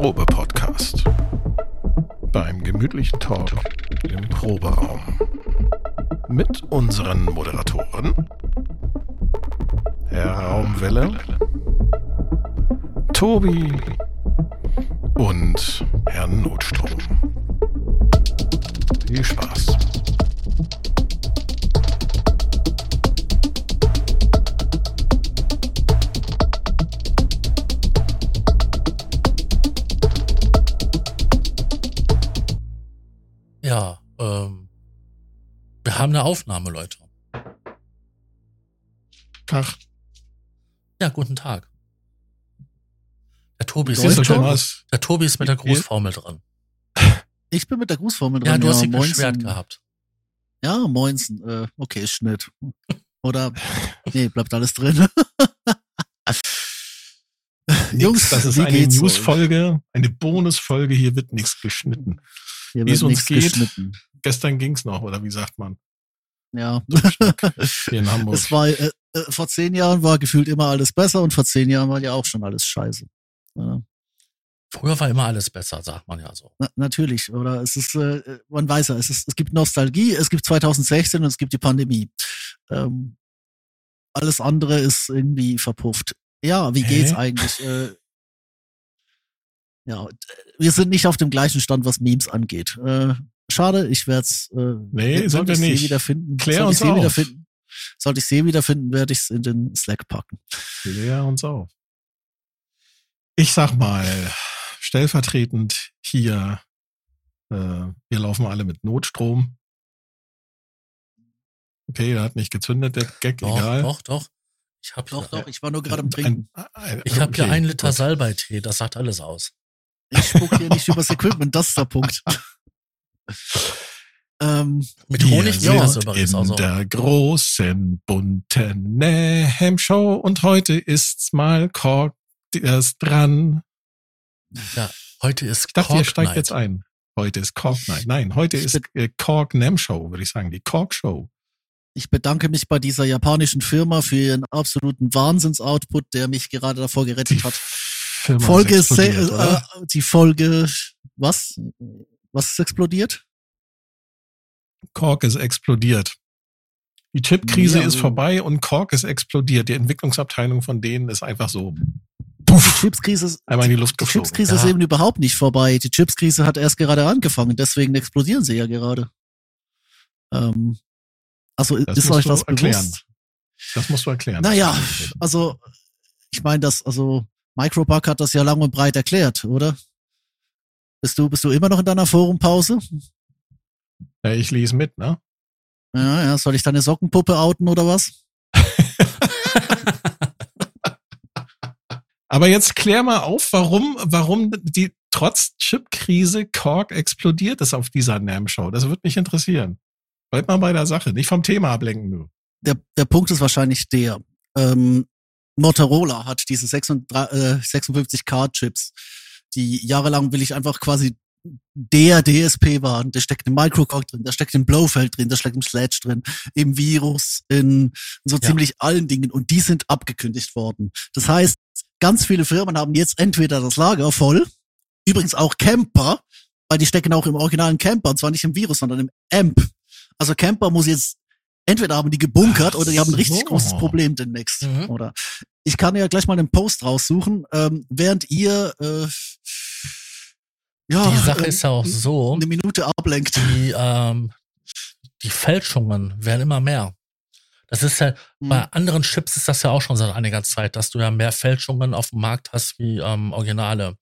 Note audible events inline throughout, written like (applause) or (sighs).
Probe-Podcast. Beim gemütlichen Talk im Proberaum. Mit unseren Moderatoren Herr Raumwelle, Tobi und Herr Notstrom. Viel Spaß. Aufnahme, Leute. Tag. Ja, guten Tag. Der Tobi ist, Thomas. der Tobi ist mit der Grußformel dran. Ich bin mit der Grußformel dran. Ja, du hast dich moinsen. beschwert gehabt. Ja, moinsen. Äh, okay, Schnitt. Oder, (laughs) nee, bleibt alles drin. Jungs, das ist wie eine? Newsfolge, eine Bonusfolge. Hier wird nichts geschnitten. Hier wie es wird uns nichts geht. geschnitten. Gestern ging's noch, oder wie sagt man? Ja. Hier in (laughs) Hamburg. es war, äh, äh, vor zehn Jahren war gefühlt immer alles besser und vor zehn Jahren war ja auch schon alles scheiße. Ja, Früher war immer alles besser, sagt man ja so. na, natürlich, oder? Es ist, äh, man weiß ja, es ist, es gibt Nostalgie, es gibt 2016 und es gibt die Pandemie. Ähm, alles andere ist irgendwie verpufft. Ja, wie Hä? geht's eigentlich? Äh, ja, wir sind nicht auf dem gleichen Stand, was Memes angeht. Äh, schade, ich werde es. Äh, Nee, sollte ich sie nicht. wiederfinden. Klär sollte uns ich sie auf. wiederfinden. Sollte ich sie wiederfinden, werde ich es in den Slack packen. Klär uns auf. Ich sag mal, stellvertretend hier, äh, wir laufen alle mit Notstrom. Okay, der hat nicht gezündet, der Gag, Doch, egal. doch, doch. Ich habe Doch, hier, doch, ich war nur gerade am Trinken. Ein, ein, ich hab hier okay, einen Liter. Salbeitee, das sagt alles aus. Ich spuck hier nicht übers Equipment, das ist der Punkt. (laughs) ähm, Mit Wir Honig geht das sind übrigens in auch so. der großen, bunten Naham-Show und heute ist's mal Kork erst dran. Ja, heute ist Ich dachte, ihr Cork steigt Night. jetzt ein. Heute ist Kork Night. Nein, heute Ich ist äh, Kork Nam Show, würde ich sagen. Die Kork Show. ich bedanke mich bei dieser japanischen Firma für ihren absoluten Wahnsinnsoutput, der mich gerade davor gerettet hat. Firma Folge äh, die Folge, was? Was ist explodiert? Kork ist explodiert. Die Chipkrise Ja, ist vorbei und Kork ist explodiert. Die Entwicklungsabteilung von denen ist einfach so Die puff, Chipskrise, ist- einmal in die Luft die geflogen. Chipskrise ist Ja. eben überhaupt nicht vorbei. Die Chipskrise hat erst gerade angefangen, deswegen explodieren sie ja gerade. Ähm, also Das ist euch das erklären. bewusst? Das musst du erklären. Naja, also ich meine, das, also Microbug hat das ja lang und breit erklärt, oder? Bist du, bist du immer noch in deiner Forumpause? Ja, ich lese mit, ne? Ja, ja, soll ich deine Sockenpuppe outen oder was? (laughs) Aber jetzt klär mal auf, warum, warum die trotz Chipkrise Kork explodiert ist auf dieser NAM-Show. Das würde mich interessieren. Bleib mal bei der Sache, nicht vom Thema ablenken, du. Der, der Punkt ist wahrscheinlich der. Ähm, Motorola hat diese 56, äh, 56K-Chips, die jahrelang will ich einfach quasi der DSP waren. Da steckt ein Microcock drin, da steckt ein Blowfeld drin, da steckt ein Sledge drin, im Virus, in so Ja. ziemlich allen Dingen und die sind abgekündigt worden. Das heißt, ganz viele Firmen haben jetzt entweder das Lager voll, übrigens auch Camper, weil die stecken auch im originalen Camper, und zwar nicht im Virus, sondern im AMP. Also Camper muss jetzt, entweder haben die gebunkert Ach oder die haben ein richtig so. großes Problem demnächst. Mhm. Oder ich kann ja gleich mal einen Post raussuchen, ähm, während ihr äh, ja, Die Sache ähm, ist ja auch so, eine Minute ablenkt. die, ähm, die Fälschungen werden immer mehr. Das ist ja, Hm. bei anderen Chips ist das ja auch schon seit einiger Zeit, dass du ja mehr Fälschungen auf dem Markt hast wie ähm, Originale.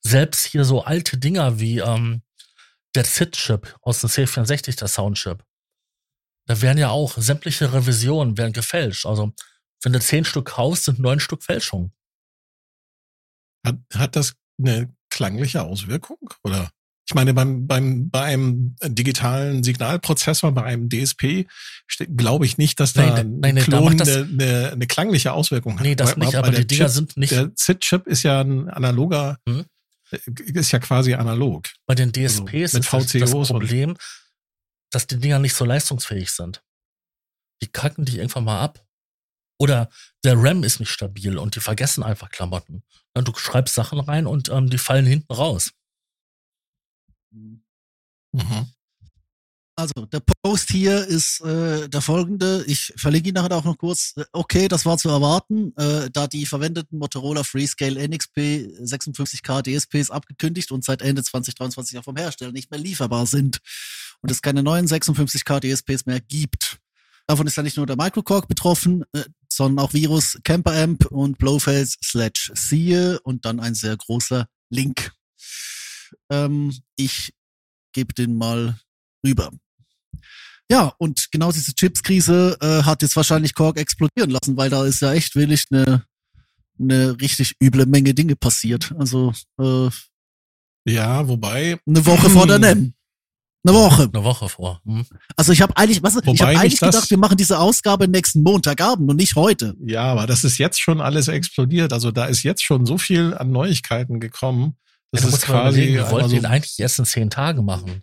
Selbst hier so alte Dinger wie ähm, der SID-Chip aus dem C64, der Soundchip. Da werden ja auch sämtliche Revisionen werden gefälscht. Also wenn du zehn Stück kaufst, sind neun Stück Fälschung. Hat, hat das eine klangliche Auswirkung? Oder? Ich meine, beim, beim, bei einem digitalen Signalprozessor, bei einem DSP, glaube ich nicht, dass da Nein, ein nein, da Klon das- eine, eine, eine klangliche Auswirkung hat. Nee, das nicht, aber der die Dinger Chip- sind nicht, Der SID-Chip ist ja ein analoger, Hm? äh, ist ja quasi analog. bei den DSPs also mit ist das, Problem, dass die Dinger nicht so leistungsfähig sind. Die kacken dich irgendwann mal ab. Oder der RAM ist nicht stabil und die vergessen einfach Klamotten. Du schreibst Sachen rein und ähm, die fallen hinten raus. Mhm. Also, der Post hier ist äh, der folgende. Ich verlinke ihn nachher auch noch kurz. Äh, Okay, das war zu erwarten, äh, da die verwendeten Motorola Freescale NXP 56K DSPs abgekündigt und seit Ende 2023 auch vom Hersteller nicht mehr lieferbar sind und es keine neuen 56K DSPs mehr gibt. Davon ist ja nicht nur der Microcork betroffen, äh, sondern auch Virus, Camper Amp und Blowface slash Siehe und dann ein sehr großer Link. Ähm, ich gebe den mal rüber. Ja, und genau diese Chipskrise äh, hat jetzt wahrscheinlich Korg explodieren lassen, weil da ist ja echt wirklich eine, eine richtig üble Menge Dinge passiert. Also äh, Ja, wobei, eine Woche vor der (clears throat) NEM. Eine Woche. Eine Woche vor. Hm? Also ich habe eigentlich, was, ich Wobei habe mich eigentlich gedacht, wir machen diese Ausgabe nächsten Montagabend und nicht heute. ja, aber das ist jetzt schon alles explodiert. Also da ist jetzt schon so viel an Neuigkeiten gekommen. Das Ja, ist quasi wir wollten so, ihn eigentlich erst in zehn Tagen machen.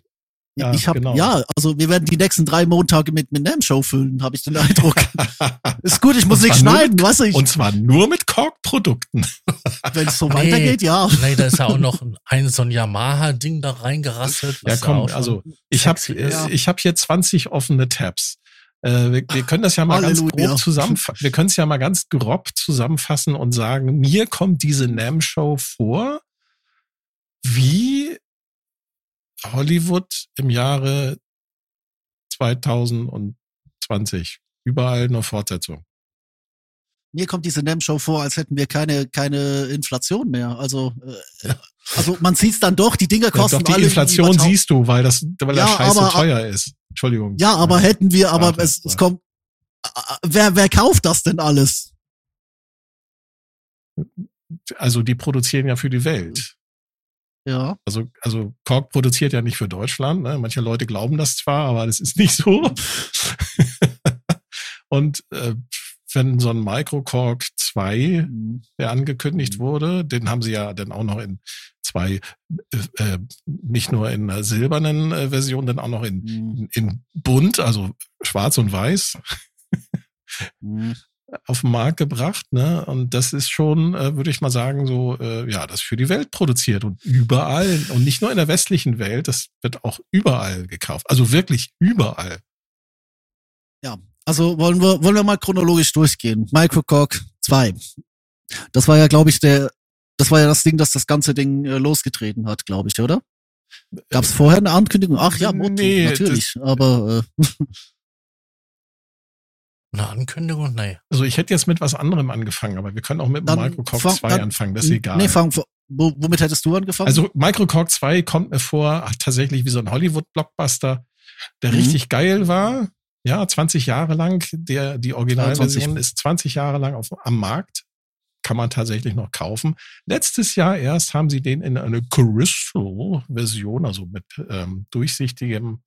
Ja, ich habe genau. ja, also wir werden die nächsten drei Montage mit mit NEM Show füllen, habe ich den Eindruck. (laughs) ist gut, ich muss nicht nur schneiden, weißt du, ich, und zwar nur mit Kork-Produkten. (laughs) wenn es so Nee. weitergeht, ja. Nee, da ist ja auch noch ein so ein Yamaha-Ding da reingerasselt. Ja, was komm, auch schon also ich habe sexy ist. ich hab hier 20 offene Tabs. Äh, wir, wir können das ja mal ganz Halleluja. grob zusammenfassen. Wir können es ja mal ganz grob zusammenfassen und sagen, mir kommt diese NAM-Show vor wie Hollywood im Jahre 2020. Überall nur Fortsetzung. Mir kommt diese NEM-Show vor, als hätten wir keine, keine Inflation mehr. Also, äh, also man sieht's dann doch, die Dinger Ja, kosten doch die alle Inflation siehst du, weil das, weil Ja, der Scheiß so aber- teuer ist. Entschuldigung. Ja, aber hätten wir, aber Warte, es, es kommt. Wer, wer kauft das denn alles? Also die produzieren ja für die Welt. Ja. Also, also Korg produziert ja nicht für Deutschland. Ne? Manche Leute glauben das zwar, aber das ist (laughs) nicht so. Und äh, wenn so ein Microcorg 2, Mhm. der angekündigt wurde, den haben sie ja dann auch noch in zwei, äh, äh, nicht nur in einer silbernen äh, Version, dann auch noch in, Mhm. in, in bunt, also schwarz und weiß Mhm. Auf den Markt gebracht, ne? Und das ist schon, äh, würde ich mal sagen, so, äh, ja, das für die Welt produziert und überall und nicht nur in der westlichen Welt, das wird auch überall gekauft. Also wirklich überall. Also wollen wir, wollen wir mal chronologisch durchgehen. Microcork 2. Das war ja, glaube ich, der, das war ja das Ding, das das ganze Ding äh, losgetreten hat, glaube ich, oder? Gab es vorher eine Ankündigung? Ach ja, Motto, Nee, natürlich. Aber äh, (laughs) Eine Ankündigung? Nee. Also ich hätte jetzt mit was anderem angefangen, aber wir können auch mit dem Dann Microcorg fang- 2 dann- anfangen, das ist egal. nee, fang, womit hättest du angefangen? Also Microcorg 2 kommt mir vor ach, tatsächlich wie so ein Hollywood-Blockbuster, der Mhm. richtig geil war. Ja, 20 Jahre lang. Der, die Originalversion 22. ist 20 Jahre lang auf, am Markt. Kann man tatsächlich noch kaufen. Letztes Jahr erst haben sie den in eine Crystal-Version, also mit ähm, durchsichtigem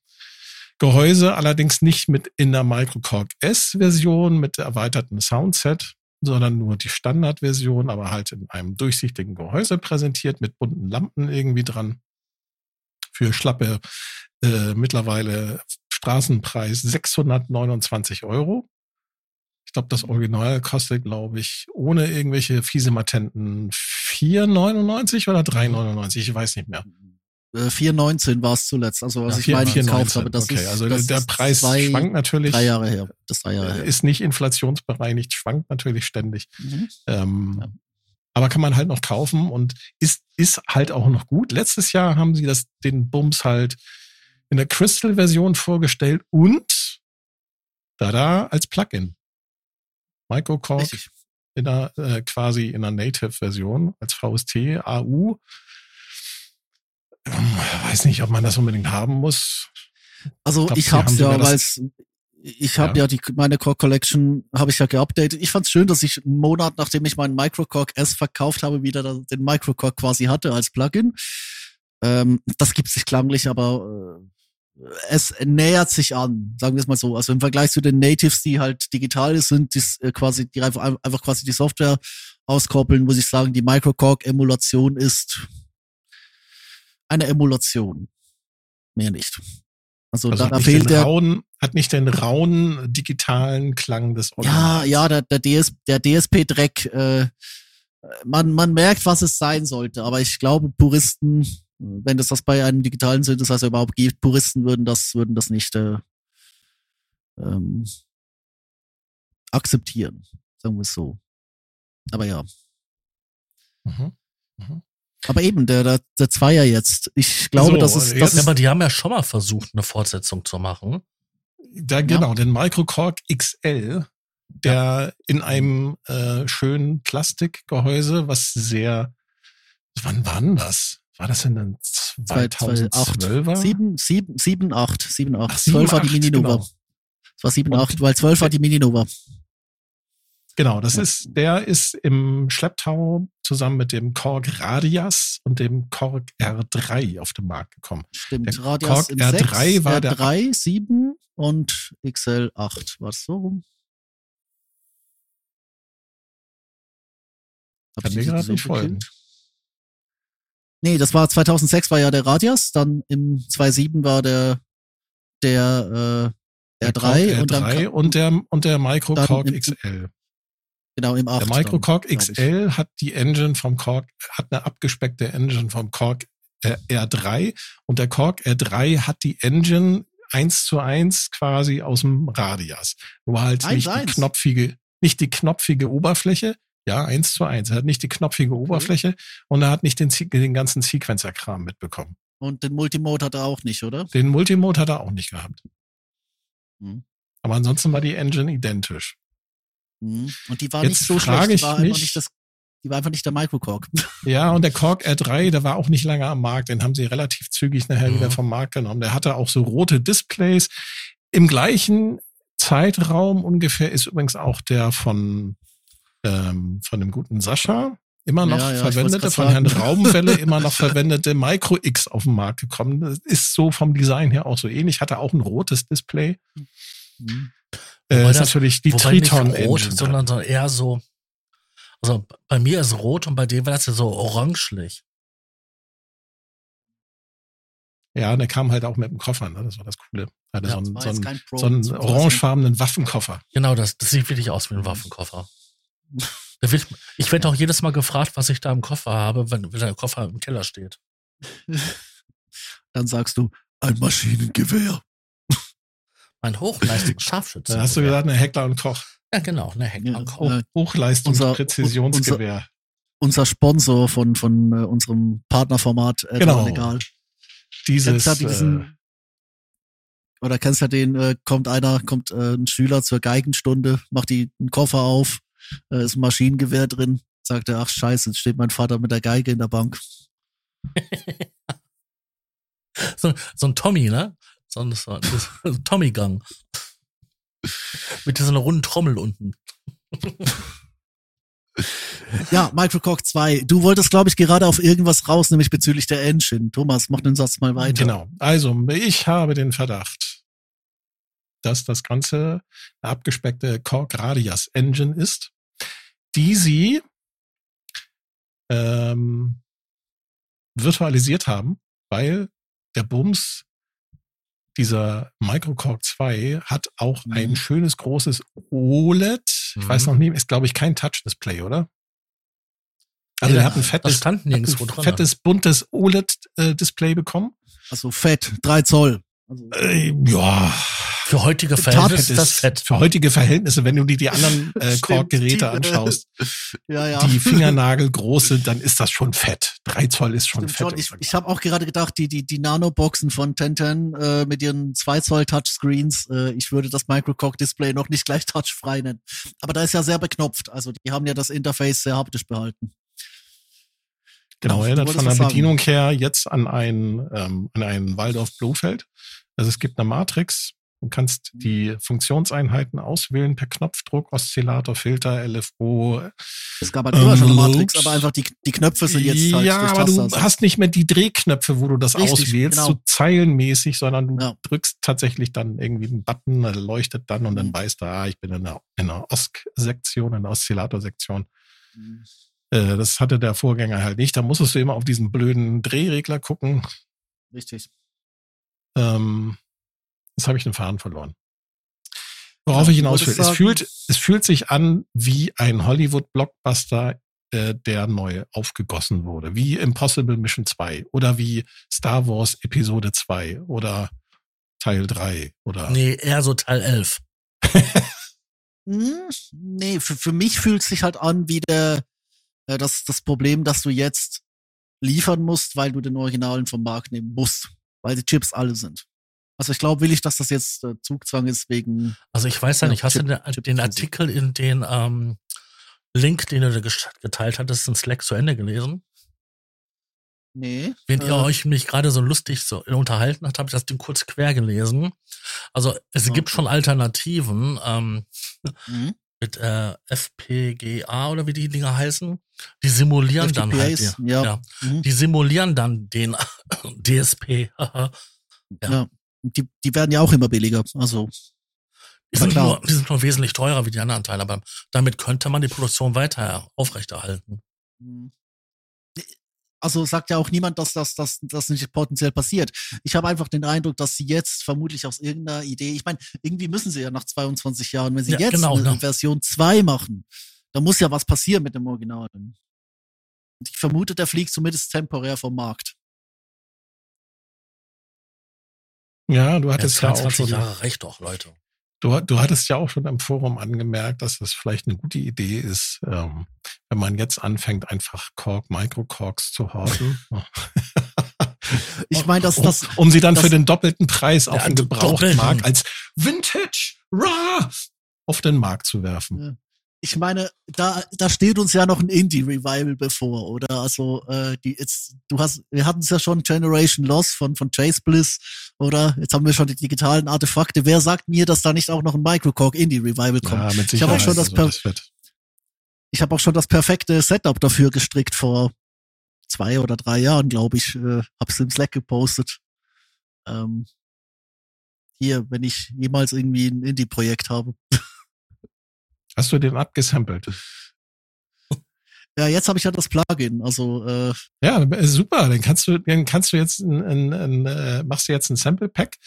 Gehäuse, allerdings nicht mit in der Microcorg S-Version mit erweiterten Soundset, sondern nur die Standardversion, aber halt in einem durchsichtigen Gehäuse präsentiert mit bunten Lampen irgendwie dran. Für schlappe äh, mittlerweile Straßenpreis 629 Euro. Ich glaube, das Original kostet, glaube ich, ohne irgendwelche Fiesematenten 4,99 oder 3,99, ich weiß nicht mehr. Äh, 4,19 war es zuletzt, also als Ja, ich meine 4,19. gekauft habe. Das okay, ist, also das der ist Preis zwei, schwankt natürlich. drei Jahre her. Das ist drei Jahre her. Ist nicht inflationsbereinigt, schwankt natürlich ständig. Mhm. Ähm, Ja. Aber kann man halt noch kaufen und ist, ist halt auch noch gut. Letztes Jahr haben sie das, den Bums halt in der Crystal-Version vorgestellt und da da als Plugin. Microcorg Richtig. in der, äh, quasi in der Native-Version als VST, AU. Ähm, weiß nicht, ob man das unbedingt haben muss. Also ich sie hab's haben ja, weil ich habe ja. die meine Core Collection habe ich ja geupdatet. Ich fand's schön, dass ich einen Monat nachdem ich meinen Microcorg S verkauft habe, wieder den Microcorg quasi hatte als Plugin. Ähm, das gibt sich klanglich, aber äh, es nähert sich an, sagen wir es mal so. Also im Vergleich zu den Natives, die halt digital sind, die äh, quasi die einfach, einfach quasi die Software auskoppeln, muss ich sagen, die Microcorg Emulation ist eine Emulation. Mehr nicht. Also, Also da, da fehlt der. rauen, hat nicht den rauen digitalen Klang des Ja, Originals. ja, der, der, DS, der DSP-Dreck, äh, man, man merkt, was es sein sollte, aber ich glaube, Puristen, wenn es das bei einem digitalen Synthesizer überhaupt gibt, Puristen würden das, würden das nicht äh, ähm, akzeptieren, sagen wir es so. Aber ja. Mhm. Aber eben, der, der, der Zweier jetzt. Ich glaube, So, das ist, jetzt- das Ja, ist aber die haben ja schon mal versucht, eine Fortsetzung zu machen. Da, genau, den Microcork XL, der in einem äh, schönen Plastikgehäuse, was sehr, wann war denn das? War das in den 2012er? 7, 7, 7, 8, 7, 8. Ach, 12 war die 7, 8, Mini-Nova. genau. Es war 7, Und- 8, weil 12 war die Mini-Nova. Genau, das Ja. ist, der ist im Schlepptau zusammen mit dem Korg Radias und dem Korg R3 auf den Markt gekommen. Stimmt. Der Radius Korg in R3 6, war der- R3, 7 und XL 8. War es so rum? Hab Kann ich mir gerade nicht folgen. Nee, das war 2006 war ja der Radius, dann im 2.7 war der der äh, Der R3 Korg und dann R3 und der, und der Dann im- XL. Genau im 8. Der Microcork dann. XL hat die Engine vom Korg, hat eine abgespeckte Engine vom Korg äh, R3 und der Korg R3 hat die Engine eins zu eins quasi aus dem Radias. Nur halt Eins nicht die knopfige, nicht die knopfige Oberfläche. Ja, eins zu eins. Er hat nicht die knopfige Oberfläche und er hat nicht den, den ganzen Sequencer-Kram mitbekommen. Und den Multimode hat er auch nicht, oder? Den Multimode hat er auch nicht gehabt. Mhm. Aber ansonsten war die Engine identisch. Mhm. Und die war Jetzt nicht so schlecht, die war einfach mich- nicht das die war einfach nicht der Microcork. (laughs) Ja, und der Korg R3, der war auch nicht lange am Markt. Den haben sie relativ zügig nachher Mhm. wieder vom Markt genommen. Der hatte auch so rote Displays. Im gleichen Zeitraum ungefähr ist übrigens auch der von, ähm, von dem guten Sascha immer noch Ja, ja, verwendete, von Herrn sagen. Raubenwelle (laughs) immer noch verwendete Micro X auf den Markt gekommen. Das ist so vom Design her auch so ähnlich. Hatte auch ein rotes Display. Mhm. Äh, Wobei ist das- natürlich die Wobei nicht Triton rot, sondern so eher so. Also bei mir ist rot und bei dir war das ja so orangelich. Ja, der kam halt auch mit dem Koffer, ne? Das war das Coole. Hatte Ja, so, einen, War so, einen, so einen Das orangefarbenen Waffenkoffer. Genau, das, das sieht wirklich aus wie ein Waffenkoffer. (laughs) Wird, ich werde auch jedes Mal gefragt, was ich da im Koffer habe, wenn, wenn der Koffer im Keller steht. (laughs) Dann sagst du, ein Maschinengewehr. Mein Hochleistungs-Scharfschütze. Da hast du gesagt, eine Heckler und Koch. Ja, genau, ne, Heck Ja. und Koch. Äh, Hochleistungspräzisionsgewehr. Unser Sponsor von, von äh, unserem Partnerformat äh, Genau. Legal. Dieses, Kennst du äh, diesen, oder kennst du den, äh, kommt einer, kommt äh, ein Schüler zur Geigenstunde, macht die einen Koffer auf, äh, ist ein Maschinengewehr drin, sagt er, ach scheiße, jetzt steht mein Vater mit der Geige in der Bank. (laughs) So, so ein Tommy, ne? So ein, so ein Tommy-Gang. Mit dieser runden Trommel unten. Ja, Microcock 2. Du wolltest, glaube ich, gerade auf irgendwas raus, nämlich bezüglich der Engine. Thomas, mach den Satz mal weiter. Genau. Also, ich habe den Verdacht, dass das Ganze eine abgespeckte Korg Radius Engine ist, die sie ähm, virtualisiert haben, weil der Bums dieser Microcork 2 hat auch Mhm. ein schönes großes OLED. Ich Mhm. weiß noch nicht, ist glaube ich kein Touch-Display, oder? Also Ja, er hat ein fettes, hat ein fettes buntes OLED-Display bekommen. Also fett, 3 Zoll. Also, Äh, ja, Für heutige Verhältnisse das fett. Für heutige Verhältnisse, wenn du dir die anderen (laughs) äh, Korkgeräte äh, anschaust, (laughs) ja, ja. die (laughs) Fingernagelgroße, dann ist das schon fett. Drei Zoll ist schon Stimmt fett. schon. Ich, ich habe auch gerade gedacht, die, die, die Nano-Boxen von Tenten äh, mit ihren 2 Zoll Touchscreens, äh, ich würde das Microcock-Display noch nicht gleich touchfrei nennen. Aber da ist ja sehr beknopft. Also die haben ja das Interface sehr haptisch behalten. genau, erinnert von der. Bedienung her jetzt an ein, ähm, an einen Waldorf Blofeld. Also es gibt eine Matrix. Du kannst die Funktionseinheiten auswählen per Knopfdruck, Oszillator, Filter, LFO. Es gab halt immer schon Ähm, Matrix, aber einfach die, die Knöpfe sind jetzt halt ja, aber du hast nicht mehr die Drehknöpfe, wo du das Richtig, auswählst, genau. so zeilenmäßig, sondern du Ja. drückst tatsächlich dann irgendwie einen Button, der leuchtet dann und dann Mhm. weißt du, ah, ich bin in der, in der OSC-Sektion, in der Oszillator-Sektion. Mhm. Äh, das hatte der Vorgänger halt nicht. Da musstest du immer auf diesen blöden Drehregler gucken. Richtig. Ähm, Jetzt habe ich den Faden verloren. Worauf ich hinaus will. Es fühlt, es fühlt sich an wie ein Hollywood-Blockbuster, äh, der neu aufgegossen wurde. Wie Impossible Mission 2 oder wie Star Wars Episode 2 oder Teil 3 oder. Nee, eher so Teil 11. (laughs) Hm, nee, für, für mich fühlt es sich halt an wie der, äh, das, das Problem, dass du jetzt liefern musst, weil du den Originalen vom Markt nehmen musst, weil die Chips alle sind. Also ich glaube, will ich, dass das jetzt äh, Zugzwang ist wegen. Also ich weiß ja nicht, hast du den, den Artikel in den ähm, Link, den du geteilt hattest, in Slack zu Ende gelesen? Nee. Wenn äh, ihr euch mich gerade so lustig so unterhalten habt, habe ich das Ding kurz quer gelesen. Also es okay. gibt schon Alternativen ähm, mhm. mit äh, FPGA oder wie die Dinger heißen. Die simulieren FTPAs, dann halt, die, ja. ja mhm. die simulieren dann den (laughs) DSP. (laughs) ja. ja. Die, die werden ja auch immer billiger. Also die sind, nur, die sind nur wesentlich teurer wie die anderen Teile, aber damit könnte man die Produktion weiter aufrechterhalten. Mhm also sagt ja auch niemand, dass das, das, das nicht potenziell passiert. Ich habe einfach den Eindruck, dass sie jetzt vermutlich aus irgendeiner Idee, ich meine, irgendwie müssen sie ja nach 22 Jahren, wenn sie ja, jetzt genau, eine ne? Version 2 machen, dann muss ja was passieren mit dem Original. Und ich vermute, der fliegt zumindest temporär vom Markt. Ja, du hattest ja, ja auch schon Jahre recht doch, Leute. Du, du hattest ja auch schon im Forum angemerkt, dass das vielleicht eine gute Idee ist, ähm, wenn man jetzt anfängt, einfach Kork, Microcorks zu horten. (laughs) ich meine, dass das. Um, sie dann das, für den doppelten Preis auf den Gebrauchtmarkt als Vintage Raw auf den Markt zu werfen. Ja ich meine, da, da steht uns ja noch ein Indie-Revival bevor, oder? Also, äh, die jetzt, du hast, wir hatten es ja schon Generation Lost von, von Chase Bliss, oder? Jetzt haben wir schon die digitalen Artefakte. Wer sagt mir, dass da nicht auch noch ein Microcork Indie-Revival kommt? Ja, mit ich habe auch schon das, also, das ich habe auch schon das perfekte Setup dafür gestrickt vor zwei oder drei Jahren, glaube ich. Äh, hab's im Slack gepostet. Ähm, hier, wenn ich jemals irgendwie ein Indie-Projekt habe. Hast du den abgesampelt? Ja, jetzt habe ich ja das Plugin. Also äh ja, super. Dann kannst du, dann kannst du jetzt ein, ein, ein, äh, machst du jetzt ein Sample Pack.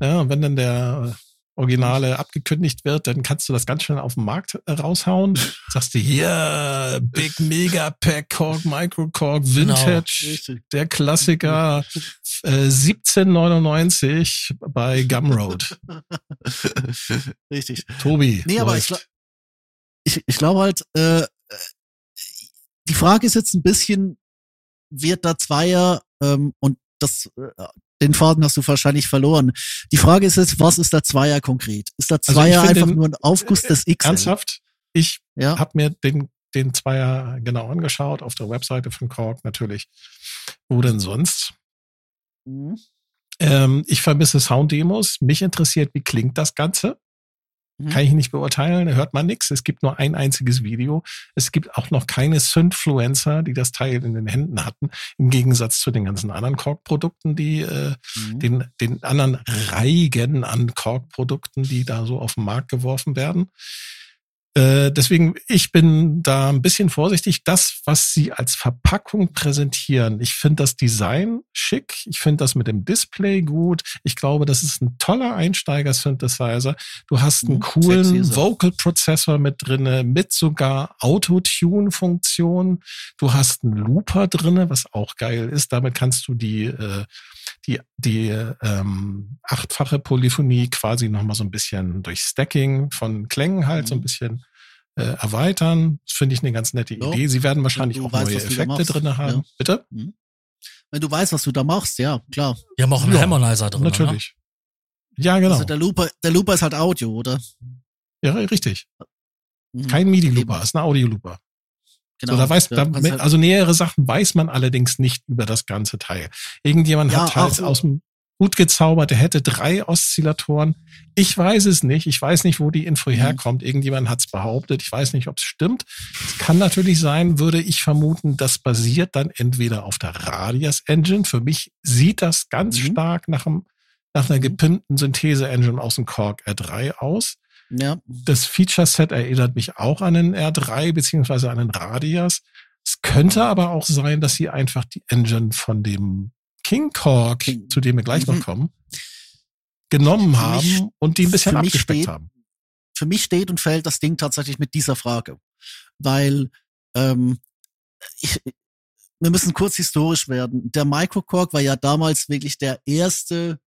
Ja, und wenn dann der Originale abgekündigt wird, dann kannst du das ganz schnell auf den Markt äh, raushauen. (laughs) Sagst du hier Big Mega Pack Korg Micro Korg genau. Vintage, genau. der Klassiker (laughs) äh, 1799 bei Gumroad. (laughs) Richtig. Tobi. Nee, aber ich, ich, ich glaube halt, äh, die Frage ist jetzt ein bisschen, wird da Zweier ähm, und das, äh, den Faden hast du wahrscheinlich verloren. Die Frage ist jetzt, was ist der Zweier konkret? Ist der also Zweier also einfach den, nur ein Aufguss des X? Ernsthaft? Ich ja? habe mir den, den Zweier genau angeschaut, auf der Webseite von Korg natürlich. Wo denn sonst? Mhm. Ähm, ich vermisse Sounddemos. Mich interessiert, wie klingt das Ganze? Mhm. Kann ich nicht beurteilen, da hört man nichts. Es gibt nur ein einziges Video. Es gibt auch noch keine Synfluencer, die das Teil in den Händen hatten, im Gegensatz zu den ganzen anderen Kork-Produkten, die äh, mhm. den, den anderen Reigen an Kork-Produkten, die da so auf den Markt geworfen werden. Äh, deswegen, ich bin da ein bisschen vorsichtig. Das, was sie als Verpackung präsentieren, ich finde das Design schick. Ich finde das mit dem Display gut. Ich glaube, das ist ein toller Einsteiger-Synthesizer. Du hast einen mhm, coolen Vocal-Prozessor mit drinne, mit sogar Autotune-Funktion. Du hast einen Looper drinne, was auch geil ist. Damit kannst du die äh, die, die ähm, achtfache Polyphonie quasi nochmal so ein bisschen durch Stacking von Klängen halt mhm. so ein mhm. bisschen äh, erweitern. Das finde ich eine ganz nette so. Idee. Sie werden wahrscheinlich auch weißt, neue Effekte drin haben. Ja. Bitte? Mhm. Wenn du weißt, was du da machst, ja, klar. Wir haben auch einen ja, Harmonizer drin. Natürlich. Ne? Ja, genau. Also der Looper, der Looper ist halt Audio, oder? Ja, richtig. Mhm. Kein MIDI-Looper, ist ein Audio-Looper. Genau. So, da weiß, da, also nähere Sachen weiß man allerdings nicht über das ganze Teil. Irgendjemand ja, hat halt so. aus dem Hut gezaubert, der hätte drei Oszillatoren. Ich weiß es nicht. Ich weiß nicht, wo die Info mhm. herkommt. Irgendjemand hat es behauptet. Ich weiß nicht, ob es stimmt. Es kann natürlich sein, würde ich vermuten, das basiert dann entweder auf der Radius Engine. Für mich sieht das ganz mhm. stark nach, einem, nach einer mhm. gepimpten Synthese-Engine aus dem Korg R3 aus. Ja. Das Feature-Set erinnert mich auch an den R3 beziehungsweise an den Radias. Es könnte aber auch sein, dass sie einfach die Engine von dem King Korg, King. zu dem wir gleich mhm. noch kommen, genommen Für haben mich- und die ein bisschen abgespeckt steht- haben. für mich steht und fällt das Ding tatsächlich mit dieser Frage. Weil ähm, ich, wir müssen kurz historisch werden. Der Microcork war ja damals wirklich der erste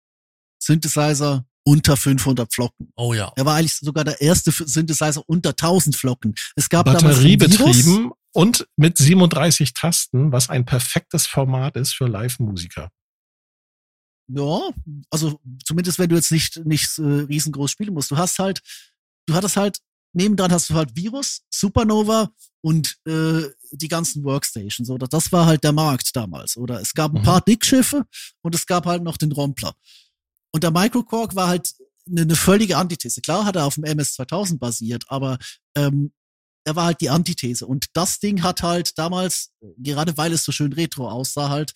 Synthesizer unter 500 Flocken. Oh ja. Er war eigentlich sogar der erste Synthesizer unter 1000 Flocken. Es gab. Batteriebetrieben und mit 37 Tasten, was ein perfektes Format ist für Live-Musiker. Ja, also zumindest wenn du jetzt nicht nicht äh, riesengroß spielen musst. Du hast halt, du hattest halt nebendran hast du halt Virus, Supernova und äh, die ganzen Workstations. Oder das war halt der Markt damals. Oder es gab ein Mhm. paar Dickschiffe und es gab halt noch den Rompler. Und der Microcork war halt eine, eine völlige Antithese. Klar hat er auf dem MS2000 basiert, aber ähm, er war halt die Antithese. Und das Ding hat halt damals, gerade weil es so schön retro aussah, halt,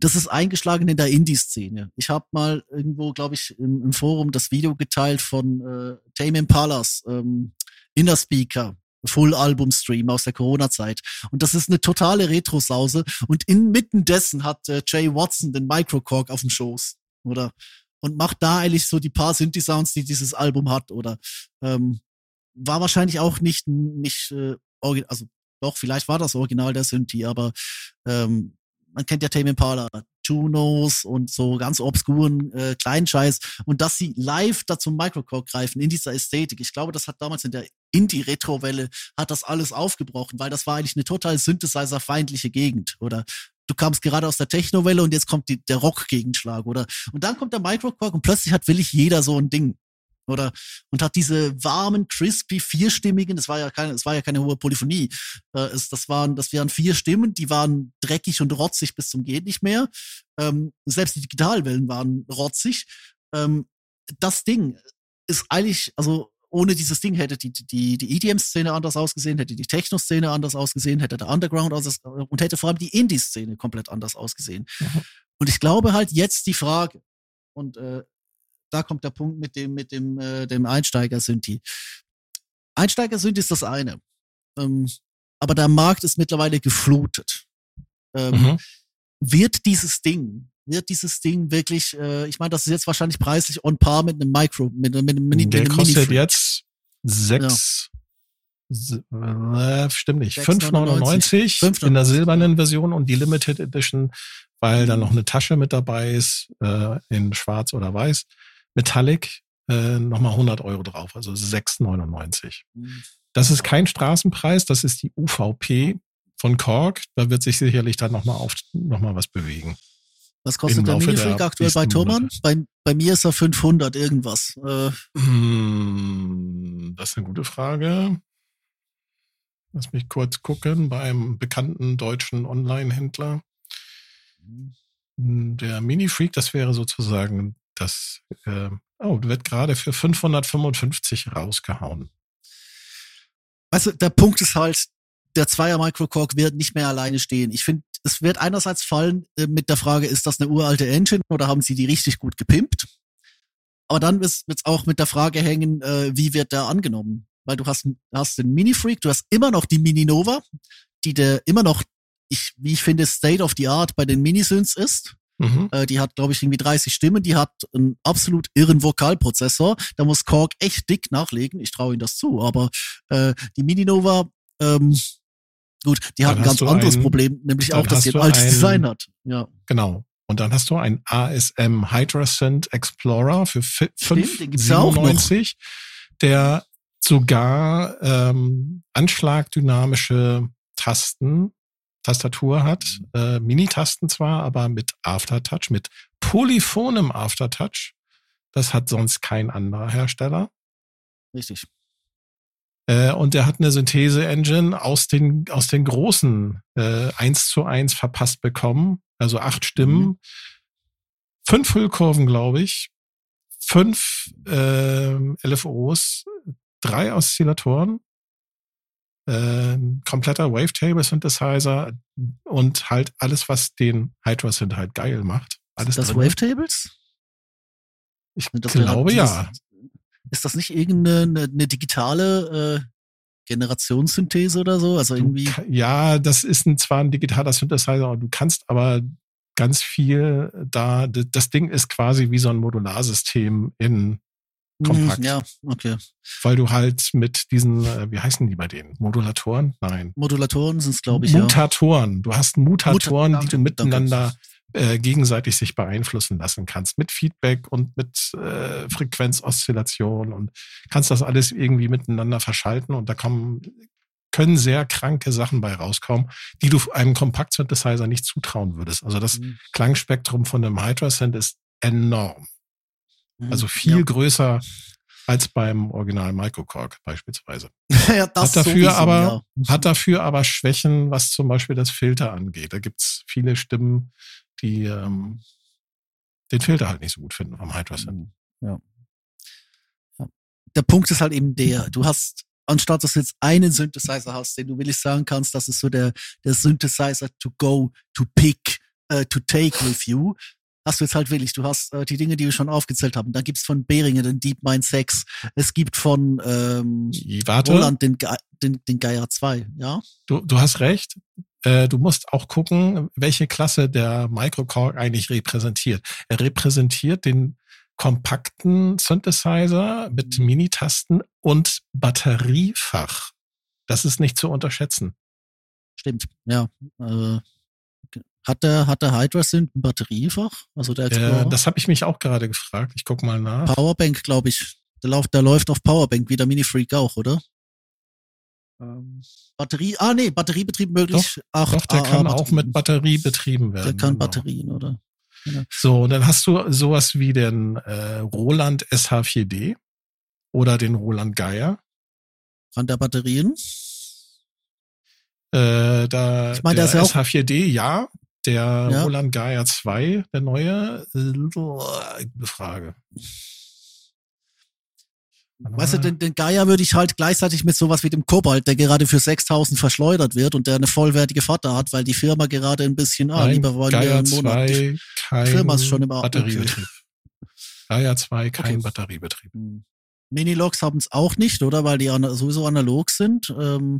das ist eingeschlagen in der Indie-Szene. Ich habe mal irgendwo, glaube ich, im, im Forum das Video geteilt von äh, Tame Impalas, ähm, Inner Speaker, Full-Album-Stream aus der Corona-Zeit. Und das ist eine totale Retro-Sause. Und inmitten dessen hat äh, Jay Watson den Microcork auf dem Schoß, oder? Und macht da eigentlich so die paar Synthi-Sounds, die dieses Album hat, oder? Ähm, war wahrscheinlich auch nicht, nicht, äh, also doch, vielleicht war das Original der Synthi, aber ähm, man kennt ja Tame Impala, Junos und so ganz obskuren äh, kleinen Scheiß und dass sie live da zum Microcore greifen in dieser Ästhetik. Ich glaube, das hat damals in der Indie-Retro-Welle hat das alles aufgebrochen, weil das war eigentlich eine total Synthesizer-feindliche Gegend, oder? Du kamst gerade aus der Techno-Welle und jetzt kommt die, der Rock-Gegenschlag, oder? Und dann kommt der Microcore und plötzlich hat willig jeder so ein Ding, oder? Und hat diese warmen, crispy, vierstimmigen, das war ja keine, es war ja keine hohe Polyphonie, äh, es, das waren, das waren vier Stimmen, die waren dreckig und rotzig bis zum geht nicht mehr. Ähm, selbst die Digitalwellen waren rotzig. Ähm, das Ding ist eigentlich, also ohne dieses Ding hätte die, die, die EDM-Szene anders ausgesehen, hätte die Techno-Szene anders ausgesehen, hätte der Underground anders und hätte vor allem die Indie-Szene komplett anders ausgesehen. Mhm. Und ich glaube halt jetzt die Frage, und äh, da kommt der Punkt mit dem, mit dem, äh, dem Einsteiger-Synthi. Einsteiger-Synthi ist das eine. Ähm, aber der Markt ist mittlerweile geflutet. Ähm, Mhm. Wird dieses Ding, wird dieses Ding wirklich, äh, ich meine, das ist jetzt wahrscheinlich preislich on par mit einem Micro, mit, einem- mit, einem Mini, Der mit einem kostet jetzt sechs, s- äh, stimmt nicht, 6,99. 5,99 in der silbernen Version und die Limited Edition, weil da noch eine Tasche mit dabei ist, äh, in schwarz oder weiß, Metallic, äh, nochmal 100 Euro drauf, also 6,99. Das ist kein Straßenpreis, das ist die UVP von Korg. Da wird sich sicherlich dann nochmal auf, noch mal was bewegen. Was kostet der Minifreak aktuell bei Thomann? Bei, bei mir ist er 500 irgendwas. Äh, Hm, Das ist eine gute Frage. Lass mich kurz gucken beim bekannten deutschen Online-Händler. Hm, Der Mini-Freak, das wäre sozusagen das, äh, oh, wird gerade für 555 rausgehauen. also der Punkt ist halt, der Zweier Microcork wird nicht mehr alleine stehen. Ich finde, es wird einerseits fallen äh, mit der Frage, ist das eine uralte Engine oder haben sie die richtig gut gepimpt? Aber dann wird es auch mit der Frage hängen, äh, wie wird der angenommen? Weil du hast, hast den Mini Freak, du hast immer noch die Mini Nova, die der immer noch, ich, wie ich finde, State of the Art bei den Minisynths ist. Mhm. Äh, die hat, glaube ich, irgendwie 30 Stimmen. Die hat einen absolut irren Vokalprozessor. Da muss Korg echt dick nachlegen. Ich traue ihm das zu. Aber äh, die Mini-Nova, ähm, gut, die hat Dann ein hast ganz anderes ein- Problem, nämlich auch, dass sie ein altes ein- Design hat. Ja, Genau. Und dann hast du ein ASM Hydrasynth Explorer für fi- Stimmt, den gibt's ja auch noch. 5,97, der sogar ähm, anschlagdynamische Tasten, Tastatur hat, äh, Mini-Tasten zwar, aber mit Aftertouch, mit polyphonem Aftertouch. Das hat sonst kein anderer Hersteller. richtig. Äh, und der hat eine Synthese-Engine aus den, aus den großen äh, 1 zu 1 verpasst bekommen. Also acht Stimmen, Mhm. fünf Füllkurven, glaube ich, fünf ähm, LFOs, drei Oszillatoren, ähm, kompletter Wavetable-Synthesizer und halt alles, was den Hydra-Synth halt geil macht. Alles das drin. Wavetables? Ich glaube ja. Ist das nicht irgendeine eine, eine digitale äh, Generationssynthese oder so? Also irgendwie. ja, das ist ein, zwar ein digitaler Synthesizer, du kannst aber ganz viel da. Das Ding ist quasi wie so ein Modularsystem in kompakt. Hm, Ja, okay. Weil du halt mit diesen, äh, wie heißen die bei denen? Modulatoren? Nein. Modulatoren sind es, glaube ich, ja. Mutatoren. Du hast Mutatoren, Muta- die du danke, miteinander äh, gegenseitig sich beeinflussen lassen kannst. Mit Feedback und mit äh, Frequenzoszillation und kannst das alles irgendwie miteinander verschalten und da kommen können sehr kranke Sachen bei rauskommen, die du einem Kompakt-Synthesizer nicht zutrauen würdest. Also das Mhm. Klangspektrum von einem Hydra-Synth ist enorm. Mhm. Also viel größer als beim Original Microcork beispielsweise. Ja, (laughs) ja das Hat dafür sowieso, aber, ja. hat dafür aber Schwächen, was zum Beispiel das Filter angeht. Da gibt's viele Stimmen, die ähm, den Filter halt nicht so gut finden vom Hydra Synth. Ja. ja. Der Punkt ist halt eben der, du hast, anstatt dass du jetzt einen Synthesizer hast, den du willig sagen kannst, das ist so der, der Synthesizer to go, to pick, äh, to take with you, hast du jetzt halt willig. Du hast äh, die Dinge, die wir schon aufgezählt haben. Da gibt's von Behringer den DeepMind 6. Es gibt von ähm, Warte, Roland den, Ge den, den Geier 2, ja? du, du hast recht. Äh, Du musst auch gucken, welche Klasse der Microcork eigentlich repräsentiert. Er repräsentiert den kompakten Synthesizer mit Mhm. Minitasten und Batteriefach. Das ist nicht zu unterschätzen. Stimmt, ja. Äh, hat der, hat der Hydra Synth ein Batteriefach? Also der Explorer? Äh, das habe ich mich auch gerade gefragt. Ich guck mal nach. Powerbank, glaube ich. Der, läuft, der läuft auf Powerbank, wie der Mini Freak auch, oder? Ähm, Batterie, ah nee, Batteriebetrieb möglich. Ach, Doch, der AA kann auch Batterien. mit Batterie betrieben werden. Der kann genau. Batterien, oder? So, und dann hast du sowas wie den äh, Roland SH4D oder den Roland Geier. Kann der Batterien? Äh, da, Ich meine, der der ist ja auch- SH4D, ja. Der Ja. Roland Geier 2, der neue, äh, Frage. Weißt du, den, den Geier würde ich halt gleichzeitig mit sowas wie dem Kobalt, der gerade für 6000 verschleudert wird und der eine vollwertige Vater hat, weil die Firma gerade ein bisschen, ah, Nein, lieber wollen wir Geier einen Monat. 2, kein Firma ist schon im Batteriebetrieb. Geier 2, kein Okay. Batteriebetrieb. Hm. Minilogs haben es auch nicht, oder? Weil die sowieso analog sind. Ähm,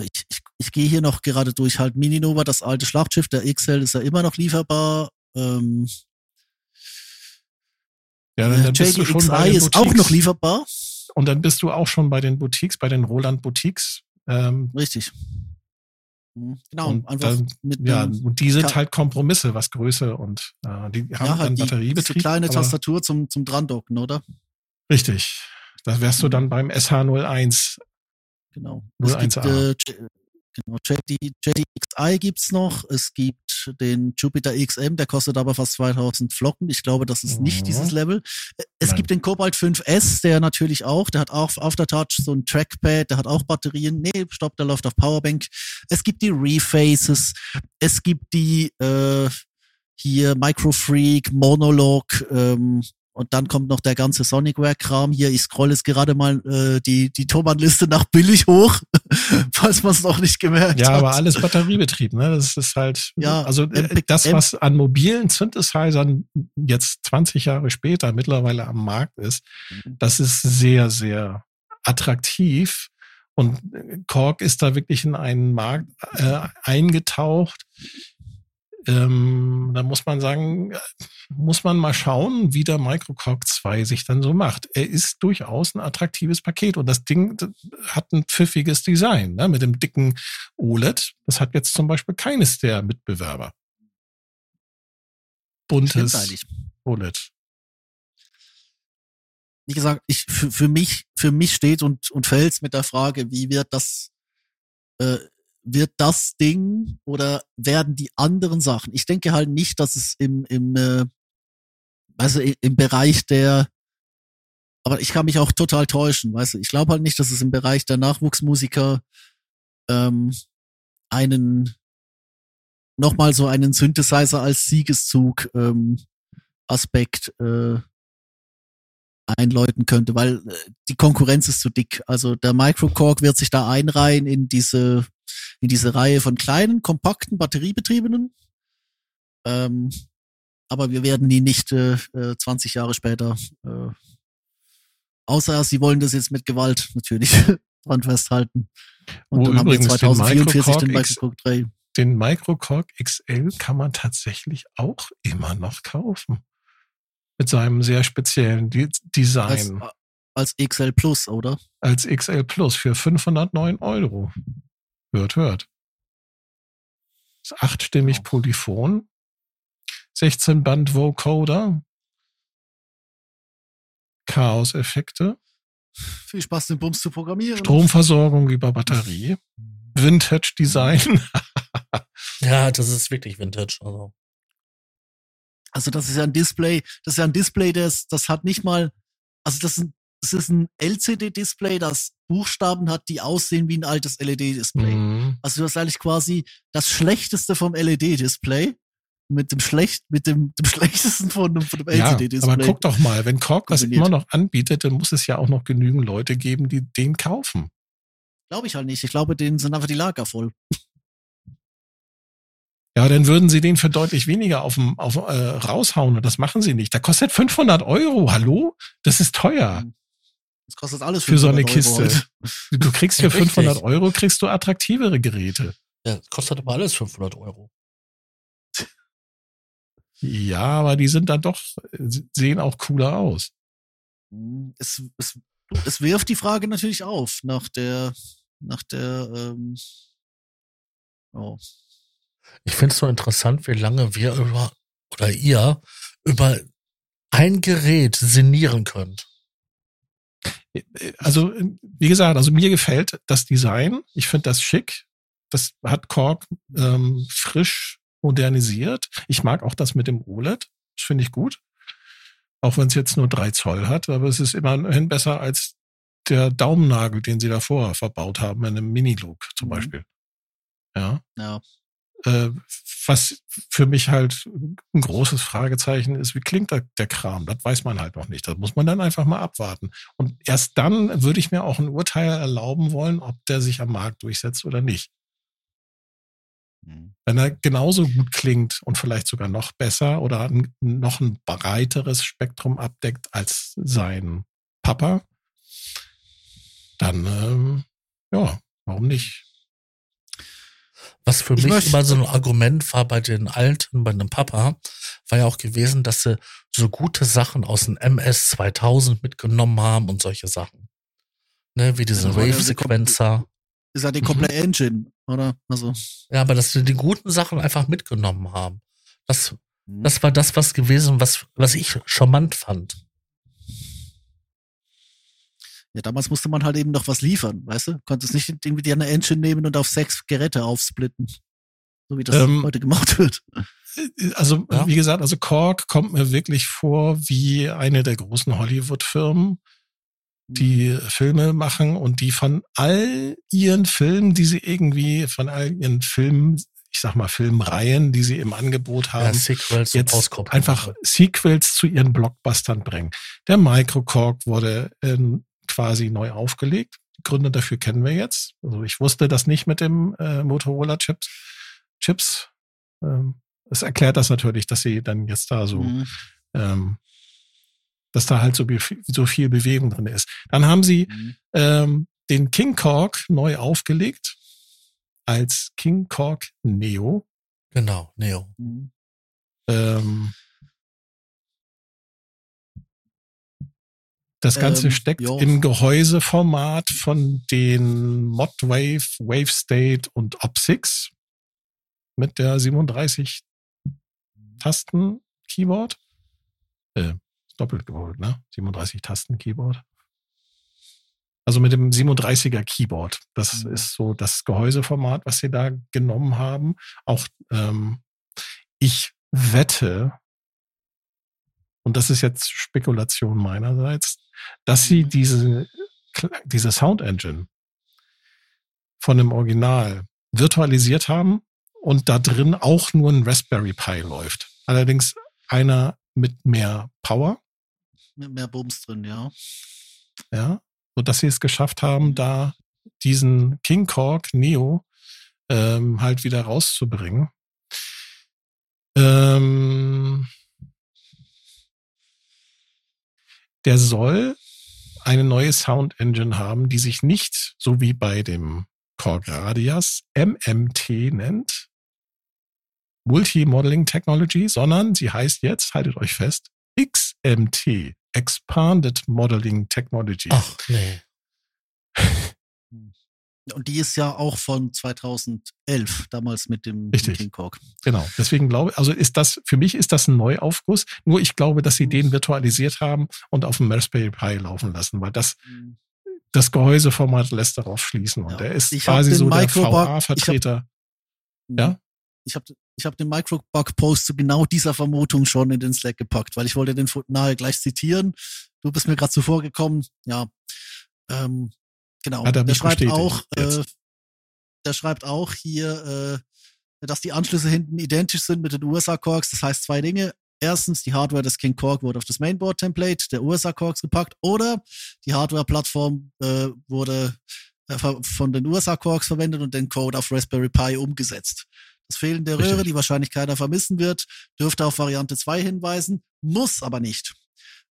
ich, ich, ich gehe hier noch gerade durch. Halt Mininova, das alte Schlachtschiff, der XL ist ja immer noch lieferbar. Ähm, Ja, dann, dann bist du schon bei JDXI ist auch Boutiques. noch lieferbar. Und dann bist du auch schon bei den Boutiques, bei den Roland Boutiques. Ähm, Richtig. Hm, Genau, Und einfach dann- mit ja, und die sind halt Kompromisse, was Größe und äh, die haben ja, dann halt die, diese Batteriebetrieb. kleine aber- Tastatur zum, zum Drandocken, oder? Richtig. Da wärst du dann beim SH01. Genau. 01A. Es gibt, äh, genau, JD, JDXI gibt's noch. Es gibt den Jupiter XM, der kostet aber fast 2000 Flocken. Ich glaube, das ist nicht Mhm. dieses Level. Es Nein. gibt den Cobalt 5S, der natürlich auch, der hat auch auf der Touch so ein Trackpad, der hat auch Batterien. Nee, stopp, der läuft auf Powerbank. Es gibt die Refaces. Es gibt die, äh, hier Microfreak, Monolog, ähm, und dann kommt noch der ganze Sonicware-Kram hier. Ich scroll jetzt gerade mal äh, die, die Thomann-Liste nach billig hoch, (laughs) falls man es noch nicht gemerkt Ja, hat. aber alles Batteriebetrieb, ne? Das ist halt, Ja, also äh, MP das, was an mobilen Synthesizern jetzt 20 Jahre später mittlerweile am Markt ist, das ist sehr, sehr attraktiv. Und äh, Korg ist da wirklich in einen Markt äh, eingetaucht. Ähm, da muss man sagen, muss man mal schauen, wie der Microcork 2 sich dann so macht. Er ist durchaus ein attraktives Paket und das Ding hat ein pfiffiges Design, ne, mit dem dicken OLED. Das hat jetzt zum Beispiel keines der Mitbewerber. Buntes. OLED. Wie gesagt, ich, für, für mich, für mich steht und, und fällt's mit der Frage, wie wird das, äh, wird das Ding oder werden die anderen Sachen? Ich denke halt nicht, dass es im, im, äh, also im Bereich der, aber ich kann mich auch total täuschen, weißt du, ich glaube halt nicht, dass es im Bereich der Nachwuchsmusiker ähm, einen nochmal so einen Synthesizer als Siegeszug ähm, Aspekt äh, einläuten könnte, weil äh, die Konkurrenz ist zu dick. Also der Microcork wird sich da einreihen in diese in diese Reihe von kleinen, kompakten, batteriebetriebenen. Ähm, aber wir werden die nicht äh, äh, 20 Jahre später, äh, außer sie wollen das jetzt mit Gewalt natürlich (laughs) dran festhalten. Und Wo dann haben wir übrigens den 2044 den Microcork X- Microcork 3. den Microcork XL kann man tatsächlich auch immer noch kaufen. Mit seinem sehr speziellen De Design. Als, als XL Plus, oder? Als XL Plus für 509 Euro. Hört, hört. Ist achtstimmig Polyphon. 16 Band Vocoder. Chaos-Effekte. Viel Spaß, den Bums zu programmieren. Stromversorgung über Batterie. (laughs) Vintage-Design. (laughs) ja, das ist wirklich Vintage. Also. also das ist ja ein Display, das ist ja ein Display, das, das hat nicht mal, also das ist das ist ein LCD-Display, das Buchstaben hat, die aussehen wie ein altes LED-Display. Mhm. Also du hast eigentlich quasi das Schlechteste vom LED-Display mit dem schlecht, mit dem, dem (laughs) schlechtesten von, dem- von dem Ja, LCD-Display. aber guck doch mal, wenn Korg das immer noch anbietet, dann muss es ja auch noch genügend Leute geben, die den kaufen. Glaube ich halt nicht. Ich glaube, denen sind einfach die Lager voll. Ja, dann würden sie den für deutlich weniger auf, dem, auf äh, raushauen und das machen sie nicht. Da kostet 500 Euro. Hallo? Das ist teuer. Das kostet alles Für so eine 500 Euro Kiste. heute. (laughs) Du kriegst für Ja, richtig. 500 Euro kriegst du attraktivere Geräte. Ja, kostet aber alles 500 Euro. Ja, aber die sind dann doch, sehen auch cooler aus. Es, es, es wirft die Frage natürlich auf nach der, nach der, ähm, oh, Ich finde es so interessant, wie lange wir über, oder ihr, über ein Gerät sinnieren könnt. Also, wie gesagt, also mir gefällt das Design. Ich finde das schick. Das hat Korg ähm, frisch modernisiert. Ich mag auch das mit dem OLED. Das finde ich gut. Auch wenn es jetzt nur drei Zoll hat, aber es ist immerhin besser als der Daumennagel, den sie davor verbaut haben, in einem Mini-Look zum Mhm. Beispiel. Ja. ja. Äh, was für mich halt ein großes Fragezeichen ist, wie klingt der, der Kram? Das weiß man halt noch nicht. Das muss man dann einfach mal abwarten. Und erst dann würde ich mir auch ein Urteil erlauben wollen, ob der sich am Markt durchsetzt oder nicht. Hm. Wenn er genauso gut klingt und vielleicht sogar noch besser oder ein, noch ein breiteres Spektrum abdeckt als sein Papa, dann ähm, ja, warum nicht? Was für Ich mich immer so ein Argument war bei den Alten, bei dem Papa, war ja auch gewesen, dass sie so gute Sachen aus dem MS 2000 mitgenommen haben und solche Sachen. Ne, wie diesen Ja, Wave-Sequencer. Ist ja die Mhm. komplette Engine, oder? Also, Ja, aber dass sie die guten Sachen einfach mitgenommen haben. Das, hm. das war das, was gewesen, was, was ich charmant fand. Ja, damals musste man halt eben noch was liefern, weißt du? Konntest nicht irgendwie die eine Engine nehmen und auf sechs Geräte aufsplitten. So wie das Ähm, heute gemacht wird. Also, Ja. wie gesagt, also Korg kommt mir wirklich vor wie eine der großen Hollywood-Firmen, die Filme machen und die von all ihren Filmen, die sie irgendwie, von all ihren Filmen, ich sag mal Filmreihen, die sie im Angebot Ja, haben, Sequels und jetzt einfach Sequels zu ihren Blockbustern bringen. Der Microcork wurde ähm, quasi neu aufgelegt. Die Gründe dafür kennen wir jetzt. Also ich wusste das nicht mit dem äh, Motorola Chips. Chips. Ähm, es erklärt das natürlich, dass sie dann jetzt da so, Mhm. ähm, dass da halt so, so viel Bewegung drin ist. Dann haben sie Mhm. ähm, den King Korg neu aufgelegt als King Korg Neo. Genau, Neo. Mhm. Ähm, das Ganze Ähm, steckt ja. im Gehäuseformat von den Modwave, WaveState und OP6 mit der 37 Tasten Keyboard. Äh, doppelt geholt, ne? 37 Tasten Keyboard. Also mit dem 37er Keyboard. Das Mhm. ist so das Gehäuseformat, was sie da genommen haben. Auch ähm, ich wette, und das ist jetzt Spekulation meinerseits, dass sie Mhm. diese, diese Sound Engine von dem Original virtualisiert haben und da drin auch nur ein Raspberry Pi läuft. Allerdings einer mit mehr Power, Mit mehr Bums drin, ja. ja, so dass sie es geschafft haben, da diesen King Korg Neo ähm, halt wieder rauszubringen. Ähm, der soll eine neue Sound Engine haben, die sich nicht, so wie bei dem Korg Radius, MMT nennt, Multi-Modeling Technology, sondern sie heißt jetzt, haltet euch fest, XMT, Expanded Modeling Technology. Ach, nee. (laughs) Und die ist ja auch von 2011, damals mit dem Richtig. King Korg. Genau. Deswegen glaube ich, also ist das, für mich ist das ein Neuaufguss. Nur ich glaube, dass sie den virtualisiert haben und auf dem Raspberry Pi laufen lassen, weil das, das Gehäuseformat lässt darauf schließen. Und Ja. der ist Ich quasi so der Microbug- VA-Vertreter. Ja? Ich habe ich hab den Microbug-Post zu genau dieser Vermutung schon in den Slack gepackt, weil ich wollte den nahe gleich zitieren. Du bist mir gerade zuvor gekommen. Ja, ähm, genau. Hat er der schreibt bestätigt auch, äh, der schreibt auch hier, äh, dass die Anschlüsse hinten identisch sind mit den USA-Corks. Das heißt zwei Dinge. Erstens, die Hardware des King Korg wurde auf das Mainboard-Template der USA-Corks gepackt oder die Hardware-Plattform äh, wurde äh, von den USA-Corks verwendet und den Code auf Raspberry Pi umgesetzt. Das Fehlen der. Röhre, die wahrscheinlich keiner vermissen wird, dürfte auf Variante 2 hinweisen, muss aber nicht.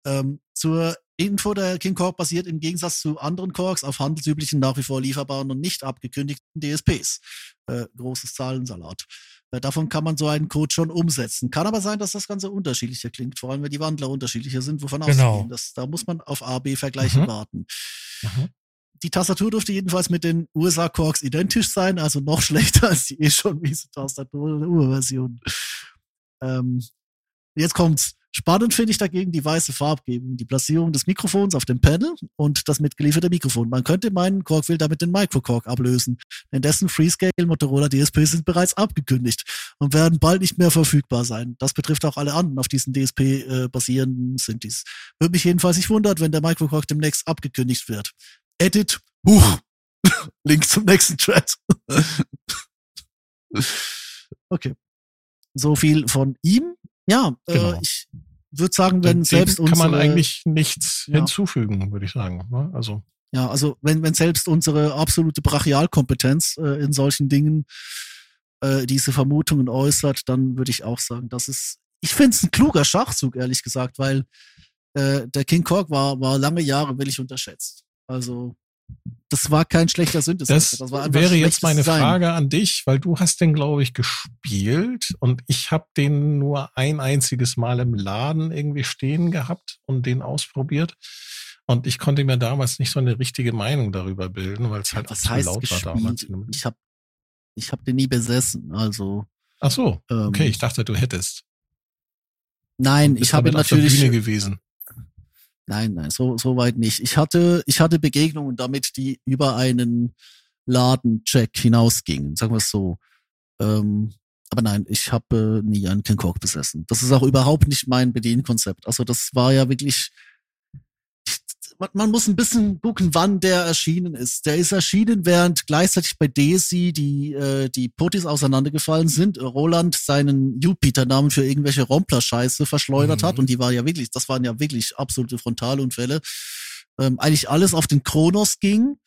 Ähm, zur Info, der King Korg basiert im Gegensatz zu anderen Korgs auf handelsüblichen, nach wie vor lieferbaren und nicht abgekündigten DSPs. Äh, großes Zahlensalat. Äh, davon kann man so einen Code schon umsetzen. Kann aber sein, dass das Ganze unterschiedlicher klingt, vor allem wenn die Wandler unterschiedlicher sind, wovon Genau. auszugehen. Das, da muss man auf A-B-Vergleiche Mhm. warten. Mhm. Die Tastatur dürfte jedenfalls mit den USA-Corks identisch sein, also noch (laughs) schlechter als die eh schon miese Tastatur der Urversion. Ähm, jetzt kommt's. Spannend finde ich dagegen die weiße Farbgebung, die Platzierung des Mikrofons auf dem Panel und das mitgelieferte Mikrofon. Man könnte meinen, Korg will damit den Microcorg ablösen, denn dessen Freescale Motorola DSP sind bereits abgekündigt und werden bald nicht mehr verfügbar sein. Das betrifft auch alle anderen auf diesen DSP äh, basierenden Synthes. Würde mich jedenfalls nicht wundern, wenn der Microcorg demnächst abgekündigt wird. Edit, Huch. (laughs) Link zum nächsten Thread. (laughs) okay. So viel von ihm. Ja, Genau. äh, ich würde sagen, wenn Dem selbst kann man unsere, eigentlich nichts Ja. hinzufügen, würde ich sagen. ne? Also ja, also wenn, wenn selbst unsere absolute Brachialkompetenz äh, in solchen Dingen äh, diese Vermutungen äußert, dann würde ich auch sagen, das ist, ich finde es ein kluger Schachzug, ehrlich gesagt, weil äh, der King Korg war, war lange Jahre willig unterschätzt. Also das war kein schlechter Synthesizer. Das, einfach wäre jetzt meine Design. Frage an dich, weil du hast den, glaube ich, gespielt und ich habe den nur ein einziges Mal im Laden irgendwie stehen gehabt und den ausprobiert. Und ich konnte mir damals nicht so eine richtige Meinung darüber bilden, weil es halt auch zu laut war damals. gespielt? Ich habe ich hab den nie besessen. Also Ach so, ähm, okay, ich dachte, du hättest. nein, ich habe damit auf der natürlich Bühne gewesen. Nein, nein, so, so weit nicht. Ich hatte, ich hatte Begegnungen damit, die über einen Ladencheck hinausgingen, sagen wir es so. Ähm, aber nein, ich habe äh, nie einen King Korg besessen. Das ist auch überhaupt nicht mein Bedienkonzept. Also das war ja wirklich, man, man muss ein bisschen gucken, wann der erschienen ist. Der ist erschienen, während gleichzeitig bei Daisy die, äh, die Potis auseinandergefallen sind, Roland seinen Jupiter-Namen für irgendwelche Rompler-Scheiße verschleudert Mhm. hat und die war ja wirklich, das waren ja wirklich absolute Frontalunfälle. Ähm, eigentlich alles auf den Kronos ging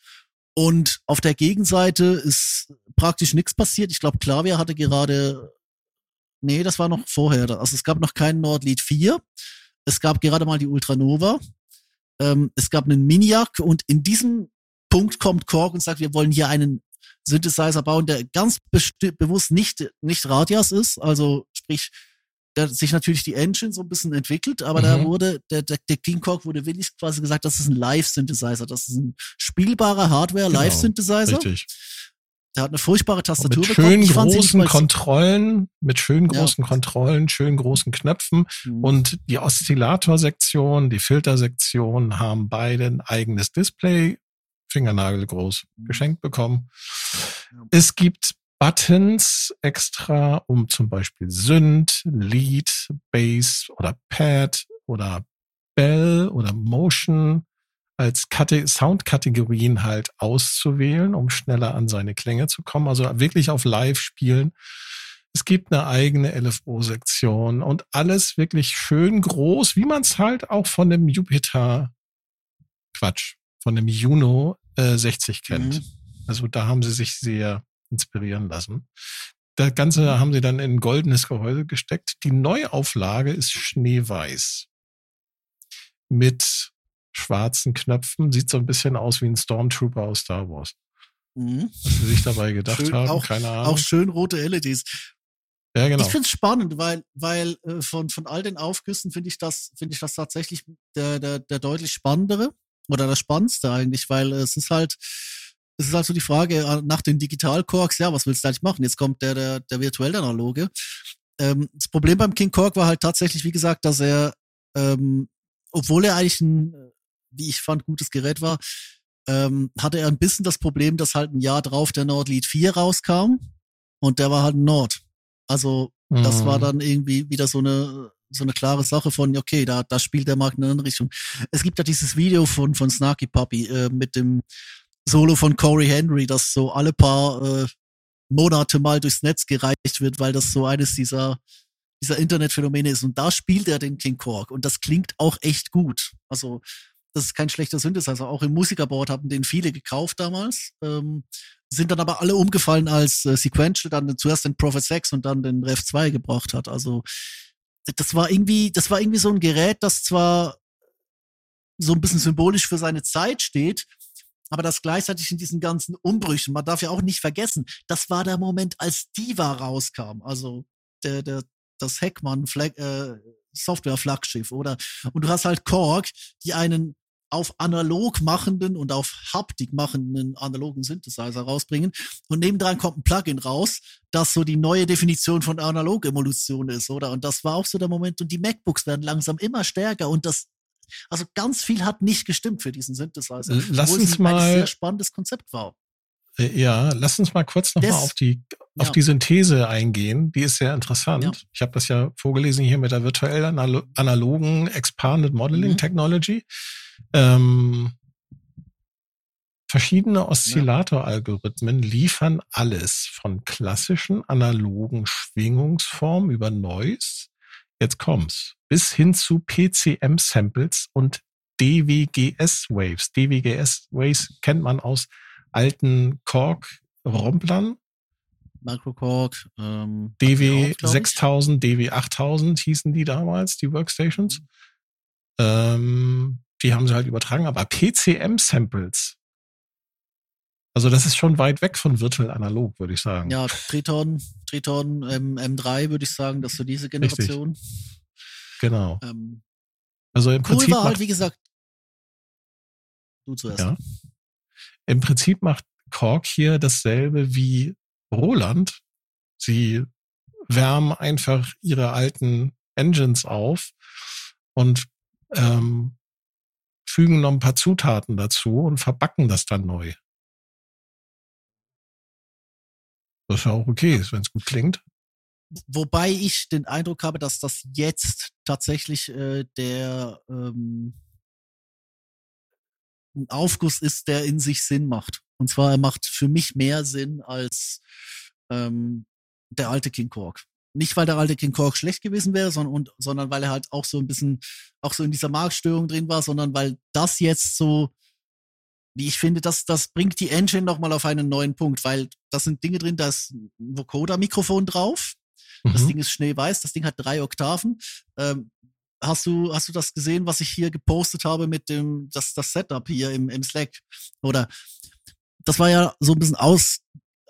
und auf der Gegenseite ist praktisch nichts passiert. Ich glaube, Klavier hatte gerade, nee, das war noch vorher. Also es gab noch keinen Nordlied 4. Es gab gerade mal die Ultranova. Ähm, es gab einen Miniac und in diesem Punkt kommt Korg und sagt, wir wollen hier einen Synthesizer bauen, der ganz bewusst nicht, nicht Radias ist, also sprich, der sich natürlich die Engine so ein bisschen entwickelt, aber da Mhm. wurde, der, der, der King Korg wurde wirklich quasi gesagt, das ist ein Live-Synthesizer, das ist ein spielbarer Hardware-Live-Synthesizer. Genau, Richtig. Der hat eine furchtbare Tastatur mit bekommen. schön nicht großen Kontrollen, mit schön Ja. großen Kontrollen, schön großen Knöpfen Hm. und die Oszillatorsektion, die Filtersektion haben beide ein eigenes Display, fingernagelgroß, Mhm. geschenkt bekommen. Ja. Es gibt Buttons extra, um zum Beispiel Synth, Lead, Bass oder Pad oder Bell oder Motion als Kate Soundkategorien halt auszuwählen, um schneller an seine Klänge zu kommen. Also wirklich auf Live spielen. Es gibt eine eigene LFO-Sektion und alles wirklich schön groß, wie man es halt auch von dem Jupiter, Quatsch, von dem Juno äh, 60 kennt. Mhm. Also da haben sie sich sehr inspirieren lassen. Das Ganze haben sie dann in ein goldenes Gehäuse gesteckt. Die Neuauflage ist schneeweiß. Mit schwarzen Knöpfen. Sieht so ein bisschen aus wie ein Stormtrooper aus Star Wars. Mhm. Was sie sich dabei gedacht Schön, haben, auch- keine Ahnung. Auch schön rote LEDs. Ja, genau. Ich finde es spannend, weil, weil äh, von, von all den Aufgüssen finde ich das, finde ich das tatsächlich der, der, der deutlich spannendere oder das Spannendste eigentlich, weil es ist halt, es ist halt so die Frage äh, nach den Digital-Korks, ja, was willst du eigentlich machen? Jetzt kommt der, der, der virtuelle Analoge. Ähm, das Problem beim King Kork war halt tatsächlich, wie gesagt, dass er, ähm, obwohl er eigentlich ein, wie ich fand, gutes Gerät war, ähm, hatte er ein bisschen das Problem, dass halt ein Jahr drauf der Nord Lead 4 rauskam und der war halt ein Nord. Also das Mhm. war dann irgendwie wieder so eine so eine klare Sache von, okay, da, da spielt der Markt in eine andere Richtung. Es gibt ja dieses Video von, von Snarky Puppy äh, mit dem Solo von Corey Henry, das so alle paar äh, Monate mal durchs Netz gereicht wird, weil das so eines dieser, dieser Internetphänomene ist. Und da spielt er den King Kork und das klingt auch echt gut. Also das ist kein schlechter Synthesizer. Auch im Musikerboard haben den viele gekauft damals. Ähm, sind dann aber alle umgefallen, als äh, Sequential dann zuerst den Prophet 6 und dann den Rev 2 gebracht hat. Also das war irgendwie, das war irgendwie so ein Gerät, das zwar so ein bisschen symbolisch für seine Zeit steht, aber das gleichzeitig in diesen ganzen Umbrüchen, man darf ja auch nicht vergessen, das war der Moment, als Diva rauskam, also der, der, das Heckmann Flag, äh, oder? Und du hast halt Korg, die einen auf analog machenden und auf Haptik machenden analogen Synthesizer rausbringen. Und nebendran kommt ein Plugin raus, das so die neue Definition von Analog-Emulation ist, oder? Und das war auch so der Moment. Und die MacBooks werden langsam immer stärker und das, also ganz viel hat nicht gestimmt für diesen Synthesizer. Lass obwohl es uns ein eigentlich mal- sehr spannendes Konzept war. Äh, Ja, lass uns mal kurz nochmal auf die auf ja. die Synthese eingehen. Die ist sehr interessant. Ja. Ich habe das ja vorgelesen hier mit der virtuellen analo- analogen Expanded Modeling Mhm. Technology. Ähm, verschiedene Oszillator-Algorithmen liefern alles von klassischen analogen Schwingungsformen über Noise, jetzt kommt's, bis hin zu PCM-Samples und DWGS-Waves. DWGS-Waves kennt man aus alten Korg-Romplern. Microcork, ähm, DW auch, glaub ich. 6000, DW 8000 hießen die damals, die Workstations. Mhm. Ähm, die haben sie halt übertragen, aber PCM-Samples. Also das ist schon weit weg von virtuell analog, würde ich sagen. Ja, Triton, Triton ähm, M3 würde ich sagen, dass so diese Generation. Genau. Ähm, Also im cool Prinzip war halt, wie gesagt, du zuerst. ja, im Prinzip macht Korg hier dasselbe wie Roland. Sie wärmen einfach ihre alten Engines auf und ähm, fügen noch ein paar Zutaten dazu und verbacken das dann neu. Was ja auch okay ist, wenn es gut klingt. Wobei ich den Eindruck habe, dass das jetzt tatsächlich äh, der ähm, ein Aufguss ist, der in sich Sinn macht. Und zwar, er macht für mich mehr Sinn als ähm, der alte King Kork. Nicht, weil der alte King Kork schlecht gewesen wäre, sondern, und, sondern weil er halt auch so ein bisschen, auch so in dieser Marktstörung drin war, sondern weil das jetzt so, wie ich finde, das, das bringt die Engine nochmal auf einen neuen Punkt, weil das sind Dinge drin, da ist ein Vocoder-Mikrofon drauf, das Mhm. Ding ist schneeweiß, das Ding hat drei Oktaven. Ähm, hast du, hast du das gesehen, was ich hier gepostet habe mit dem, das, das Setup hier im, im Slack? Oder das war ja so ein bisschen aus,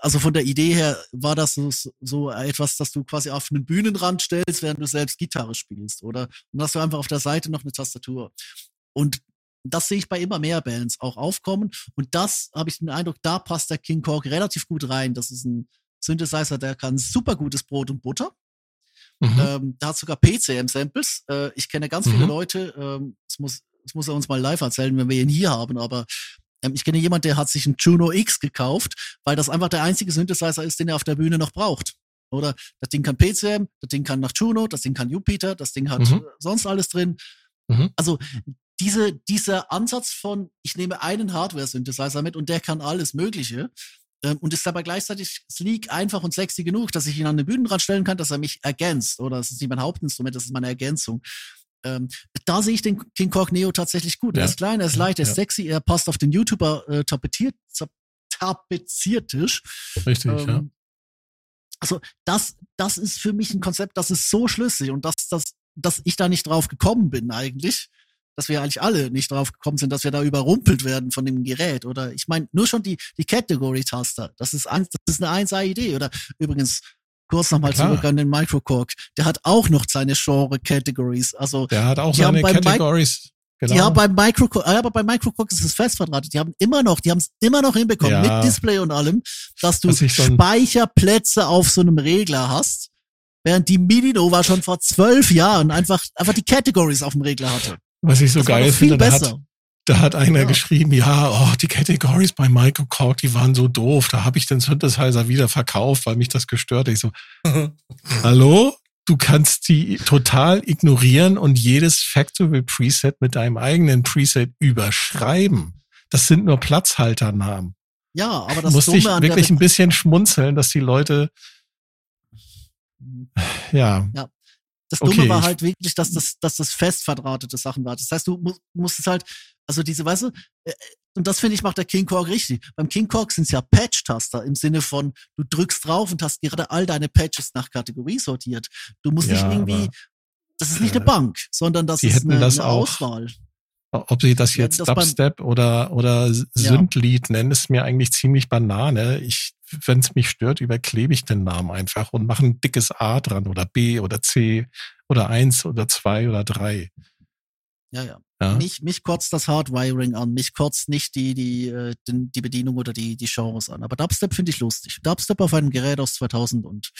also von der Idee her war das so, so etwas, dass du quasi auf einen Bühnenrand stellst, während du selbst Gitarre spielst, oder? Und hast du einfach auf der Seite noch eine Tastatur. Und das sehe ich bei immer mehr Bands auch aufkommen. Und das habe ich den Eindruck, da passt der King Kork relativ gut rein. Das ist ein Synthesizer, der kann super gutes Brot und Butter. Mhm. Ähm, da hat sogar PCM-Samples. Äh, ich kenne ganz viele Mhm. Leute, ähm, das, muss, das muss er uns mal live erzählen, wenn wir ihn hier haben, aber ich kenne jemand, der hat sich einen Juno X gekauft, weil das einfach der einzige Synthesizer ist, den er auf der Bühne noch braucht. Oder das Ding kann PCM, das Ding kann nach Juno, das Ding kann Jupiter, das Ding hat Mhm. äh, sonst alles drin. Mhm. Also diese, dieser Ansatz von, ich nehme einen Hardware-Synthesizer mit und der kann alles Mögliche ähm, und ist dabei gleichzeitig sleek, einfach und sexy genug, dass ich ihn an den Bühnenrand stellen kann, dass er mich ergänzt. Oder das ist nicht mein Hauptinstrument, das ist meine Ergänzung. Ähm, da sehe ich den King Korg Neo tatsächlich gut. Er Ja. ist klein, er ist Ja, leicht, er ist ja. sexy, er passt auf den YouTuber äh, tapetiert, Tapeziertisch. Richtig, ja. Ähm, Also das, das ist für mich ein Konzept, das ist so schlüssig und dass, dass, dass ich da nicht drauf gekommen bin eigentlich, dass wir eigentlich alle nicht drauf gekommen sind, dass wir da überrumpelt werden von dem Gerät. Oder ich meine, nur schon die, die Category-Taster, das ist, das ist eine 1A-Idee. Oder übrigens, kurz nochmal zurück an den Microcork. Der hat auch noch seine Genre-Categories. Also Der hat auch seine Categories. Genau. Haben beim Microcork, aber bei Microcork ist es fest verdrahtet. Die haben immer noch, die haben es immer noch hinbekommen, Ja. mit Display und allem, dass du ein- Speicherplätze auf so einem Regler hast, während die Mininova schon vor zwölf Jahren einfach, einfach die Categories auf dem Regler hatte. Was ich so Das geil finde, da hat, besser. Da hat einer Ja. geschrieben, ja, oh, die Categories bei Michael Cork, die waren so doof. Da habe ich den Synthesizer wieder verkauft, weil mich das gestört hat. Ich so, (laughs) hallo? Du kannst die total ignorieren und jedes Factory Preset mit deinem eigenen Preset überschreiben. Das sind nur Platzhalternamen. Ja, aber das Musste ich wirklich ein bisschen schmunzeln, dass die Leute, ja, Das Dumme Okay, war halt wirklich, dass das, dass das fest verdrahtete Sachen war. Das heißt, du mu musstest halt, also diese, weißt du, äh, und das finde ich macht der King Korg richtig. Beim King Korg sind es ja Patch-Taster im Sinne von, du drückst drauf und hast gerade all deine Patches nach Kategorie sortiert. Du musst nicht Ja, irgendwie, aber, das ist nicht äh, eine Bank, sondern das ist eine, das eine Auswahl ob sie das jetzt das Dubstep oder, oder Sündlied ja. nennen, ist mir eigentlich ziemlich Banane. Ich, wenn es mich stört, überklebe ich den Namen einfach und mache ein dickes A dran oder B oder C oder eins oder zwei oder drei. Ja, ja. ja? Mich, mich kotzt das Hardwiring an, mich kotzt nicht die, die, äh, die, die Bedienung oder die, die Genres an. Aber Dubstep finde ich lustig. Dubstep auf einem Gerät aus 2000 und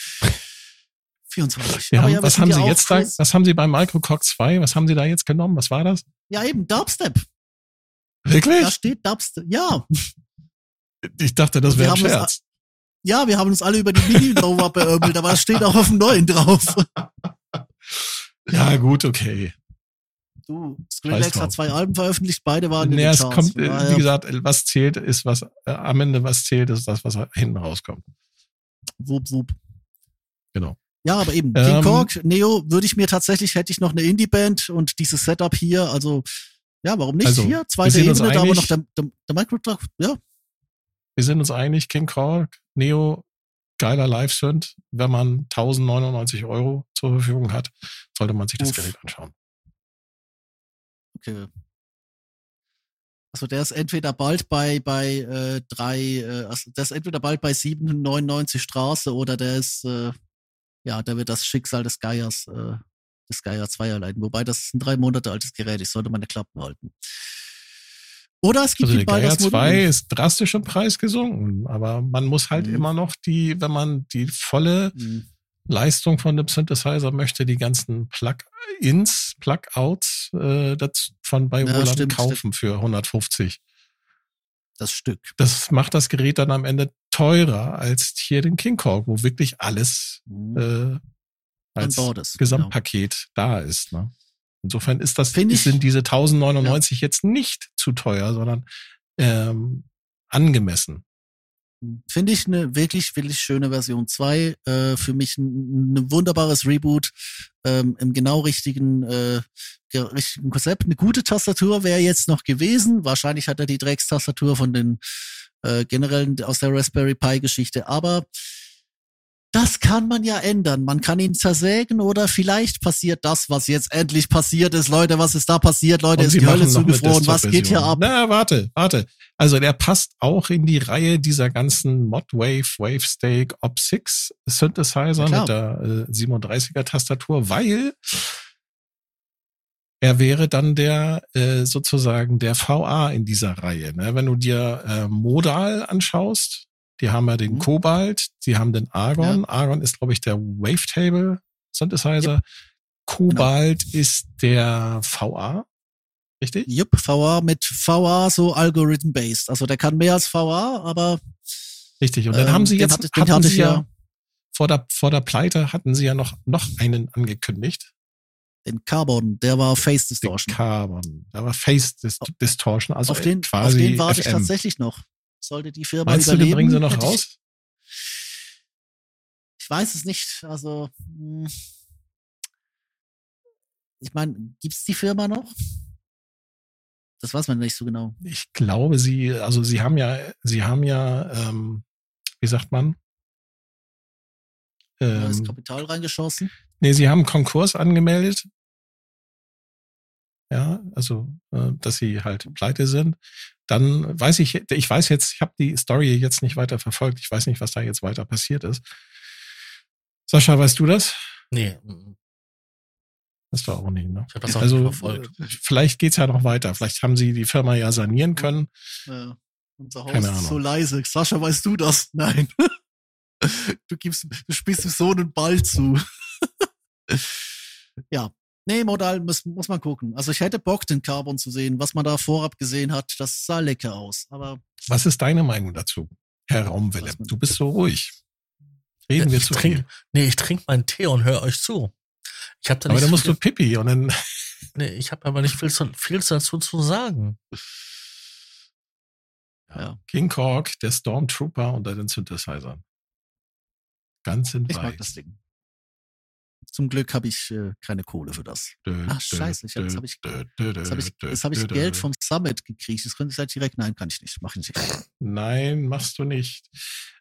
24. Ja, ja, was haben Sie jetzt da, was haben Sie beim Microcock 2, was haben Sie da jetzt genommen? Was war das? Ja, eben, Dubstep. Wirklich? Da steht Dubstep, ja. Ich dachte, das wäre ein Scherz. Uns, ja, wir haben uns alle über die Mini-Nova beömmelt, aber es steht auch auf dem neuen drauf. (laughs) ja, gut, okay. Du, Skrillex hat zwei Alben veröffentlicht, beide waren in naja, den es Kommt, äh, wie gesagt, was zählt, ist was, äh, am Ende was zählt, ist das, was hinten rauskommt. Wupp, wupp. Genau. Ja, aber eben, Ähm, King Kork, Neo, würde ich mir tatsächlich, hätte ich noch eine Indie-Band und dieses Setup hier, also, ja, warum nicht? Also, hier, wir zweite Ebene, da aber einig. noch der, der, der Microtrack, ja, Wir sind uns einig, King Cork, Neo, geiler Live-Synth. Wenn man 1099 Euro zur Verfügung hat, sollte man sich das Uff. Gerät anschauen. okay. Also der ist entweder bald bei bei äh, drei, äh, also der ist entweder bald bei 799 Straße oder der ist äh, ja, der wird das Schicksal des Geiers äh, des Geier 2 erleiden. Wobei das ein drei Monate altes Gerät ist, sollte man eine Klappe halten. Oder es gibt Also bald Geier als Modul. 2 ist drastisch im Preis gesunken, aber man muss halt Mhm. immer noch die, wenn man die volle Hm. Leistung von dem Synthesizer möchte, die ganzen Plug-ins, Plug-outs äh, von bei Ja, Roland kaufen für 150. Das Stück. Das macht das Gerät dann am Ende teurer als hier den King Korg, wo wirklich alles Mhm. äh, als ist, Gesamtpaket da ist. Ne? Insofern ist das, Find ich- sind diese 1099 jetzt nicht zu teuer, sondern ähm, angemessen. Finde ich eine wirklich, wirklich schöne Version 2. Äh, für mich ein, ein wunderbares Reboot ähm, im genau richtigen, äh, ge- richtigen Konzept. Eine gute Tastatur wäre jetzt noch gewesen. Wahrscheinlich hat er die Dreckstastatur von den äh, generellen aus der Raspberry Pi Geschichte. Aber das kann man ja ändern. Man kann ihn zersägen oder vielleicht passiert das, was jetzt endlich passiert ist. Leute, was ist da passiert? Leute, Und ist die Hölle zugefroren? Was geht hier ab? Na, warte, warte. Also der passt auch in die Reihe dieser ganzen Modwave, Wavestake, Op6 Synthesizer Ja, mit der äh, 37er Tastatur, weil er wäre dann der äh, sozusagen der VA in dieser Reihe. Ne? Wenn du dir äh, Modal anschaust, die haben ja den Mhm. Kobalt, die haben den Argon. Argon ist, glaube ich, der Wavetable Synthesizer. Kobalt ist der VA. Richtig? Jupp, VA mit VA so Algorithm-based. Also der kann mehr als VA, aber Richtig. Und dann ähm, haben sie den jetzt, hatte- den hatten hatte sie ich ja, ja. vor der, vor der Pleite hatten sie ja noch, noch einen angekündigt. den Carbon, der war Face Den Distortion. Carbon. Da war Face Dist Distortion, also auf den, auf quasi den warte ich FM. tatsächlich noch. Sollte die Firma Meinst du, überleben. den bringen sie noch (laughs) raus? Ich, ich weiß es nicht. Also, hm. ich meine, gibt's die Firma noch? Das weiß man nicht so genau. Ich glaube, sie, also sie haben ja, sie haben ja, ähm, wie sagt man? Neues Ähm, Kapital reingeschossen. nee, sie haben Konkurs angemeldet. Ja, also, äh, dass sie halt pleite sind. Dann weiß ich, ich weiß jetzt, ich habe die Story jetzt nicht weiter verfolgt. Ich weiß nicht, was da jetzt weiter passiert ist. Sascha, weißt du das? Nee, Das du auch nicht, ne? ich habe das auch Also nicht verfolgt. vielleicht geht's ja noch weiter. Vielleicht haben sie die Firma ja sanieren können. Ja. Unser Haus Keine ist so Ahnung. leise. Sascha, weißt du das? (laughs) Nein. Du gibst, du spielst dem Sohn einen Ball zu. (laughs) ja. Nee, modal muss, muss man gucken. Also ich hätte Bock, den Carbon zu sehen. Was man da vorab gesehen hat, das sah lecker aus. Aber Was ist deine Meinung dazu, Herr Raumwille? Du bist so ruhig. Reden wir ich zu trink, viel. nee, ich trinke meinen Tee und höre euch zu. Ich habe da Aber nicht dann musst viel, du Pipi und dann (laughs) nee, ich habe aber nicht viel, zu, viel dazu zu sagen. ja, King Kork, der Stormtrooper unter den Synthesizern. Ganz in ich weiß. mag das Ding. Zum Glück habe ich äh, keine Kohle für das. Ach, scheiße, ich hab- jetzt dö, hab ich- Jetzt habe ich, jetzt hab ich Geld vom Summit gekriegt. Das könnte ich halt direkt. Nein, kann ich nicht. Mach ich nicht. Nein, machst du nicht.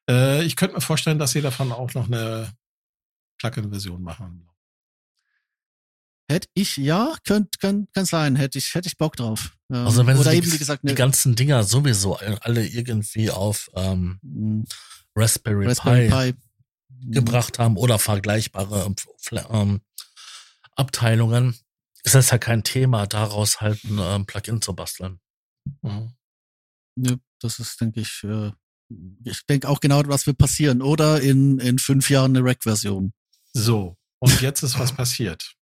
Äh, ich könnte mir vorstellen, dass sie davon auch noch eine Plugin-Version machen. Hätte ich, ja, könnte könnt, kann sein. Hätte ich, hätte ich Bock drauf. Ähm, Also wenn Oder sie eben, die, wie gesagt, die eine ganzen Dinger sowieso alle irgendwie auf ähm, mm, Raspberry, Raspberry Pi, Pi. Mm, gebracht haben oder vergleichbare ähm, ähm, Abteilungen, ist das ja kein Thema, daraus halt ein ähm, Plugin zu basteln. Mhm. Nö, das ist, denke ich, äh, ich denke auch genau, was wird passieren. Oder in, in fünf Jahren eine Rack-Version. So, und jetzt ist was passiert.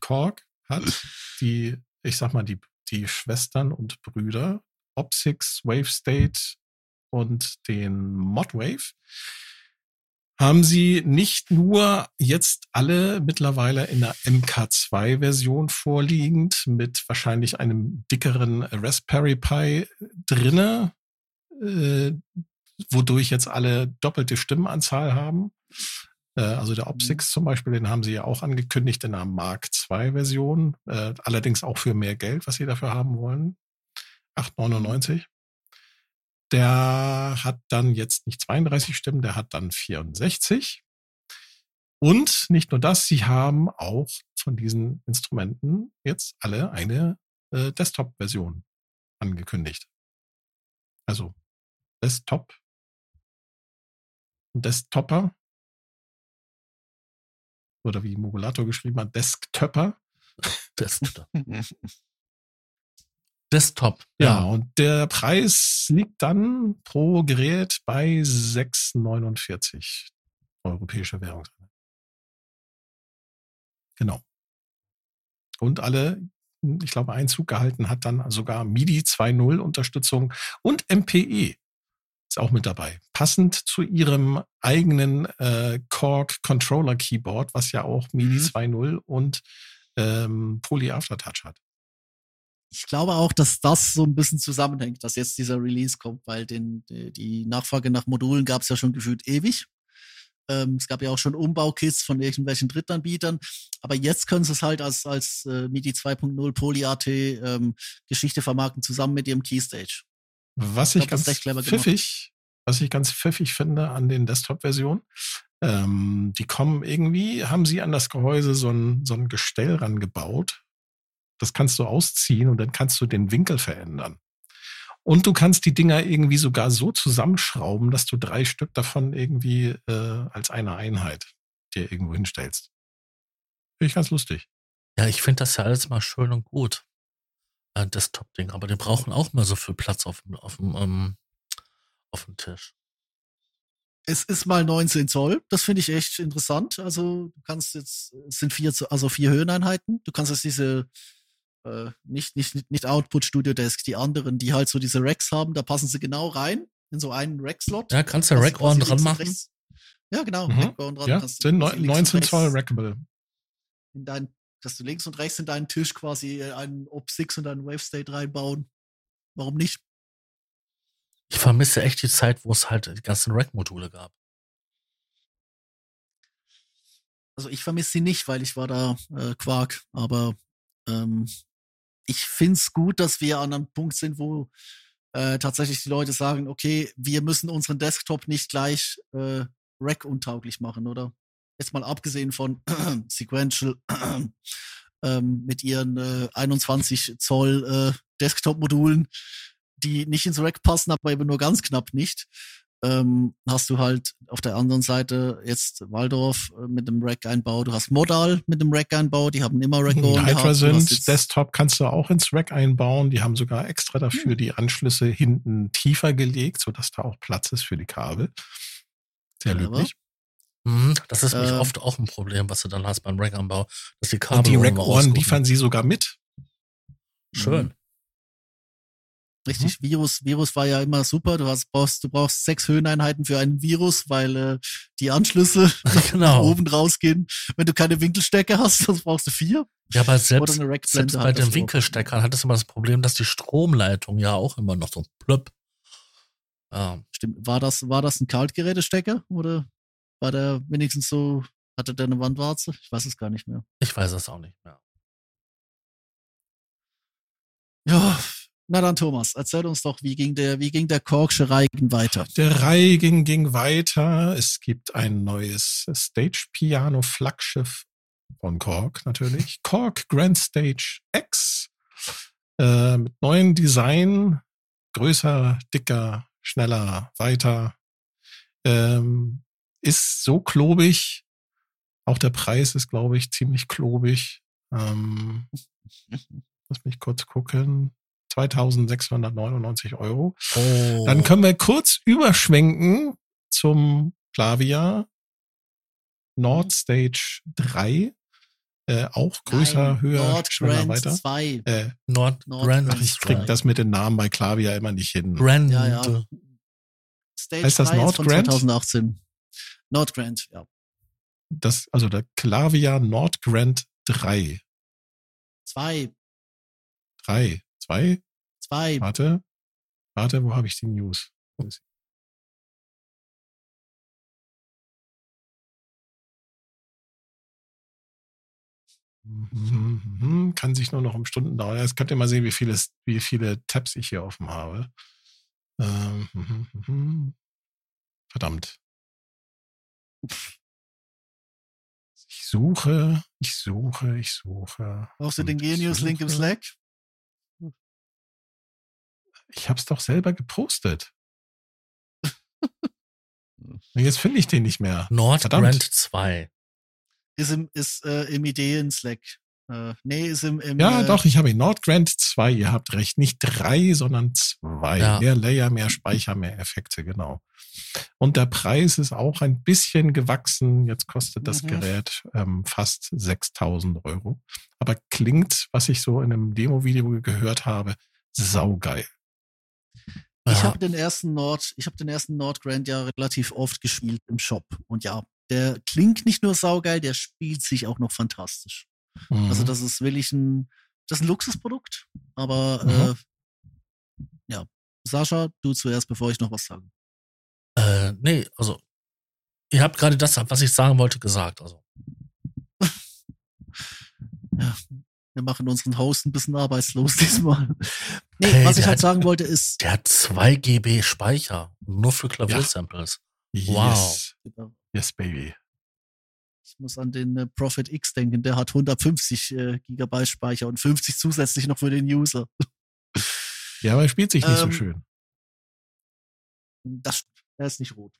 Korg hat die, ich sag mal, die, die Schwestern und Brüder, Opsix, Wave State und den Modwave, haben sie nicht nur jetzt alle mittlerweile in der MK2-Version vorliegend mit wahrscheinlich einem dickeren Raspberry Pi drinne, äh, wodurch jetzt alle doppelte Stimmenanzahl haben. Äh, also der Opsix zum Beispiel, den haben sie ja auch angekündigt in einer Mark II-Version, äh, allerdings auch für mehr Geld, was sie dafür haben wollen. 8,99. Der hat dann jetzt nicht 32 Stimmen, der hat dann 64. Und nicht nur das, sie haben auch von diesen Instrumenten jetzt alle eine äh, Desktop-Version angekündigt. Also Desktop und Desktopper oder wie Mogulator geschrieben hat, Desktopper. (laughs) Desktop. (laughs) Desktop. Ja, und der Preis liegt dann pro Gerät bei 6,49 europäische Währungseinheit. Genau. Und alle, ich glaube, Einzug gehalten hat dann sogar MIDI 2.0 Unterstützung und MPE ist auch mit dabei. Passend zu ihrem eigenen äh, Korg Controller Keyboard, was ja auch MIDI Mhm. 2.0 und ähm, Poly Aftertouch hat. Ich glaube auch, dass das so ein bisschen zusammenhängt, dass jetzt dieser Release kommt, weil den, die die Nachfrage nach Modulen gab es ja schon gefühlt ewig. Ähm, es gab ja auch schon Umbaukits von irgendwelchen Drittanbietern, aber jetzt können sie es halt als, als äh, MIDI 2.0 Poly-AT ähm, Geschichte vermarkten, zusammen mit ihrem Keystage. Was Ich ich, glaub, ganz pfiffig, was ich ganz pfiffig finde an den Desktop-Versionen, ähm, die kommen irgendwie, haben sie an das Gehäuse so ein, so ein Gestell rangebaut. Das kannst du ausziehen und dann kannst du den Winkel verändern. Und du kannst die Dinger irgendwie sogar so zusammenschrauben, dass du drei Stück davon irgendwie äh, als eine Einheit dir irgendwo hinstellst. Finde ich ganz lustig. Ja, ich finde das ja alles mal schön und gut. Ein Desktop-Ding, aber die brauchen auch mal so viel Platz auf dem, auf dem, ähm, auf dem Tisch. Es ist mal 19 Zoll, das finde ich echt interessant. Also du kannst jetzt, es sind vier, also vier Höheneinheiten. Du kannst jetzt diese äh, nicht, nicht, nicht Output Studio Desk, die anderen, die halt so diese Racks haben, da passen sie genau rein in so einen Rack-Slot. Ja, kannst du Rack-Ohren quasi dran machen? Ja, genau. Mhm. Rack-Ohren dran. Ja, kannst du sind quasi neun- links und 19 Zoll Rackable. In dein, dass du links und rechts in deinen Tisch quasi äh, einen Op6 und einen Wave State reinbauen. Warum nicht? Ich vermisse echt die Zeit, wo es halt die ganzen Rack-Module gab. Also ich vermisse sie nicht, weil ich war da äh, Quark, aber ähm, ich find's gut, dass wir an einem Punkt sind, wo äh, tatsächlich die Leute sagen, okay, wir müssen unseren Desktop nicht gleich äh, Rack-untauglich machen, oder? Jetzt mal abgesehen von (clears throat) Sequential (clears throat) ähm, mit ihren äh, 21 Zoll äh, Desktop-Modulen, die nicht ins Rack passen, aber eben nur ganz knapp nicht. Ähm, hast du halt auf der anderen Seite jetzt Waldorf äh, mit dem Rack-Einbau. Du hast Modal mit dem Rack-Einbau. Die haben immer Rack-Ohren Hydra sind Desktop kannst du auch ins Rack einbauen. Die haben sogar extra dafür die Anschlüsse hinten tiefer gelegt, sodass da auch Platz ist für die Kabel. Sehr Ja, löblich. Mhm, das ist Ähm. oft auch ein Problem, was du dann hast beim Rack-Anbau, dass die Und Kabel die irgendwo Rack-Ohren liefern sie sogar mit. Schön. Richtig, Virus, Virus war ja immer super. Du hast, brauchst, du brauchst sechs Höheneinheiten für einen Virus, weil äh, die Anschlüsse (laughs) genau. (laughs) oben rausgehen. Wenn du keine Winkelstecke hast, (laughs) sonst brauchst du vier. Ja, aber selbst, selbst bei den. Winkelsteckern hat es immer das Problem, dass die Stromleitung ja auch immer noch so plöpp. Ja, Stimmt. War das, war das ein Kaltgerätestecker oder war der wenigstens so, hatte der eine Wandwarze? Ich weiß es gar nicht mehr. ich weiß es auch nicht mehr. Ja, na dann Thomas, erzähl uns doch, wie ging der, wie ging der Korksche Reigen weiter? Der Reigen ging weiter. Es gibt ein neues Stage-Piano-Flaggschiff von Korg natürlich. Korg Grand Stage X. Äh, mit neuen Design. Größer, dicker, schneller, weiter. Ähm, ist so klobig. Auch der Preis ist, glaube ich, ziemlich klobig. Ähm, lass mich kurz gucken. 2699 Euro. Oh. Dann können wir kurz überschwenken zum Klavier Nord Stage 3. Äh, auch größer, Nein, höher, Nord schneller, Grand weiter. 2. Äh, Nord, Nord Grand, Grand ich krieg Zwei. das mit den Namen bei Klavier immer nicht hin. Grand. Ja, ja. Stage Heißt das 3 ist Nord von Grand? 2018. Nord Grand, ja. Das, also der Klavier Nord Grand 3. Zwei, 3. 2? zwei. Warte. Warte, wo habe ich die News? (laughs) Kann sich nur noch um Stunden dauern. Jetzt könnt ihr mal sehen, wie viele, wie viele Tabs ich hier offen habe. Ähm. (laughs) Verdammt. Ich suche, ich suche, ich suche. Brauchst du den Genius-Link im. Slack? Ich hab's doch selber gepostet. (laughs) Jetzt finde ich den nicht mehr. Nord Verdammt. Grand 2. Ist im, ist, äh, im Ideen-Slack. Äh, nee, ist im, im Ja, äh, doch, ich habe ihn. Nord Grand 2, ihr habt recht. Nicht drei, sondern zwei. Ja. Mehr Layer, mehr Speicher, mehr Effekte, genau. Und der Preis ist auch ein bisschen gewachsen. Jetzt kostet das Mhm. Gerät ähm, fast 6000 Euro. Aber klingt, was ich so in einem Demo-Video gehört habe, saugeil. Ich habe den ersten Nord, ich habe den ersten Nord Grand ja relativ oft gespielt im Shop. Und ja, der klingt nicht nur saugeil, der spielt sich auch noch fantastisch. Also Mhm. das ist wirklich ein, das ist ein Luxusprodukt. Aber Mhm. äh, ja, Sascha, du zuerst, bevor ich noch was sage. Äh, nee, also, ihr habt gerade das, was ich sagen wollte, gesagt. Also, (laughs) Ja, wir machen unseren Host ein bisschen arbeitslos (laughs) diesmal. Nee, Hey, was ich halt hat- sagen wollte ist, der hat 2 GB Speicher. Nur für Klaviersamples. Wow. Yes. Yes, baby. ich muss an den äh, Prophet X denken, der hat 150 äh, Gigabyte Speicher und 50 zusätzlich noch für den User. (laughs) Ja, aber er spielt sich nicht so Ähm, schön. Das, er ist nicht rot.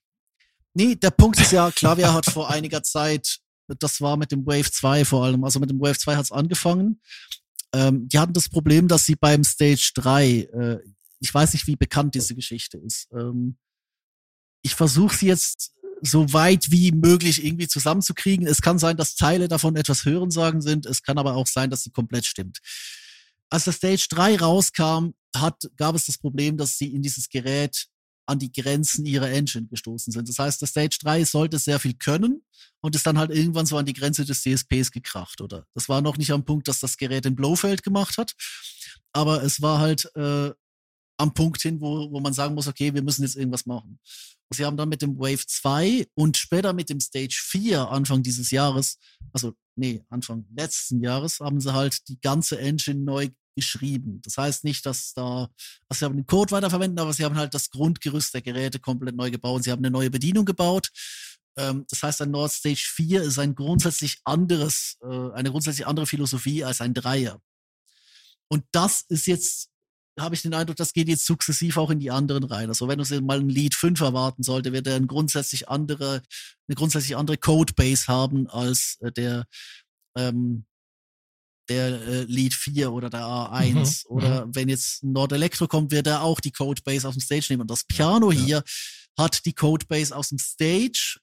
Nee, der Punkt ist ja, Klavier hat vor einiger Zeit, das war mit dem Wave 2 vor allem, also mit dem Wave 2 hat's angefangen. Ähm, die hatten das Problem, dass sie beim Stage 3, äh, ich weiß nicht, wie bekannt diese Geschichte ist. Ähm, ich versuche sie jetzt so weit wie möglich irgendwie zusammenzukriegen. Es kann sein, dass Teile davon etwas Hörensagen sind. Es kann aber auch sein, dass sie komplett stimmt. Als der Stage 3 rauskam, hat, gab es das Problem, dass sie in dieses Gerät an die Grenzen ihrer Engine gestoßen sind. Das heißt, der Stage 3 sollte sehr viel können und ist dann halt irgendwann so an die Grenze des DSPs gekracht, oder? Das war noch nicht am Punkt, dass das Gerät in Blofeld gemacht hat, aber es war halt äh, am Punkt hin, wo, wo man sagen muss, okay, wir müssen jetzt irgendwas machen. Und sie haben dann mit dem Wave 2 und später mit dem Stage 4 Anfang dieses Jahres, also nee, Anfang letzten Jahres, haben sie halt die ganze Engine neu geschrieben. Das heißt nicht, dass da, also sie haben den Code weiterverwenden, aber sie haben halt das Grundgerüst der Geräte komplett neu gebaut. Sie haben eine neue Bedienung gebaut. Ähm, das heißt, ein Nord Stage 4 ist ein grundsätzlich anderes, äh, eine grundsätzlich andere Philosophie als ein Dreier. Und das ist jetzt habe ich den Eindruck, das geht jetzt sukzessiv auch in die anderen rein. Also wenn du mal ein Lied 5 erwarten sollte, wird er ein grundsätzlich andere, eine grundsätzlich andere Codebase haben als äh, der ähm, der äh, Lead 4 oder der A1 mhm, oder mhm. wenn jetzt Nord Electro kommt, wird er auch die Codebase aus dem Stage nehmen. Und das Piano ja. hier hat die Codebase aus dem Stage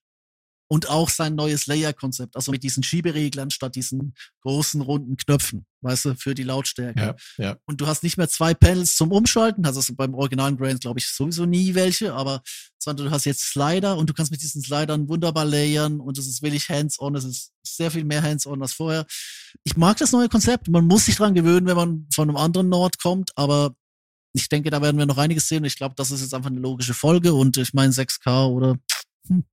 und auch sein neues Layer-Konzept, also mit diesen Schiebereglern statt diesen großen runden Knöpfen, weißt du, für die Lautstärke. Ja, ja. Und du hast nicht mehr zwei Panels zum Umschalten, also beim originalen Grand glaube ich sowieso nie welche, aber sondern du hast jetzt Slider und du kannst mit diesen Slidern wunderbar layern und es ist wirklich hands-on, es ist sehr viel mehr hands-on als vorher. Ich mag das neue Konzept, man muss sich dran gewöhnen, wenn man von einem anderen Nord kommt, aber ich denke, da werden wir noch einiges sehen. Ich glaube, das ist jetzt einfach eine logische Folge und ich meine 6K oder hm,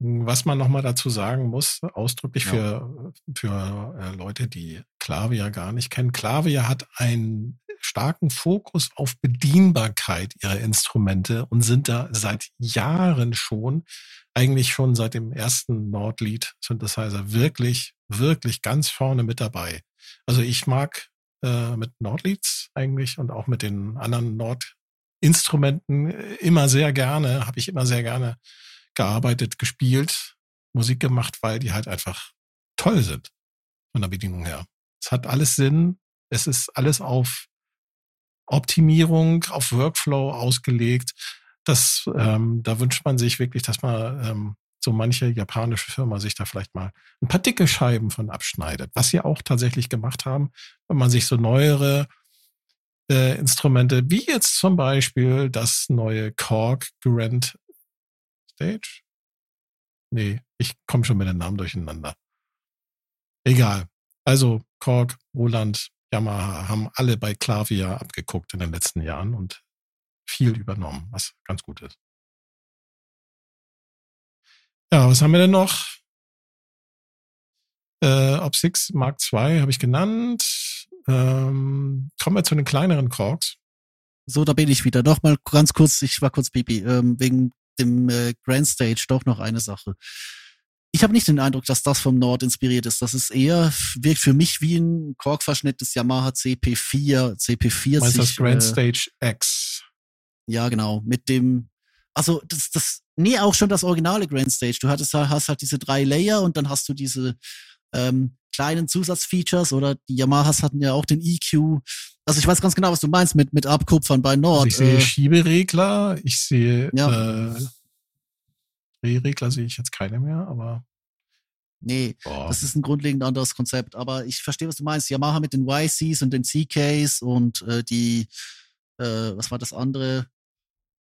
was man nochmal dazu sagen muss, ausdrücklich ja. für, für äh, Leute, die Klavier gar nicht kennen. Klavier hat einen starken Fokus auf Bedienbarkeit ihrer Instrumente und sind da seit Jahren schon, eigentlich schon seit dem ersten Nordlied Synthesizer wirklich, wirklich ganz vorne mit dabei. Also ich mag äh, mit Nordleads eigentlich und auch mit den anderen Nord-Instrumenten immer sehr gerne, habe ich immer sehr gerne gearbeitet, gespielt, Musik gemacht, weil die halt einfach toll sind von der Bedienung her. Es hat alles Sinn. Es ist alles auf Optimierung, auf Workflow ausgelegt. Das, ähm, da wünscht man sich wirklich, dass man ähm, so manche japanische Firma sich da vielleicht mal ein paar dicke Scheiben von abschneidet. Was sie auch tatsächlich gemacht haben, wenn man sich so neuere äh, Instrumente, wie jetzt zum Beispiel das neue Korg Grand Stage? Nee, ich komme schon mit den Namen durcheinander. Egal. Also Korg, Roland, Yamaha haben alle bei Klavier abgeguckt in den letzten Jahren und viel übernommen, was ganz gut ist. Ja, was haben wir denn noch? Äh, Op 6 Mark II habe ich genannt. Ähm, kommen wir zu den kleineren Korgs. So, da bin ich wieder. Noch mal ganz kurz, ich war kurz Pipi, ähm, wegen dem äh, Grand Stage doch noch eine Sache. Ich habe nicht den Eindruck, dass das vom Nord inspiriert ist. Das ist eher, wirkt für mich wie ein Korkverschnitt des Yamaha CP4, CP40. Meinst das Grand äh, Stage X? Ja, genau. Mit dem, also das, das, nee, auch schon das originale Grand Stage. Du hattest, hast halt diese drei Layer und dann hast du diese ähm, kleinen Zusatzfeatures oder die Yamahas hatten ja auch den EQ. Also ich weiß ganz genau, was du meinst mit, mit Abkupfern bei Nord. Also ich sehe äh, Schieberegler, ich sehe ja. äh, Drehregler sehe ich jetzt keine mehr, aber. Nee, Boah. das ist ein grundlegend anderes Konzept. Aber ich verstehe, was du meinst. Yamaha mit den YCs und den CKs und äh, die, äh, was war das andere?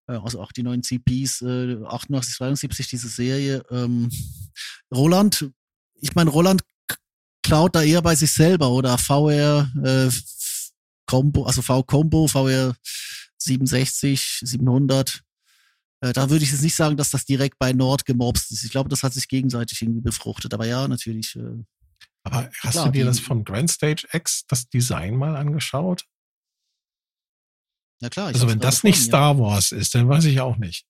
Äh, also auch die neuen CPs, äh, 88, 72, diese Serie. Ähm, Roland, ich meine, Roland klaut da eher bei sich selber oder VR äh, Combo, also V-Combo, VR 67, 700. Äh, da würde ich jetzt nicht sagen, dass das direkt bei Nord gemobst ist. Ich glaube, das hat sich gegenseitig irgendwie befruchtet. Aber ja, natürlich. Äh, Aber hast klar, du dir das vom Grand Stage X, das Design mal angeschaut? Ja klar. also wenn das nicht Star Wars ist, dann weiß ich auch nicht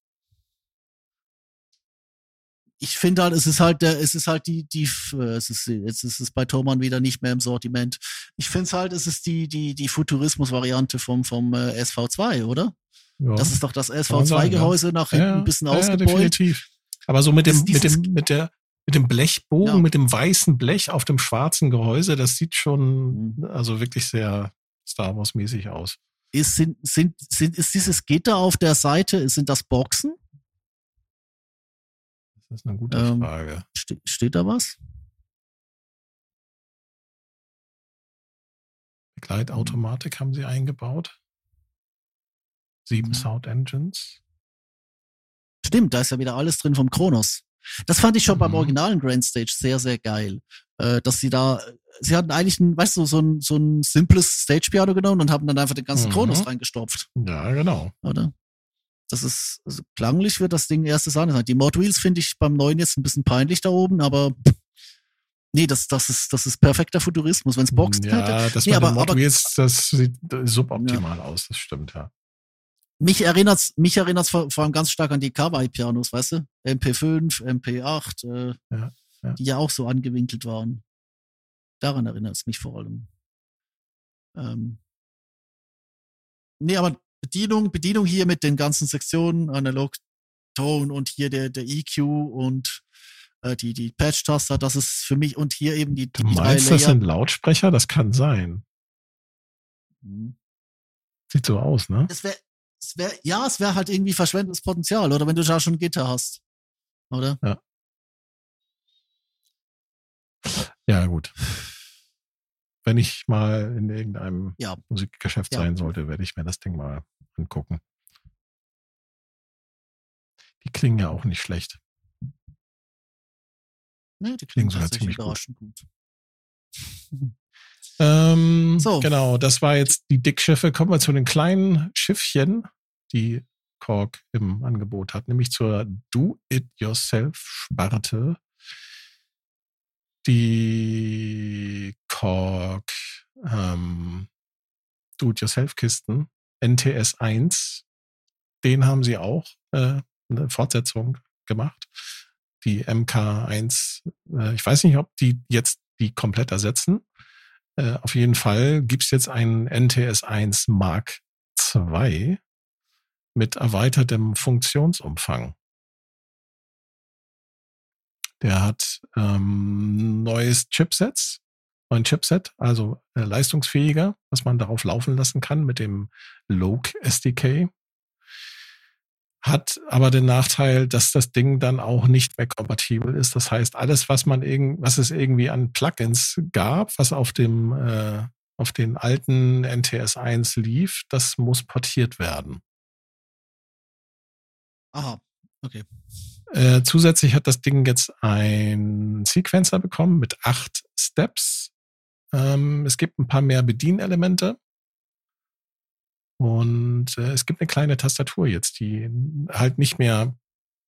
ich finde halt, es ist halt der, es ist halt die, die, es ist, jetzt ist es bei Thomann wieder nicht mehr im Sortiment. Ich finde es halt, es ist die, die, die Futurismus-Variante vom, vom äh, SV2, oder? Ja. Das ist doch das SV2-Gehäuse ja. nach hinten ja, ein bisschen ja, ausgebeult. definitiv. Aber so mit dem, mit dem, mit der, mit dem Blechbogen, mit dem weißen Blech auf dem schwarzen Gehäuse, das sieht schon, mhm. also wirklich sehr Star Wars-mäßig aus. Ist, sind, sind, sind, ist dieses Gitter auf der Seite, sind das Boxen? Das ist eine gute ähm, Frage. Ste steht da was? Begleitautomatik haben sie eingebaut. Sieben mhm. Sound Engines. Stimmt, da ist ja wieder alles drin vom Kronos. Das fand ich schon mhm. beim originalen Grand Stage sehr, sehr geil. Äh, dass sie da, sie hatten eigentlich ein, weißt du, so ein, so ein simples Stage-Piano genommen und haben dann einfach den ganzen mhm. Kronos reingestopft. Ja, genau. Oder? Das ist, also klanglich wird das Ding erstes sein. Die Mod Wheels finde ich beim neuen jetzt ein bisschen peinlich da oben, aber nee, das, das ist, das ist perfekter Futurismus. Wenn es boxt ja, hätte. das nee, aber, Mod Wheels, das sieht suboptimal ja. aus, das stimmt, ja. Mich erinnert's, mich erinnert's vor, vor allem ganz stark an die Kawaii-Pianos, weißt du? MP5, MP8, äh, ja, ja. die ja auch so angewinkelt waren. Daran erinnert es mich vor allem. Ähm, Nee, aber Bedienung, Bedienung hier mit den ganzen Sektionen, Analog, Tone und hier der, der EQ und äh, die, die Patch-Taster, das ist für mich und hier eben die, Du meinst, das sind Lautsprecher? Das kann sein. Mhm. Sieht so aus, ne? Es wäre, es wär, ja, es wäre halt irgendwie verschwendetes Potenzial, oder wenn du da schon Gitter hast. Oder? Ja, gut. Wenn ich mal in irgendeinem Ja. Musikgeschäft Ja. sein sollte, werde ich mir das Ding mal angucken. Die klingen ja auch nicht schlecht. Ne, die Klingen sogar ziemlich gut. gut. (laughs) Ähm, So. Genau, das war jetzt die Dickschiffe. Kommen wir zu den kleinen Schiffchen, die Korg im Angebot hat, nämlich zur Do-It-Yourself-Sparte. Die Korg ähm, Do-It-Yourself-Kisten, NTS 1, den haben sie auch äh, eine Fortsetzung gemacht. Die MK1, äh, ich weiß nicht, ob die jetzt die komplett ersetzen. Äh, auf jeden Fall gibt's jetzt einen NTS 1 Mark II mit erweitertem Funktionsumfang. Der hat ähm, neues Chipsets, neuen Chipset, also äh, leistungsfähiger, was man darauf laufen lassen kann mit dem Loke SDK. Hat aber den Nachteil, dass das Ding dann auch nicht mehr kompatibel ist. Das heißt, alles, was man irgend, was es irgendwie an Plugins gab, was auf dem äh, auf den alten NTS 1 lief, das muss portiert werden. Aha, okay. Äh, zusätzlich hat das Ding jetzt ein Sequencer bekommen mit acht Steps. Ähm, es gibt ein paar mehr Bedienelemente. Und äh, es gibt eine kleine Tastatur jetzt, die halt nicht mehr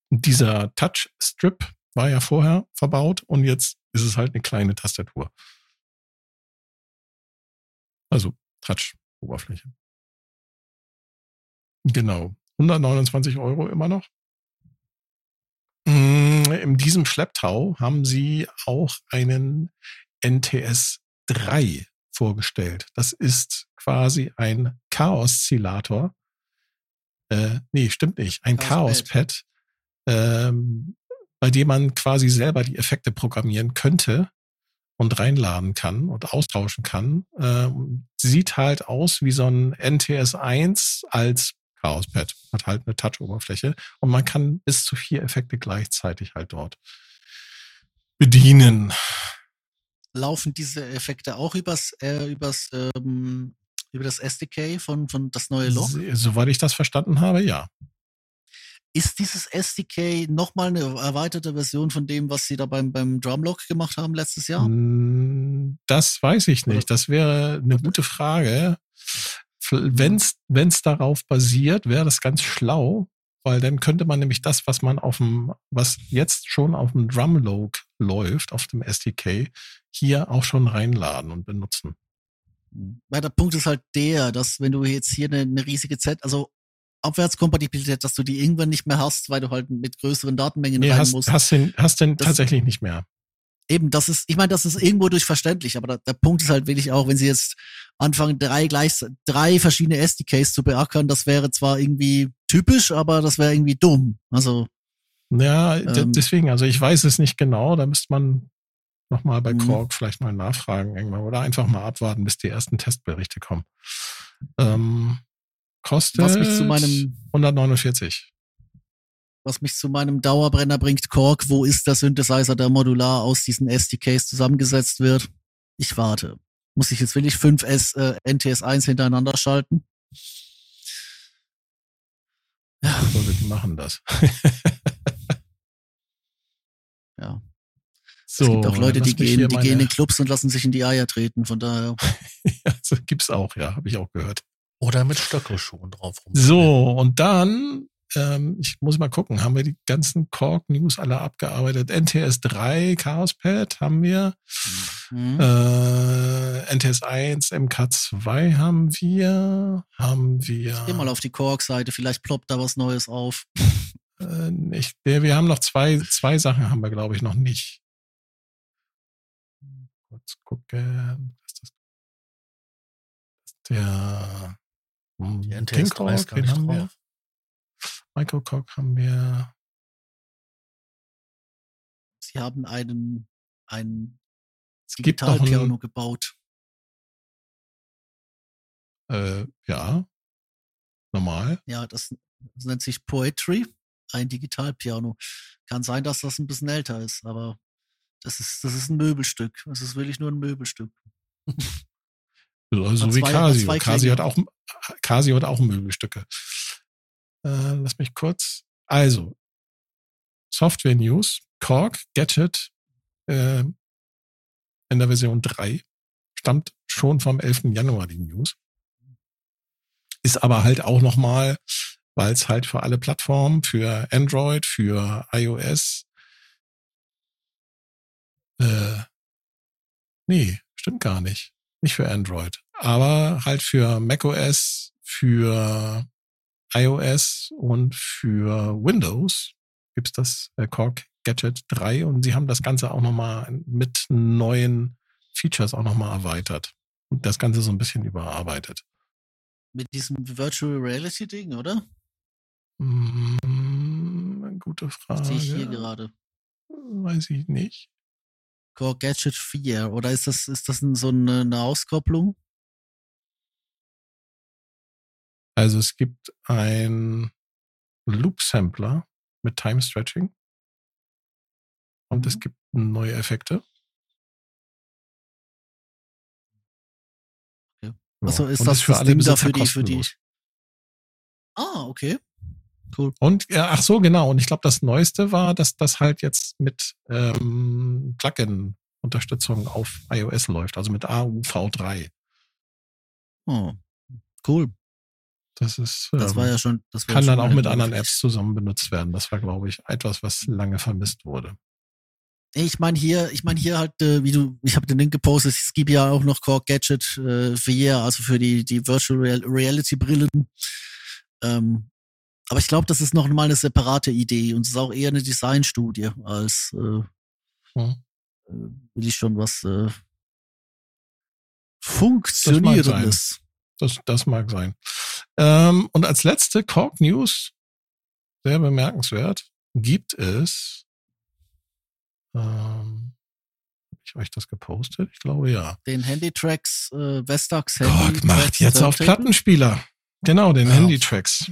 dieser Touchstrip war ja vorher verbaut und jetzt ist es halt eine kleine Tastatur. Also Touch-Oberfläche. Genau. 129 Euro immer noch. Mm, In diesem Schlepptau haben sie auch einen NTS 3 vorgestellt. Das ist quasi ein Chaos-Oszillator. Äh, nee, stimmt nicht. Ein Chaos-Pad. Ähm, bei dem man quasi selber die Effekte programmieren könnte und reinladen kann und austauschen kann. Ähm, sieht halt aus wie so ein NTS 1 als Chaos-Pad. Hat halt eine Touch-Oberfläche und man kann bis zu vier Effekte gleichzeitig halt dort bedienen. Laufen diese Effekte auch übers, äh, übers, ähm, über das SDK von, von das neue? So- Soweit ich das verstanden habe, ja. Ist dieses SDK nochmal eine erweiterte Version von dem, was sie da beim, beim Drumlock gemacht haben letztes Jahr? Mm, Das weiß ich nicht. Das wäre eine gute Frage. Wenn es darauf basiert, wäre das ganz schlau, weil dann könnte man nämlich das, was man auf dem, was jetzt schon auf dem Drumlog läuft, auf dem SDK, hier auch schon reinladen und benutzen. Weil der Punkt ist halt der, dass wenn du jetzt hier eine, eine riesige Z, also Abwärtskompatibilität, dass du die irgendwann nicht mehr hast, weil du halt mit größeren Datenmengen Nee, rein hast, musst. hast den, hast den Das- tatsächlich nicht mehr. Eben, das ist, ich meine, das ist irgendwo durchverständlich, aber der, der Punkt ist halt wirklich auch, wenn sie jetzt anfangen, drei gleich, drei verschiedene SDKs zu beackern, das wäre zwar irgendwie typisch, aber das wäre irgendwie dumm. Also, Ja, Ähm. deswegen, also ich weiß es nicht genau, da müsste man nochmal bei Mhm. Korg vielleicht mal nachfragen irgendwann oder einfach mal abwarten, bis die ersten Testberichte kommen. Ähm, kostet Was mich zu meinem- 149. was mich zu meinem Dauerbrenner bringt, Korg, wo ist der Synthesizer, der modular aus diesen SDKs zusammengesetzt wird? Ich warte. Muss ich jetzt wirklich fünf S, äh, NTS1 hintereinander schalten? Ja, die machen das. (laughs) ja. So, es gibt auch Leute, die gehen, die meine- gehen in Clubs und lassen sich in die Eier treten. Von daher. (laughs) also gibt's auch, ja, habe ich auch gehört. Oder mit Stöckelschuhen drauf rum. So, und dann, ähm, ich muss mal gucken, haben wir die ganzen Korg-News alle abgearbeitet? NTS 3, Chaospad haben wir. Mhm. Äh, NTS 1, MK2 haben wir. Haben wir. Geh mal auf die Korg-Seite, vielleicht ploppt da was Neues auf. (laughs) Äh, nicht, nee, wir haben noch zwei, zwei Sachen haben wir, glaube ich, noch nicht. Kurz gucken. Ist? Der Die NTS King 3 ist Korg, gar nicht haben wir? drauf. Michael Korg haben wir. Sie haben einen, ein Es gibt noch Digitalpiano gebaut. äh, ja, normal. Ja, das, das nennt sich Poetry, ein Digitalpiano. Kann sein, dass das ein bisschen älter ist, aber das ist, das ist ein Möbelstück. Das ist wirklich nur ein Möbelstück. (laughs) So Hat wie zwei- hat Casio. Casio hat auch, Casio hat auch Möbelstücke. Äh, lass mich kurz. Also, Software News, Korg, Gadget, äh, in der Version 3. Stammt schon vom 11. Januar die News. Ist aber halt auch nochmal, weil es halt für alle Plattformen, für Android, für iOS, äh, nee, stimmt gar nicht. Nicht für Android. Aber halt für macOS, für iOS und für Windows gibt's das äh, Korg Gadget 3 und sie haben das Ganze auch nochmal mit neuen Features auch nochmal erweitert und das Ganze so ein bisschen überarbeitet. Mit diesem Virtual Reality Ding, oder? Mm, gute Frage. Sehe ich hier gerade. Weiß ich nicht. Core Gadget 4. Oder ist das, ist das so eine, eine Auskopplung? Also es gibt ein Loop Sampler mit Time Stretching und es Mhm. gibt neue Effekte. Okay. Ja, Achso, ist und das für das alle Ding da Besitzer für die, für die. Ah, okay. Cool. Und ja, ach so, genau. Und ich glaube, das Neueste war, dass das halt jetzt mit ähm, Plugin-Unterstützung auf iOS läuft, also mit AUV3. Oh, cool. Das ist Das ähm, war ja schon. Das war kann schon dann auch mit anderen. Apps zusammen benutzt werden. Das war, glaube ich, etwas, was lange vermisst wurde. Ich meine hier, ich meine hier halt, äh, wie du, ich habe den Link gepostet, es gibt ja auch noch Core Gadget äh, für hier, also für die die Virtual Real Reality Brillen. Ähm, aber ich glaube, das ist noch mal eine separate Idee und es ist auch eher eine Designstudie als äh, Hm. will ich schon was äh, funktionierendes. Das, das mag sein. Ähm, und als letzte Korg News, sehr bemerkenswert, gibt es, ähm, hab ich euch das gepostet? Ich glaube ja. Den Handytracks äh, Vestax Handy Korg macht Tracks jetzt auf. Plattenspieler. Genau, den Ja. Handy-Tracks.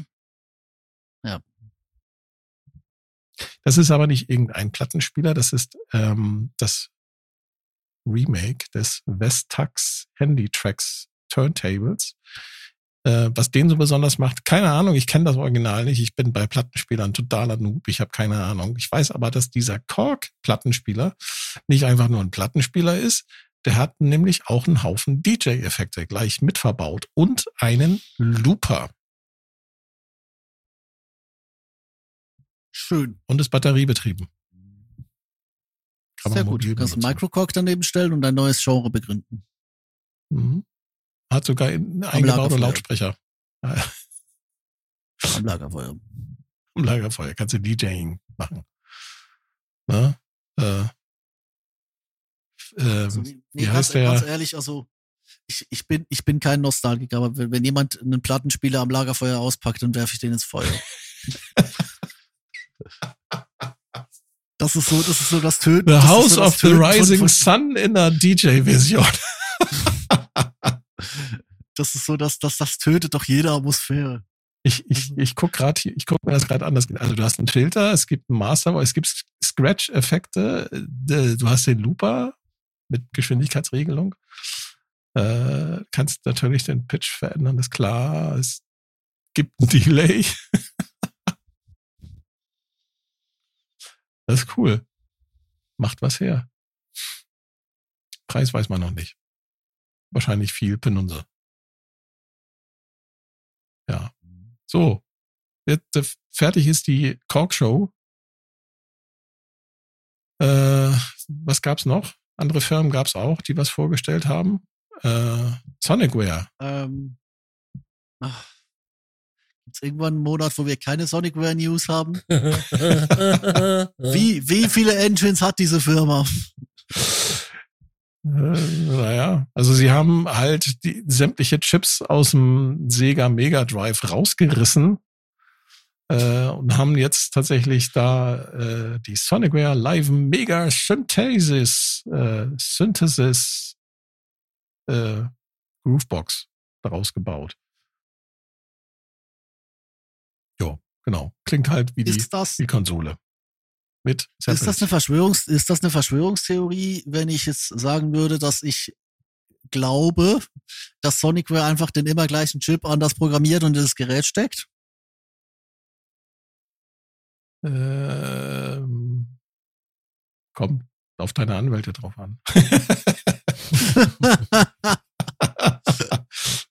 Ja. Das ist aber nicht irgendein Plattenspieler, das ist ähm, das Remake des Vestax Handy-Tracks Turntables. Äh, was den so besonders macht, keine Ahnung, ich kenne das Original nicht. Ich bin bei Plattenspielern totaler Noob, ich habe keine Ahnung. Ich weiß aber, dass dieser Korg-Plattenspieler nicht einfach nur ein Plattenspieler ist, der hat nämlich auch einen Haufen DJ-Effekte gleich mit verbaut und einen Looper Schön. und ist batteriebetrieben. Kann man Sehr gut. Du kannst einen. Microcork daneben stellen und ein neues Genre begründen. Mhm. Hat sogar in- eingebaute. Lautsprecher. Am Lagerfeuer. Am Lagerfeuer kannst du DJing machen. Ne? Äh, ähm, Also, nee, wie ganz, heißt der? ganz ehrlich, also ich, ich, bin, ich bin kein Nostalgiker, aber wenn, wenn jemand einen Plattenspieler am Lagerfeuer auspackt, dann werfe ich den ins Feuer. (laughs) das ist so, das ist so das Töten. The House so of the Rising von, Sun in der DJ-Version. (laughs) Das ist so, dass das, das tötet doch jede Atmosphäre. Ich, ich, ich guck gerade hier, ich guck mir das gerade an. Also du hast einen Filter, es gibt einen Master, es gibt Scratch-Effekte, äh, du hast den Looper mit Geschwindigkeitsregelung. Äh, kannst natürlich den Pitch verändern, ist klar. Es gibt ein Delay. (laughs) das ist cool. Macht was her. Preis weiß man noch nicht. Wahrscheinlich viel Penunse. So. Jetzt, äh, fertig ist die Cork Show. Äh, was gab's noch? Andere Firmen gab's auch, die was vorgestellt haben. Äh, Sonicware. Ähm, Gibt es irgendwann einen Monat, wo wir keine Sonicware News haben? (laughs) Wie, wie viele Engines hat diese Firma? (laughs) Äh, naja, also sie haben halt die sämtliche Chips aus dem Sega Mega Drive rausgerissen äh, und haben jetzt tatsächlich da äh, die Sonicware Live Mega Synthesis äh, Synthesis äh, Groovebox daraus gebaut. Ja, genau. Klingt halt wie die, Ist das, die Konsole. Mit ist das eine Verschwörungs, ist das eine Verschwörungstheorie, wenn ich jetzt sagen würde, dass ich glaube, dass Sonicware einfach den immer gleichen Chip anders programmiert und in das Gerät steckt? Ähm, kommt auf deine Anwälte drauf an. (laughs)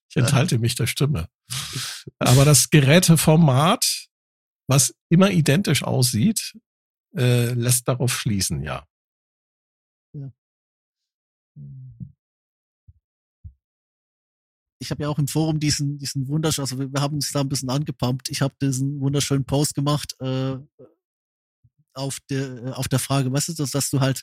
ich enthalte mich der Stimme. Aber das Geräteformat, was immer identisch aussieht, äh, lässt darauf schließen, ja. Ich habe ja auch im Forum diesen, diesen wunderschönen, also wir, wir haben uns da ein bisschen angepumpt. Ich habe diesen wunderschönen Post gemacht äh, auf der äh, auf der Frage, weißt du, dass, dass du halt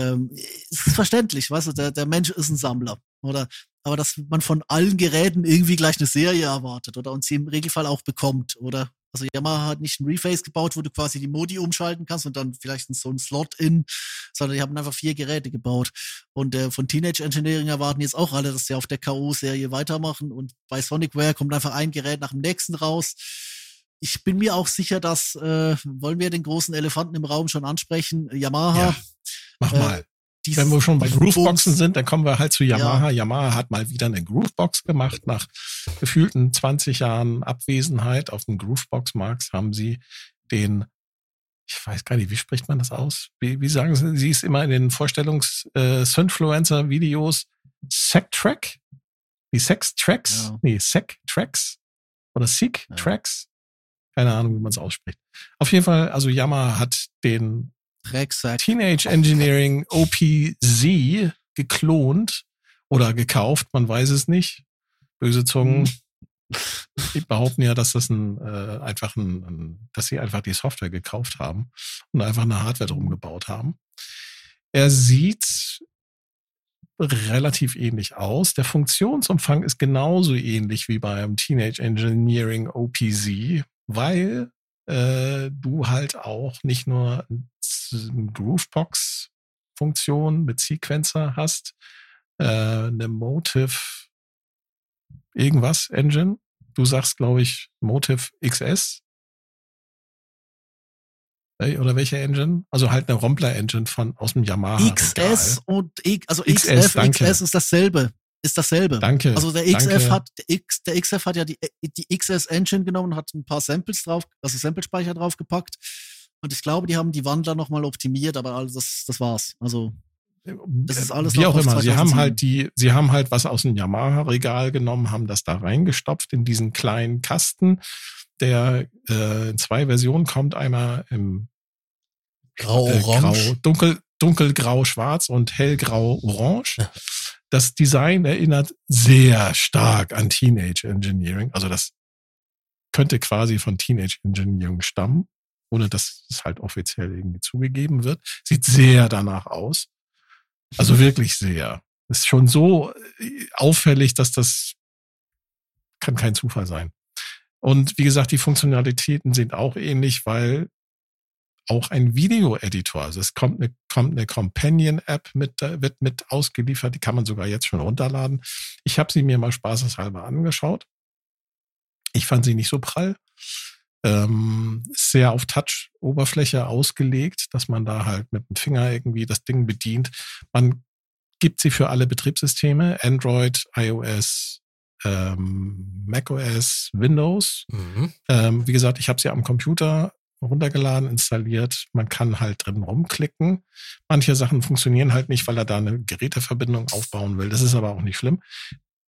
ähm, es ist verständlich, weißt du, der, der Mensch ist ein Sammler, oder? Aber dass man von allen Geräten irgendwie gleich eine Serie erwartet oder und sie im Regelfall auch bekommt, oder? Also Yamaha hat nicht ein Reface gebaut, wo du quasi die Modi umschalten kannst und dann vielleicht so einen Slot in, sondern die haben einfach vier Geräte gebaut. Und äh, von Teenage Engineering erwarten jetzt auch alle, dass sie auf der K.O.-Serie weitermachen. Und bei Sonicware kommt einfach ein Gerät nach dem nächsten raus. Ich bin mir auch sicher, dass, äh, wollen wir den großen Elefanten im Raum schon ansprechen, Yamaha. Ja, Mach Äh, mal. die- Wenn wir schon bei Grooveboxen sind, dann kommen wir halt zu Yamaha. Yamaha hat mal wieder eine Groovebox gemacht. Nach gefühlten 20 Jahren Abwesenheit auf dem Groovebox-Markt haben sie den, ich weiß gar nicht, wie spricht man das aus? Wie, wie sagen sie, sie ist immer in den Vorstellungs äh, Sec-Track? Die Sex-Tracks? Ja. Nee, Sec-Tracks? Oder Ja. Seek-Tracks? Keine Ahnung, wie man es ausspricht. Auf jeden Fall, also Yamaha hat den Drecksack. Teenage Engineering OPZ geklont oder gekauft, man weiß es nicht. Böse Zungen die behaupten ja, dass das ein, äh, einfach ein, ein, dass sie einfach die Software gekauft haben und einfach eine Hardware drum gebaut haben. Er sieht relativ ähnlich aus. Der Funktionsumfang ist genauso ähnlich wie beim Teenage Engineering OPZ, weil äh, du halt auch nicht nur eine Groovebox-Funktion mit Sequencer hast, äh, eine Motive irgendwas Engine. Du sagst, glaube ich, Motive XS. Oder welche Engine? Also halt eine Rompler-Engine von aus dem Yamaha. XS und X, also XS, XF, danke. XS ist dasselbe. Ist dasselbe. Danke. Also der XF danke. hat, der, X, der XF hat ja die, die XS Engine genommen und hat ein paar Samples drauf, also Samplespeicher draufgepackt. Und ich glaube, die haben die Wandler nochmal optimiert, aber alles, das, das war's. Also, das ist alles Wie auch immer. Sie haben 2007. halt die, sie haben halt was aus dem Yamaha-Regal genommen, haben das da reingestopft in diesen kleinen Kasten, der äh, in zwei Versionen kommt. Einmal im äh, grau, Grau-Orange. dunkel, dunkelgrau-schwarz und hellgrau-orange. Ja. (laughs) Das Design erinnert sehr stark an Teenage Engineering. Also das könnte quasi von Teenage Engineering stammen, ohne dass es halt offiziell irgendwie zugegeben wird. Sieht sehr danach aus. Also wirklich sehr. Ist schon so äh, auffällig, dass das kann kein Zufall sein. Und wie gesagt, die Funktionalitäten sind auch ähnlich, weil auch ein Video-Editor, also es kommt eine, kommt eine Companion-App mit, äh, wird mit ausgeliefert, die kann man sogar jetzt schon runterladen. Ich habe sie mir mal spaßeshalber angeschaut. Ich fand sie nicht so prall. Ähm, sehr auf Touch-Oberfläche ausgelegt, dass man da halt mit dem Finger irgendwie das Ding bedient. Man gibt sie für alle Betriebssysteme, Android, iOS, ähm, macOS, Windows. Mhm. Ähm, wie gesagt, ich habe sie am Computer runtergeladen, installiert. Man kann halt drin rumklicken. Manche Sachen funktionieren halt nicht, weil er da eine Geräteverbindung aufbauen will. Das ist aber auch nicht schlimm.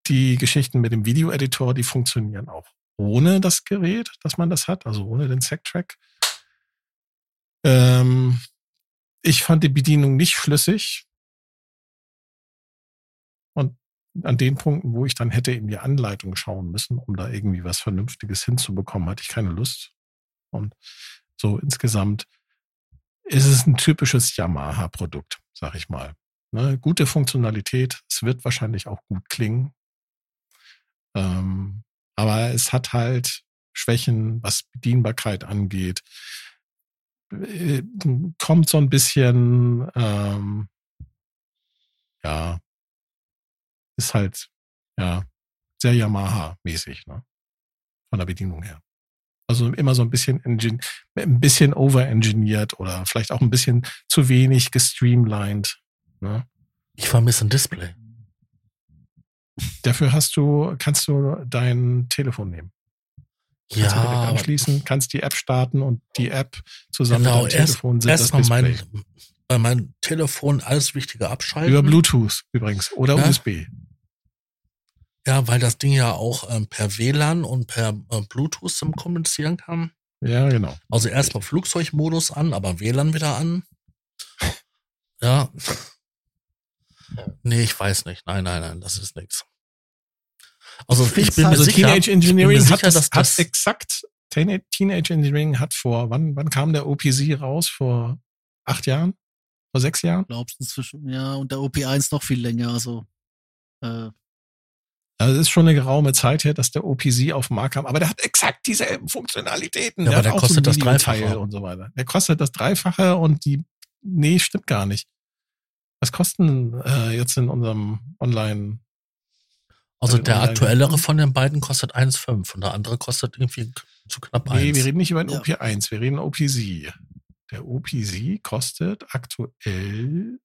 Die Geschichten mit dem Video-Editor, die funktionieren auch ohne das Gerät, dass man das hat, also ohne den Sec-Track. Ähm, ich fand die Bedienung nicht schlüssig. Und an den Punkten, wo ich dann hätte in die Anleitung schauen müssen, um da irgendwie was Vernünftiges hinzubekommen, hatte ich keine Lust. Und so insgesamt ist es ein typisches Yamaha-Produkt, sag ich mal. Ne? Gute Funktionalität. Es wird wahrscheinlich auch gut klingen. Ähm, aber es hat halt Schwächen, was Bedienbarkeit angeht. Äh, kommt so ein bisschen, ähm, ja, ist halt, ja, sehr Yamaha-mäßig, ne? Von der Bedienung her. Also immer so ein bisschen, ein bisschen overengineert oder vielleicht auch ein bisschen zu wenig gestreamlined. Ne? Ich vermisse ein Display. Dafür hast du, kannst du dein Telefon nehmen. Ja. Kannst direkt anschließen, kannst die App starten und die App zusammen genau, mit deinem Telefon sind erst das Display. mein, bei meinem Telefon alles Wichtige abschalten. Über Bluetooth übrigens oder Ja. USB. Ja, weil das Ding ja auch ähm, per WLAN und per äh, Bluetooth zum kommunizieren kann. Ja, genau. Also erstmal Flugzeugmodus an, aber WLAN wieder an. Ja. Nee, ich weiß nicht. Nein, nein, nein, das ist nix. Also Ich bin mir Also sicher, Teenage Engineering mir hat, sicher, das, dass hat das exakt, Teena- Teenage Engineering hat vor, wann, wann kam der OPC raus? Vor acht Jahren? Vor sechs Jahren? Glaubst du inzwischen, ja, und der OP1 noch viel länger, also, äh, Also es ist schon eine geraume Zeit her, dass der OPC auf den Markt kam, aber der hat exakt dieselben Funktionalitäten. Ja, aber hat der auch kostet ein das Dreifache. und so weiter. Der kostet das Dreifache und die, nee, stimmt gar nicht. Was kosten äh, jetzt in unserem Online? Also Also der online- aktuellere von den beiden kostet 1,5 und der andere kostet irgendwie zu knapp Nee, 1. wir reden nicht über den Ja. OP1, wir reden OPC. Der OPC kostet aktuell,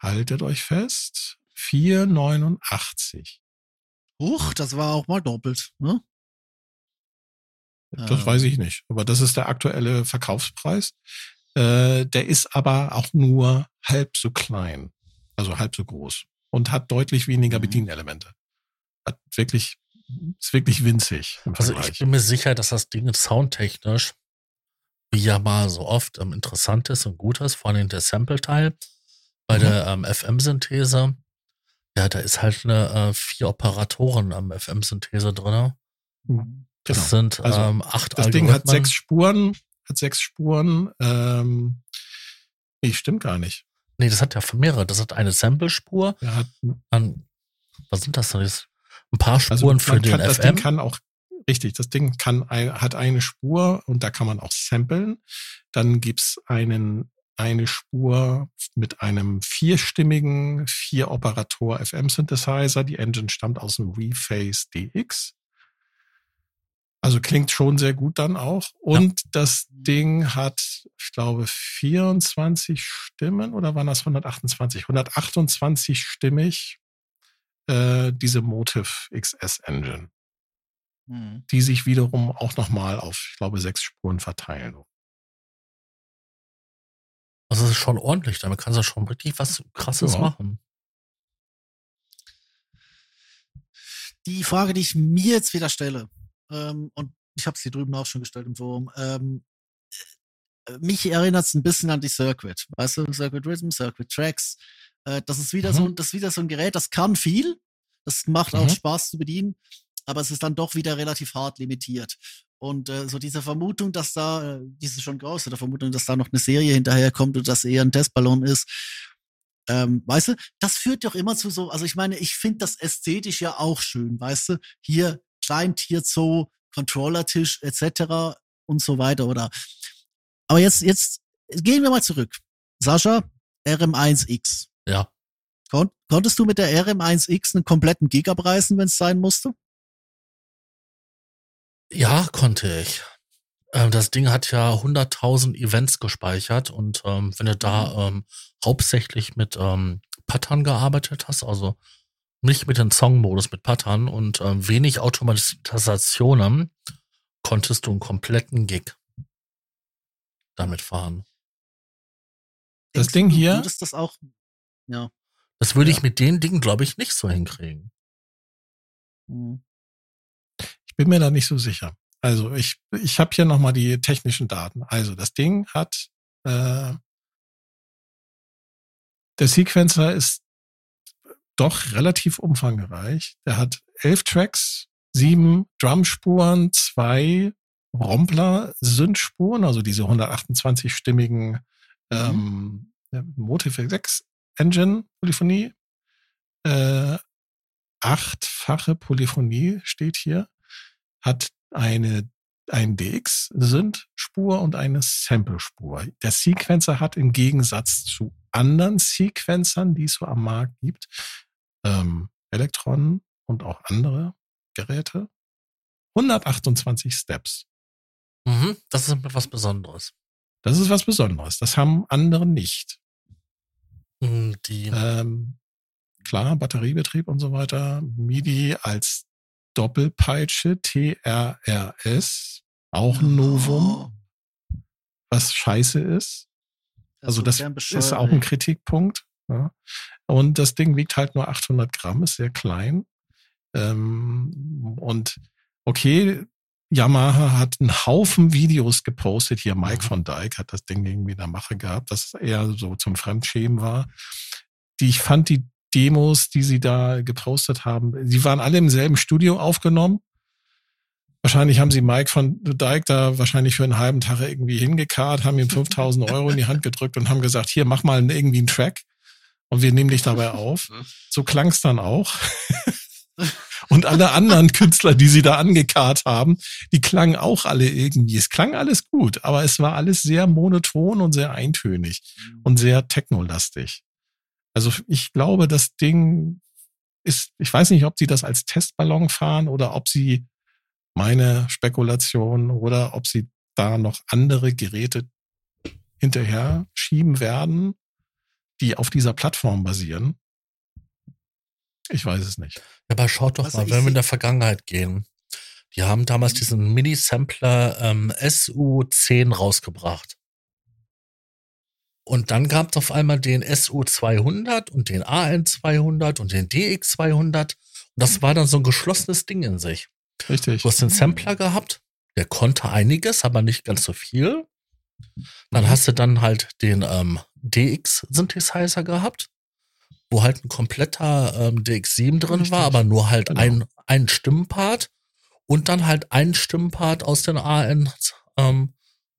haltet euch fest, 4,89. huch, das war auch mal doppelt, ne? Das Ähm. weiß ich nicht. Aber das ist der aktuelle Verkaufspreis. Äh, der ist aber auch nur halb so klein. Also halb so groß. Und hat deutlich weniger Mhm. Bedienelemente. Hat wirklich, ist wirklich winzig im Also Vergleich. ich bin mir sicher, dass das Ding soundtechnisch, wie ja mal so oft, ähm, interessant ist und gut ist, vor allem der Sample-Teil bei Mhm. der ähm, FM-Synthese. Ja, da ist halt eine äh, vier Operatoren am FM-Synthese drin. Das Genau. sind Also, ähm, acht Das Ding hat sechs Spuren, hat sechs Spuren. Ähm, nee, stimmt gar nicht. Nee, das hat ja mehrere. Das hat eine Sample-Spur. Hat, Dann, was sind das denn jetzt? Ein paar also Spuren für man den kann, das FM. Ding kann auch, richtig, das Ding kann hat eine Spur und da kann man auch samplen. Dann gibt's einen, eine Spur mit einem vierstimmigen, vier Operator FM Synthesizer. Die Engine stammt aus dem Rephase DX. Also klingt schon sehr gut dann auch. Und das Ding hat, ich glaube, 24 Stimmen oder waren das 128? 128 stimmig äh, diese Motive XS Engine, Hm. die sich wiederum auch nochmal auf, ich glaube, sechs Spuren verteilen. Also das ist schon ordentlich. Damit kannst du schon richtig was krasses Ja. machen. Die Frage, die ich mir jetzt wieder stelle, ähm, und ich habe sie drüben auch schon gestellt im Forum, ähm, äh, mich erinnert es ein bisschen an die Circuit. Weißt du, Circuit Rhythm, Circuit Tracks. Äh, das ist wieder Mhm. so, das ist wieder so ein Gerät, das kann viel. Das macht auch Mhm. Spaß zu bedienen, aber es ist dann doch wieder relativ hart limitiert. Und äh, so diese Vermutung, dass da, äh, diese schon der Vermutung, dass da noch eine Serie hinterherkommt und dass eher ein Testballon ist, ähm, weißt du, das führt doch immer zu so, also ich meine, ich finde das ästhetisch ja auch schön, weißt du, hier Kleintierzoo, Controllertisch etc. und so weiter, oder? Aber jetzt, jetzt gehen wir mal zurück. Sascha, RM1X. Ja. Kon konntest du mit der RM1X einen kompletten Gig abreißen, wenn es sein musste? Ja, konnte ich. Ähm, das Ding hat ja 100.000 Events gespeichert und ähm, wenn du da ähm, hauptsächlich mit ähm, Pattern gearbeitet hast, also nicht mit dem Songmodus, mit Pattern und ähm, wenig Automatisationen, konntest du einen kompletten Gig damit fahren. Das Denkst Ding du, hier- Würdest das auch, ja. Das würde Ja. ich mit den Dingen, glaube ich, nicht so hinkriegen. hm. Ich bin mir da nicht so sicher. Also ich, ich habe hier nochmal die technischen Daten. Also das Ding hat, äh, der Sequencer ist doch relativ umfangreich. Der hat elf Tracks, sieben Drumspuren, zwei Rompler Synthspuren, also diese 128-stimmigen ähm, der Motive 6 Engine Polyphonie. Äh, achtfache Polyphonie steht hier. Hat eine ein DX-Synth-Spur und eine Sample-Spur. Der Sequencer hat im Gegensatz zu anderen Sequencern, die es so am Markt gibt, ähm, Elektronen und auch andere Geräte, 128 Steps. Mhm, das ist was Besonderes. Das ist was Besonderes. Das haben andere nicht. Mhm, Die, Ähm, klar, Batteriebetrieb und so weiter. MIDI als Doppelpeitsche, TRRS, auch ein Novum, was scheiße ist. Also so das ist auch ein Kritikpunkt. Ja. Und das Ding wiegt halt nur 800 Gramm, ist sehr klein. Ähm, und okay, Yamaha hat einen Haufen Videos gepostet. Hier Mike Mhm. von Dyke hat das Ding irgendwie in der Mache gehabt, das eher so zum Fremdschämen war. Die, ich fand die Demos, die sie da gepostet haben, die waren alle im selben Studio aufgenommen. Wahrscheinlich haben sie Mike von Dyke da wahrscheinlich für einen halben Tag irgendwie hingekarrt, haben ihm 5000 Euro in die Hand gedrückt und haben gesagt, hier, mach mal irgendwie einen Track und wir nehmen dich dabei auf. So klang's dann auch. und alle anderen Künstler, die sie da angekarrt haben, die klangen auch alle irgendwie. Es klang alles gut, aber es war alles sehr monoton und sehr eintönig und sehr technolastig. Also ich glaube, das Ding ist, ich weiß nicht, ob sie das als Testballon fahren oder ob sie meine Spekulation oder ob sie da noch andere Geräte hinterher schieben werden, die auf dieser Plattform basieren. Ich weiß es nicht. aber schaut doch Also mal, wenn wir in der Vergangenheit gehen. Die haben damals diesen Mini-Sampler ähm, SU10 rausgebracht. Und dann gab es auf einmal den SU200 und den AN200 und den DX200. Und das war dann so ein geschlossenes Ding in sich. Richtig. Du hast den Sampler gehabt, der konnte einiges, aber nicht ganz so viel. Dann hast du dann halt den ähm, DX-Synthesizer gehabt, wo halt ein kompletter ähm, DX7 drin Richtig. war, aber nur halt Genau. ein, ein Stimmenpart und dann halt ein Stimmenpart aus den AN, ähm,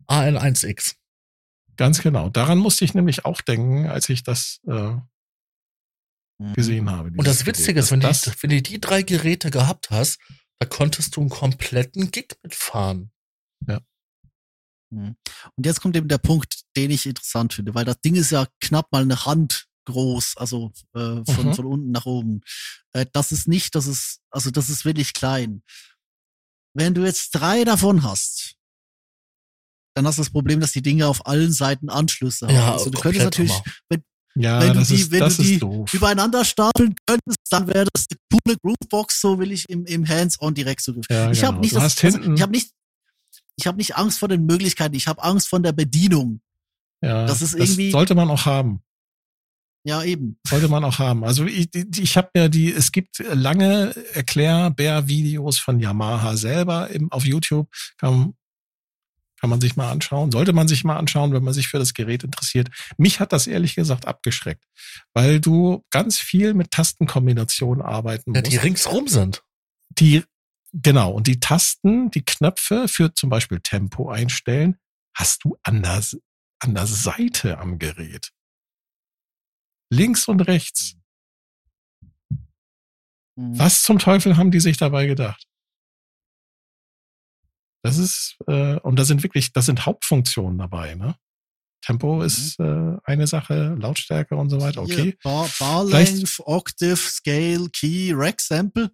AN1X. Ganz genau. Daran musste ich nämlich auch denken, als ich das äh, Mhm. gesehen habe. Und das Witzige Gerät. ist, wenn, das, du, wenn du die drei Geräte gehabt hast, da konntest du einen kompletten Gig mitfahren. Mhm. Und jetzt kommt eben der Punkt, den ich interessant finde, weil das Ding ist ja knapp mal eine Hand groß, also äh, von, Mhm. von unten nach oben. Äh, das ist nicht, das ist, also das ist wirklich klein. Wenn du jetzt drei davon hast, dann hast du das Problem, dass die Dinge auf allen Seiten Anschlüsse haben. Ja, also du könntest natürlich Hammer. ja, wenn du das die- ist, wenn du das die doof. übereinander stapeln könntest, dann wäre das eine coole Groovebox, so will ich im, im Hands-on direkt Zugriff. Ja, ich genau. habe nicht, das, also, ich habe nicht, ich habe nicht Angst vor den Möglichkeiten, ich habe Angst vor der Bedienung. ja, das ist irgendwie- sollte man auch haben. Ja, eben. Sollte man auch haben. Also ich, ich habe mir die, es gibt lange Erklärbär-Videos von Yamaha selber im, auf YouTube. Kann, kann man sich mal anschauen. Sollte man sich mal anschauen, wenn man sich für das Gerät interessiert. Mich hat das ehrlich gesagt abgeschreckt, weil du ganz viel mit Tastenkombinationen arbeiten Ja, musst. die ringsrum sind. die, genau, und die Tasten, die Knöpfe für zum Beispiel Tempo einstellen, hast du an der, an der Seite am Gerät. Links und rechts. Mhm. Was zum Teufel haben die sich dabei gedacht? Das ist, äh, und da sind wirklich, das sind Hauptfunktionen dabei, ne? Tempo ist äh, eine Sache, Lautstärke und so weiter, Hier, okay. Bar, Bar Vielleicht- Length, Octave, Scale, Key, Rack Sample.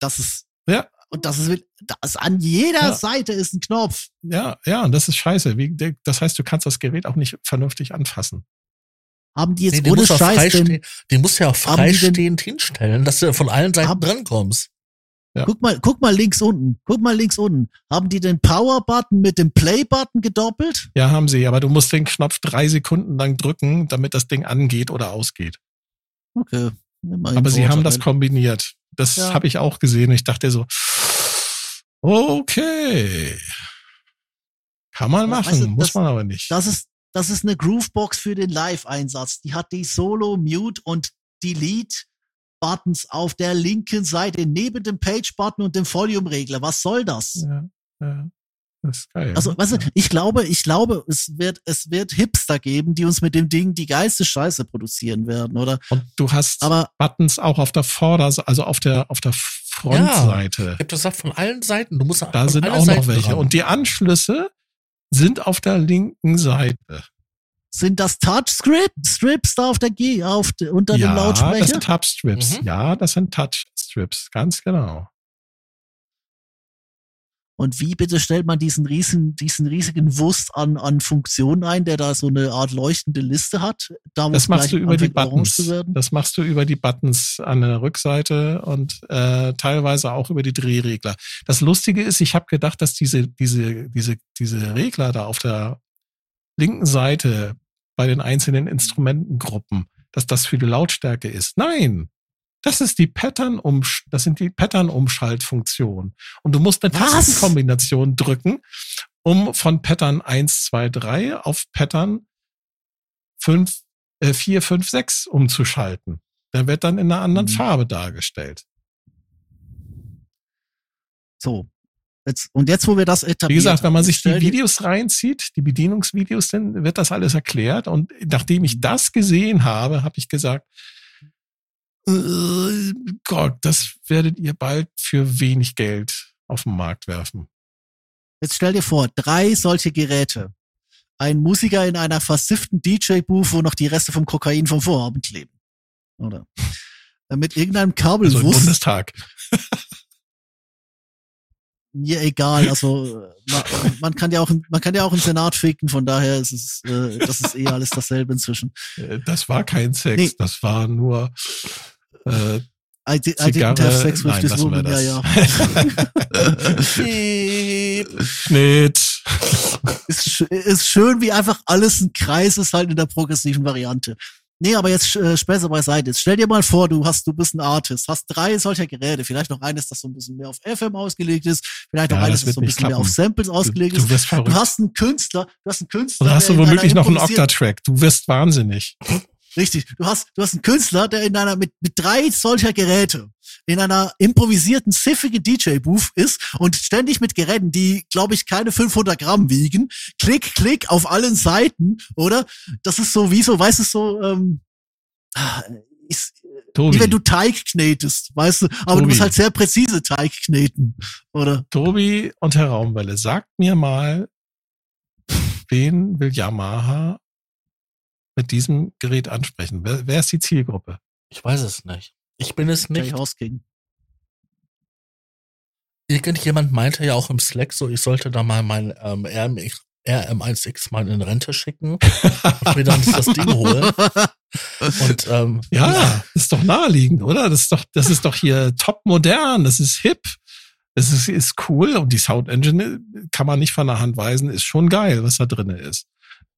Das ist, Ja. und das ist, das an jeder Ja. Seite ist ein Knopf. Ja, ja, und das ist scheiße. Wie, der- das heißt, du kannst das Gerät auch nicht vernünftig anfassen. Haben die jetzt Nee, die ohne muss, auch Scheiß freistehen, denn, die muss ja auch Haben die denn- freistehend hinstellen, dass du von allen Seiten Haben- drankommst. Ja. guck mal, guck mal links unten, guck mal links unten. Haben die den Power-Button mit dem Play-Button gedoppelt? Ja, haben sie, aber du musst den Knopf drei Sekunden lang drücken, damit das Ding angeht oder ausgeht. Okay. Aber sie haben das kombiniert. Das Ja. habe ich auch gesehen. Ich dachte so, okay. Kann man machen, weißt du, muss das- man aber nicht. Das ist, das ist eine Groovebox für den Live-Einsatz. Die hat die Solo, Mute und Delete Buttons auf der linken Seite neben dem Page-Button und dem Volume-Regler. Was soll das? ja, ja. Das ist geil. Also, ne? weißt du, ich glaube, ich glaube, es wird, es wird Hipster geben, die uns mit dem Ding die geilste Scheiße produzieren werden, oder? Und du hast Aber Buttons auch auf der Vorderseite, also auf der, auf der Frontseite. Ich hab das gesagt, von allen Seiten. Du musst Da sind auch noch Seiten welche. ran. Und die Anschlüsse sind auf der linken Seite. Sind das Touchstrips da auf der G, auf, unter dem ja, das Lautsprecher? sind Touchstrips. Mhm. Ja, das sind Touchstrips, ganz genau. Und wie bitte stellt man diesen riesen, diesen riesigen Wurst an, an Funktionen ein, der da so eine Art leuchtende Liste hat? Da Das machst du über die Buttons. zu werden? Das machst du über die Buttons an der Rückseite und äh, teilweise auch über die Drehregler. Das Lustige ist, ich habe gedacht, dass diese, diese, diese, diese Regler da auf der linken Seite bei den einzelnen Instrumentengruppen, dass das für die Lautstärke ist. Nein! Das ist die Pattern um, das sind die Pattern-Umschaltfunktionen. Und du musst eine Was? Tastenkombination drücken, um von Pattern 1, 2, 3 auf Pattern 5, äh, 4, 5, 6 umzuschalten. Der wird dann in einer anderen Mhm. Farbe dargestellt. So. Jetzt, und jetzt, wo wir das etabliert Wie gesagt, wenn man sich die Videos reinzieht, die Bedienungsvideos, dann wird das alles erklärt. Und nachdem Mhm. ich das gesehen habe, habe ich gesagt, äh, Gott, das werdet ihr bald für wenig Geld auf den Markt werfen. Jetzt stell dir vor, drei solche Geräte. Ein Musiker in einer versifften DJ-Booth, wo noch die Reste vom Kokain vom Vorabend kleben. Oder? Mit irgendeinem Also Kabelwurst. Bundestag. Mir egal, also (laughs) man, man kann ja auch man kann ja auch im Senat ficken, von daher ist es äh, das ist eh alles dasselbe inzwischen. Äh, Das war kein Sex, Nee. das war nur äh, I, did, I didn't have sex with Nein, this woman, ja, ja. (laughs) Schnitt. ist, ist schön, wie einfach alles ein Kreis ist, halt in der progressiven Variante. Nee, aber jetzt äh, Späße beiseite. Jetzt stell dir mal vor, du hast, du bist ein Artist, hast drei solcher Geräte, vielleicht noch eines, das so ein bisschen mehr auf FM ausgelegt ist, vielleicht noch Ja, eines, das so ein bisschen mehr auf klappen. Samples ausgelegt Du, ist. du wirst Du hast einen Künstler, du hast einen Künstler. Und hast du womöglich noch einen Octatrack. Du wirst wahnsinnig. Richtig. Du hast, du hast einen Künstler, der in einer, mit, mit drei solcher Geräte in einer improvisierten, siffige DJ-Booth ist und ständig mit Geräten, die, glaube ich, keine 500 Gramm wiegen, klick, klick auf allen Seiten, oder? Das ist so wie so, weißt du, so, ähm, ah, ist, Tobi, wie wenn du Teig knetest, weißt du, aber du Tobi. musst halt sehr präzise Teig kneten, oder? Tobi und Herr Raumwelle, sagt mir mal, wen will Yamaha mit diesem Gerät ansprechen? Wer, wer ist die Zielgruppe? Ich weiß es nicht. Ich bin es nicht. Horse King. Irgendjemand meinte ja auch im Slack so, ich sollte da mal mein ähm, RMX, RM1X mal in Rente schicken und mir dann das Ding holen. (laughs) Und ähm, Ja, ist doch naheliegend, oder? Das ist doch, das ist doch hier top modern, das ist hip. Das ist, ist cool und die Sound Engine kann man nicht von der Hand weisen, ist schon geil, was da drinne ist.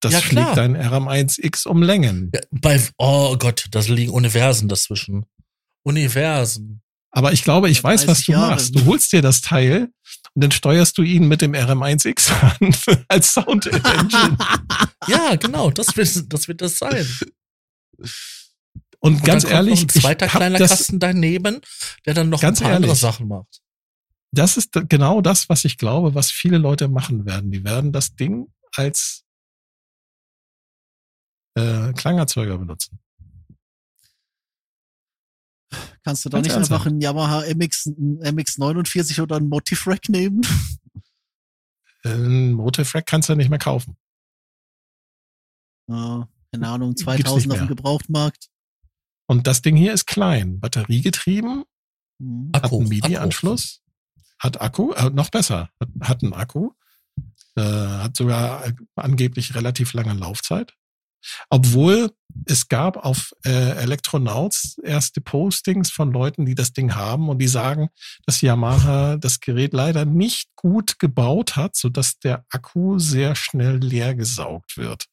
Das Ja, klar. schlägt dein RM1X um Längen. ja, bei, oh Gott, da liegen Universen dazwischen. Universen. Aber ich glaube, ich weiß, was 30 du Jahre. machst. Du holst dir das Teil und dann steuerst du ihn mit dem RM1X (laughs) an als Sound Engine. (laughs) Ja, genau, das wird das, wird das sein. Und Und ganz dann kommt ehrlich, noch ein zweiter kleiner das, Kasten daneben, der dann noch Ganz ein paar andere ehrlich. Sachen macht. das ist genau das, was ich glaube, was viele Leute machen werden. Die werden das Ding als äh, Klangerzeuger benutzen. Kannst du da Ganz nicht ernsthaft. einfach einen Yamaha MX, einen MX49 oder einen Motiv-Rack nehmen? (laughs) Ein Motiv-Rack kannst du nicht mehr kaufen. Ja, keine Ahnung, Gibt's 2000 nicht auf dem. Gebrauchtmarkt. Und das Ding hier ist klein, batteriegetrieben, Hm. hat Akku, einen MIDI-Anschluss, hat Akku, äh, noch besser, hat, hat einen Akku, äh, hat sogar äh, angeblich relativ lange Laufzeit. Obwohl es gab auf äh, Elektronauts erste Postings von Leuten, die das Ding haben und die sagen, dass Yamaha das Gerät leider nicht gut gebaut hat, sodass der Akku sehr schnell leer gesaugt wird.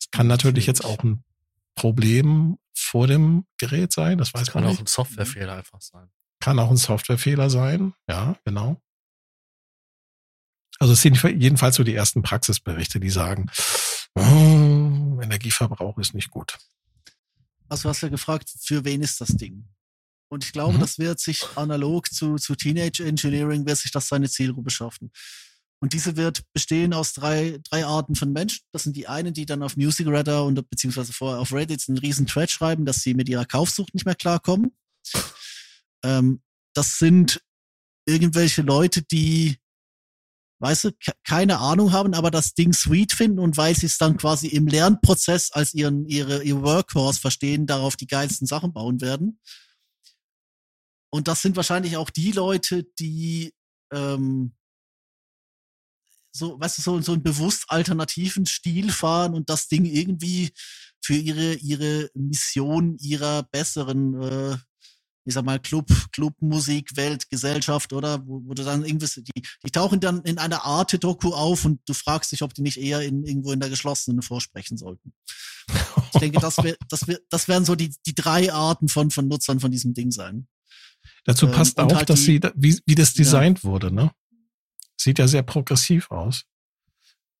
Das kann natürlich jetzt auch ein Problem vor dem Gerät sein, das weiß Das kann man auch nicht. ein Softwarefehler einfach sein. Kann auch ein Softwarefehler sein, ja, genau. Also es sind jedenfalls so die ersten Praxisberichte, die sagen, oh, Energieverbrauch ist nicht gut. Also du hast ja gefragt, für wen ist das Ding? Und ich glaube, Mhm. das wird sich analog zu, zu Teenage Engineering, wird sich das seine Zielgruppe schaffen. Und diese wird bestehen aus drei, drei Arten von Menschen. Das sind die einen, die dann auf Music Radar und beziehungsweise vorher auf Reddit einen riesen Thread schreiben, dass sie mit ihrer Kaufsucht nicht mehr klarkommen. Ähm, das sind irgendwelche Leute, die, weißt du, keine Ahnung haben, aber das Ding sweet finden und weil sie es dann quasi im Lernprozess als ihren, ihre, ihr Workhorse verstehen, darauf die geilsten Sachen bauen werden. Und das sind wahrscheinlich auch die Leute, die ähm, so, weißt du, so, so einen bewusst alternativen Stil fahren und das Ding irgendwie für ihre, ihre Mission ihrer besseren, äh, ich sag mal, Club, Clubmusik, Welt, Gesellschaft, oder? Wo, wo du dann irgendwas, die, die tauchen dann in einer Art Doku auf und du fragst dich, ob die nicht eher in, irgendwo in der geschlossenen vorsprechen sollten. Ich denke, das, wär, das, wär, das werden so die, die drei Arten von, von Nutzern von diesem Ding sein. Dazu ähm, passt auch, halt dass die, sie, wie, wie das designt ja. wurde, ne? Sieht ja sehr progressiv aus.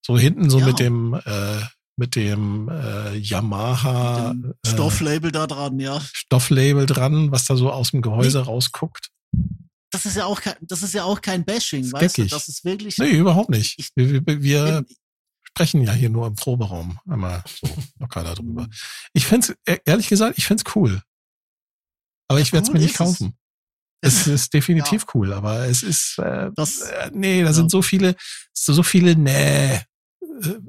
So hinten so ja. mit dem äh, mit dem äh, Yamaha mit dem äh, Stofflabel da dran, ja. Stofflabel dran, was da so aus dem Gehäuse nee. rausguckt. Das ist ja auch kein, das ist ja auch kein Bashing, das weißt du? Das ist wirklich. Nee, überhaupt nicht. Ich, wir, wir, wir sprechen ja hier nur im Proberaum einmal so locker darüber. Mhm. Ich find's, e-, ehrlich gesagt, ich find's cool. Aber ja, ich werde es cool mir nicht kaufen. Es (laughs) ist definitiv ja. cool, aber es ist, äh, das, äh, nee, da ja. sind so viele, so viele, nee, äh,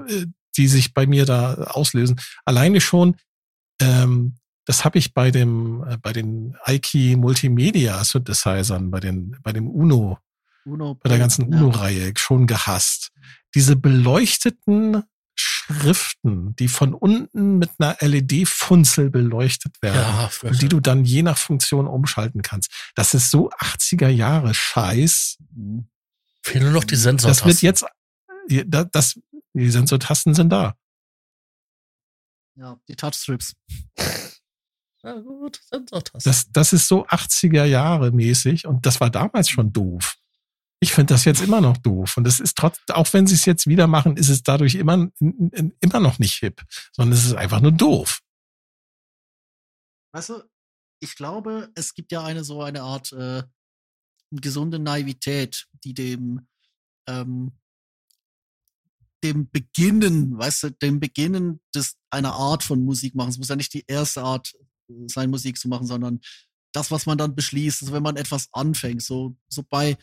äh, die sich bei mir da auslösen. Alleine schon, ähm, das habe ich bei dem, äh, bei den Aiki Multimedia Synthesizern, bei den, bei dem Uno, Uno bei der ganzen Uno-Reihe schon gehasst. Diese beleuchteten Schriften, die von unten mit einer LED-Funzel beleuchtet werden ja, und die du dann je nach Funktion umschalten kannst. Das ist so 80er Jahre Scheiß. Fehlen noch die Sensortasten. Das wird jetzt, das, die Sensortasten sind da. Ja, die Touchstrips. (laughs) Ja gut, Sensortasten. Das, das ist so 80er Jahre mäßig und das war damals schon doof. Ich finde das jetzt immer noch doof. Und es ist trotz, auch wenn sie es jetzt wieder machen, ist es dadurch immer, immer noch nicht hip, sondern es ist einfach nur doof. Weißt du, ich glaube, es gibt ja eine so eine Art äh, gesunde Naivität, die dem ähm, dem Beginnen, weißt du, dem Beginnen des einer Art von Musik machen. Es muss ja nicht die erste Art sein, Musik zu machen, sondern das, was man dann beschließt, also wenn man etwas anfängt, so so bei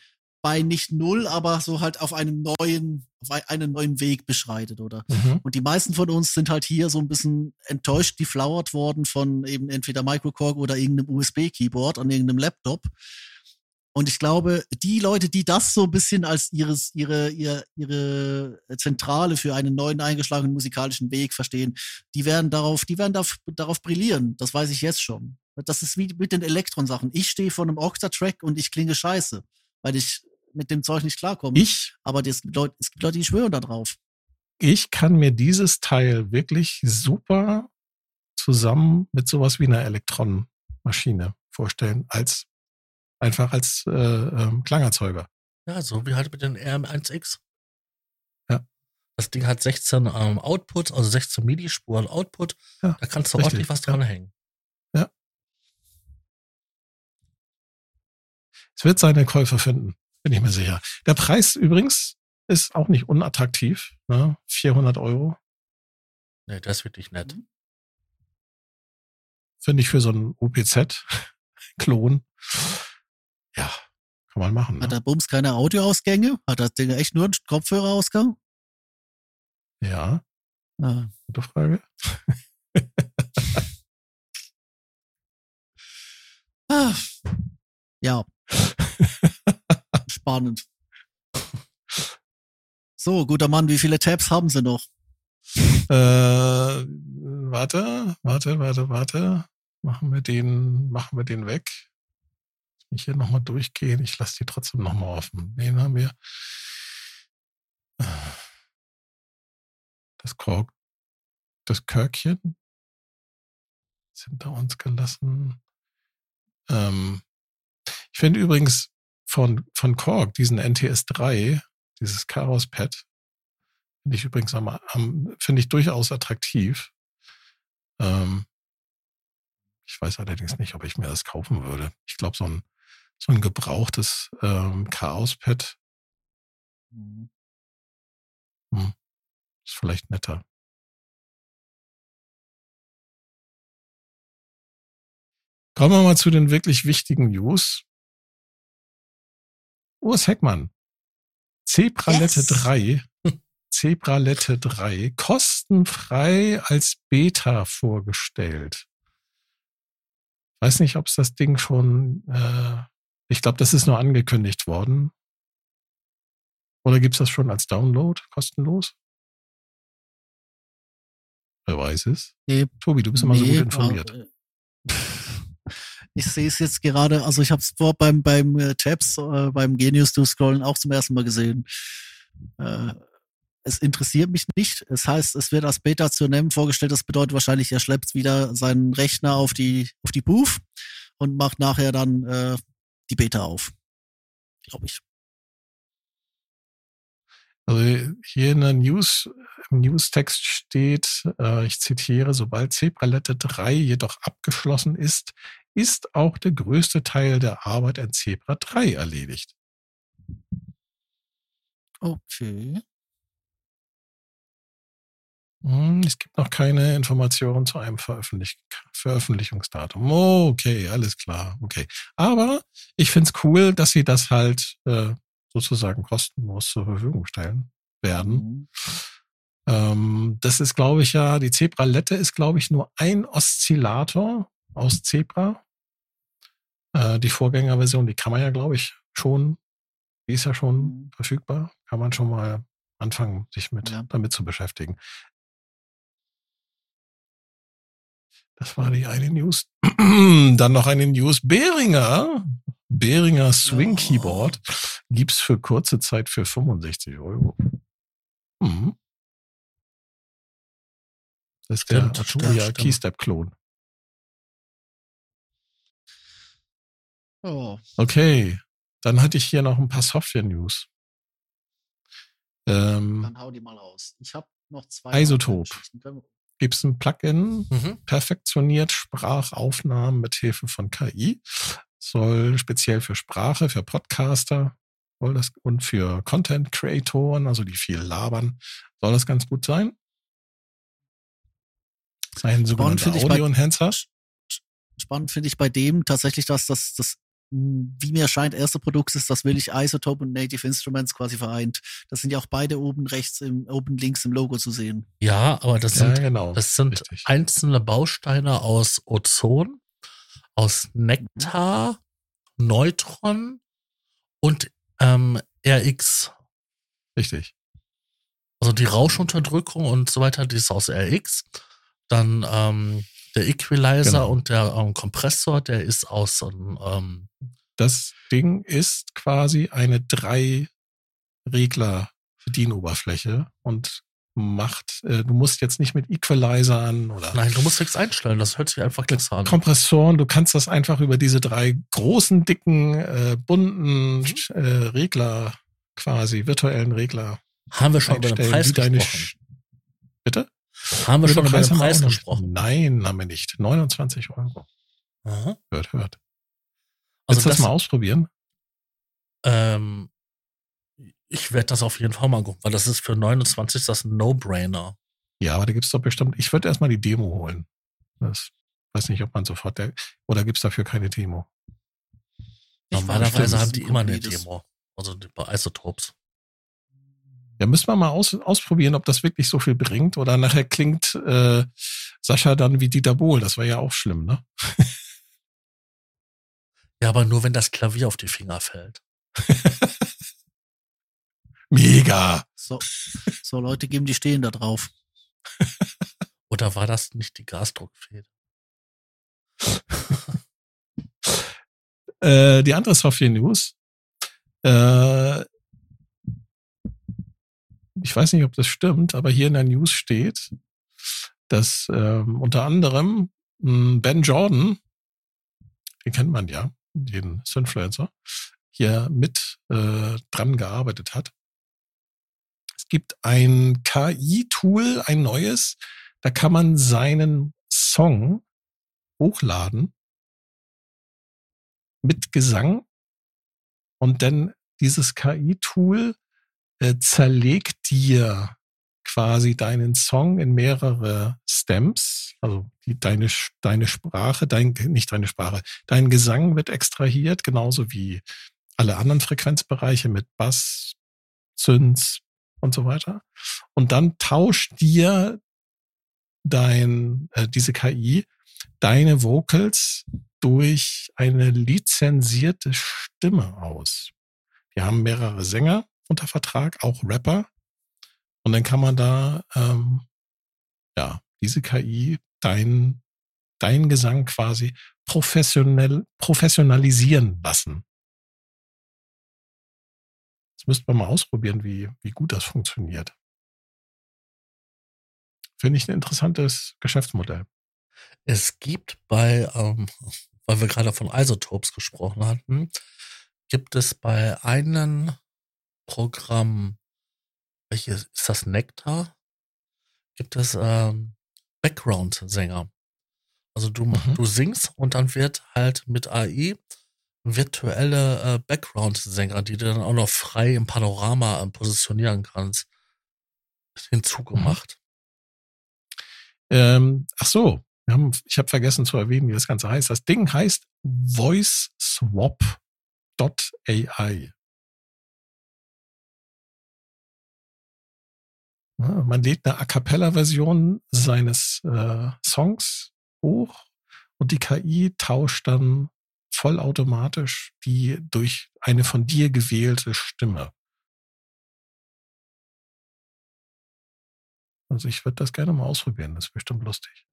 bei nicht null, aber so halt auf einem neuen, auf einen neuen Weg beschreitet, oder? Mhm. Und die meisten von uns sind halt hier so ein bisschen enttäuscht geflauert worden von eben entweder Microcorg oder irgendeinem USB-Keyboard an irgendeinem Laptop. Und ich glaube, die Leute, die das so ein bisschen als ihres, ihre, ihre, ihre Zentrale für einen neuen eingeschlagenen musikalischen Weg verstehen, die werden darauf, die werden darauf, darauf brillieren. Das weiß ich jetzt schon. Das ist wie mit den Elektron-Sachen. Ich stehe vor einem Octa-Track und ich klinge scheiße, weil ich mit dem Zeug nicht klarkommen. Ich? Aber es gibt, Leute, es gibt Leute, die schwören da drauf. Ich kann mir dieses Teil wirklich super zusammen mit sowas wie einer Elektronenmaschine vorstellen, als einfach als äh, ähm, Klangerzeuger. Ja, so wie halt mit den RM1X. Ja. Das Ding hat 16 ähm, Outputs, also 16 MIDI-Spuren Output. Ja, da kannst du richtig, ordentlich was dran ja. hängen. Ja. Es wird seine Käufer finden. Bin ich mir sicher. Der Preis übrigens ist auch nicht unattraktiv. Ne? 400 Euro. Nee, das ist wirklich nett. Mhm. Finde ich für so einen OPZ-Klon. Kann man machen. Hat ne? der Bums keine Audioausgänge? Hat das Ding echt nur einen Kopfhörerausgang? Ja. Ah. Gute Frage. ah. (laughs) Ja. (laughs) spannend. So, guter Mann, wie viele Tabs haben Sie noch? Äh, warte, warte, warte, warte. Machen wir den, machen wir den weg. Ich hier nochmal durchgehen. Ich lasse die trotzdem nochmal offen. Den haben wir. Das Kork, das Körkchen ist hinter uns gelassen. Ähm, ich finde übrigens, von, von Korg, diesen NTS3, dieses Chaos Pad, finde ich übrigens am, am finde ich durchaus attraktiv. Ähm, ich weiß allerdings nicht, ob ich mir das kaufen würde. Ich glaube, so ein, so ein gebrauchtes ähm, Chaos Pad, mhm. Hm. Ist vielleicht netter. Kommen wir mal zu den wirklich wichtigen News. Urs Heckmann. Zebralette Yes. 3. (laughs) Zebralette 3. Kostenfrei als Beta vorgestellt. Weiß nicht, ob es das Ding schon, äh, ich glaube, das ist nur angekündigt worden. Oder gibt's das schon als Download kostenlos? Wer weiß es? Nee, Tobi, du bist immer so Nee, gut informiert. aber, äh, (laughs) Ich sehe es jetzt gerade, also ich habe es vor beim beim äh, Tabs, äh, beim Genius to Scrollen auch zum ersten Mal gesehen. Äh, es interessiert mich nicht. Es heißt, es wird als Beta zu NEM vorgestellt. Das bedeutet wahrscheinlich, er schleppt wieder seinen Rechner auf die auf die Booth und macht nachher dann äh, die Beta auf. Glaube ich. Also hier in der News, im Newstext steht, äh, ich zitiere, sobald Zebralette 3 jedoch abgeschlossen ist, ist auch der größte Teil der Arbeit an Zebra 3 erledigt. Okay. Hm, Es gibt noch keine Informationen zu einem Veröffentlich Veröffentlichungsdatum. Okay, alles klar. Okay. Aber ich find's cool, dass sie das halt äh, sozusagen kostenlos zur Verfügung stellen werden. Mhm. Ähm, das ist, glaube ich, ja, die Zebralette ist, glaube ich, nur ein Oszillator aus Zebra. Äh, die Vorgängerversion, die kann man ja, glaube ich, schon, die ist ja schon Mhm. verfügbar. Kann man schon mal anfangen, sich mit Ja. damit zu beschäftigen. Das war die eine News. (clears throat) Dann noch eine News. Behringer. Behringer Swing. Keyboard gibt's für kurze Zeit für 65 Euro. Mhm. Das ist Stimmt, der Arturia. Keystep-Klon. Oh. Okay, dann hatte ich hier noch ein paar Software-News. Ähm, Dann hau die mal aus. Ich habe noch zwei. Isotop. Wir- gibt's ein Plugin, Mhm. perfektioniert Sprachaufnahmen mit Hilfe von KI. Soll speziell für Sprache, für Podcaster soll das, und für Content-Creatoren, also die viel labern, soll das ganz gut sein. Ein sogenannter bei- Audio-Enhancer. Spannend finde ich bei dem tatsächlich, dass das, das, wie mir scheint, erste Produkt ist, das will ich Isotope und Native Instruments quasi vereint. Das sind ja auch beide oben rechts im, oben links im Logo zu sehen. Ja, aber das Ja, sind, genau. das sind Richtig. einzelne Bausteine aus Ozon, aus Nektar, Neutron und ähm, RX. Richtig. Also die Rauschunterdrückung und so weiter, die ist aus RX. Dann ähm, der Equalizer Genau. und der ähm, Kompressor, der ist aus ähm, ähm, Das Ding ist quasi eine drei Regler Bedienoberfläche und macht, äh, du musst jetzt nicht mit Equalizern oder Nein, du musst nichts einstellen, das hört sich einfach klasse an. Kompressoren, du kannst das einfach über diese drei großen, dicken, äh, bunten äh, Regler quasi, virtuellen Regler Haben wir schon über den Preis gesprochen? Bitte? Haben wir Über schon über den Preis gesprochen? Nein, haben wir nicht. 29 Euro. Aha. Hört, hört. Also Willst du das das, mal ausprobieren? ähm, ich werde das auf jeden Fall mal gucken, weil das ist für 29 das ein No-Brainer. Ja, aber da gibt's doch bestimmt, ich würde erstmal die Demo holen. Das weiß nicht, ob man sofort, der, oder gibt's dafür keine Demo? Normalerweise haben die immer eine Demo. Also bei Isotopes. Ja, müssen wir mal aus, ausprobieren, ob das wirklich so viel bringt oder nachher klingt äh, Sascha dann wie Dieter Bohl. Das war ja auch schlimm, ne? (laughs) Ja, aber nur wenn das Klavier auf die Finger fällt. (laughs) Mega. So, so Leute geben, die stehen da drauf. (laughs) Oder war das nicht die Gasdruckfeder? Äh, die andere Software News. Äh, ich weiß nicht, ob das stimmt, aber hier in der News steht, dass ähm, unter anderem mh, Ben Jordan, den kennt man ja, den Synfluencer, hier mit äh, dran gearbeitet hat. Es gibt ein KI-Tool, ein neues, da kann man seinen Song hochladen mit Gesang und dann dieses KI-Tool äh, zerlegt dir quasi deinen Song in mehrere Stems, also die, deine, deine Sprache, dein, nicht deine Sprache, dein Gesang wird extrahiert, genauso wie alle anderen Frequenzbereiche mit Bass, Synths und so weiter. Und dann tauscht dir dein, äh, diese KI deine Vocals durch eine lizenzierte Stimme aus. Wir haben mehrere Sänger unter Vertrag, auch Rapper. Und dann kann man da, ähm, ja, diese KI dein, dein Gesang quasi professionell, professionalisieren lassen. Das müsste man mal ausprobieren, wie, wie gut das funktioniert. Finde ich ein interessantes Geschäftsmodell. Es gibt bei, ähm, weil wir gerade von Isotopes gesprochen hatten, gibt es bei einem Programm, welches ist das Nektar? Gibt es ähm, Background-Sänger. Also du, mhm. du singst und dann wird halt mit AI virtuelle äh, Background-Sänger, die du dann auch noch frei im Panorama äh, positionieren kannst, hinzugemacht. Ähm, ach so, haben, ich habe vergessen zu erwähnen, wie das Ganze heißt. Das Ding heißt VoiceSwap.ai. man lädt eine A cappella-Version seines äh, Songs hoch und die KI tauscht dann vollautomatisch die durch eine von dir gewählte Stimme. Also ich würde das gerne mal ausprobieren, das ist bestimmt lustig.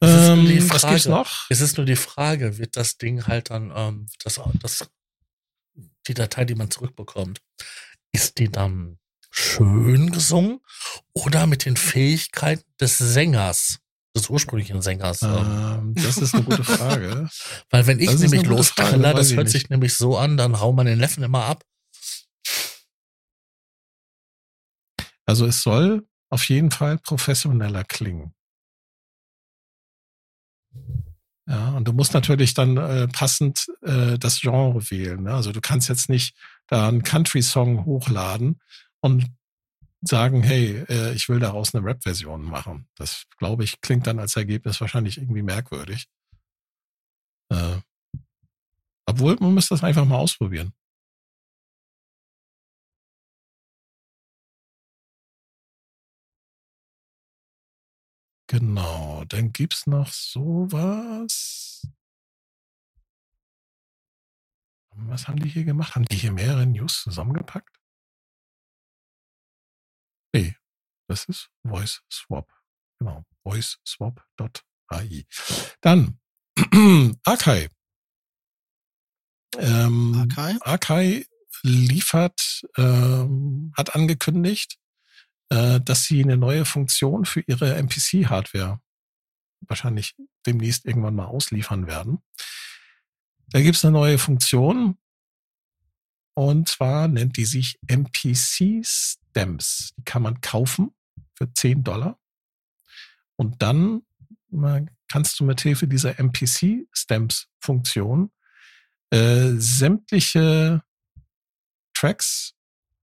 ähm, Frage, was gibt's noch? Es ist nur die Frage, wird das Ding halt dann, ähm, das, das, die Datei, die man zurückbekommt, ist die dann schön gesungen oder mit den Fähigkeiten des Sängers? des ursprünglichen Sängers. Ähm, ähm das ist eine gute Frage. (laughs) Weil wenn ich nämlich lostrille, das hört sich nämlich so an, dann hau man den Neffen immer ab. Also es soll auf jeden Fall professioneller klingen. Ja, und du musst natürlich dann äh, passend äh, das Genre wählen. Ne? Also du kannst jetzt nicht da einen Country-Song hochladen und sagen, hey, äh, ich will daraus eine Rap-Version machen. Das, glaube ich, klingt dann als Ergebnis wahrscheinlich irgendwie merkwürdig. Äh, obwohl, man müsste das einfach mal ausprobieren. Genau, dann gibt's noch sowas. Was haben die hier gemacht? Haben die hier mehrere News zusammengepackt? Nee, das ist Voice Swap. Genau, voiceswap.ai. Dann (clears throat) Akai. Ähm, Akai? Akai liefert, ähm, hat angekündigt, äh, dass sie eine neue Funktion für ihre MPC-Hardware wahrscheinlich demnächst irgendwann mal ausliefern werden. Da gibt es eine neue Funktion und zwar nennt die sich MPC Stamps. Die kann man kaufen für 10 Dollar und dann kannst du mit Hilfe dieser MPC Stamps Funktion äh, sämtliche Tracks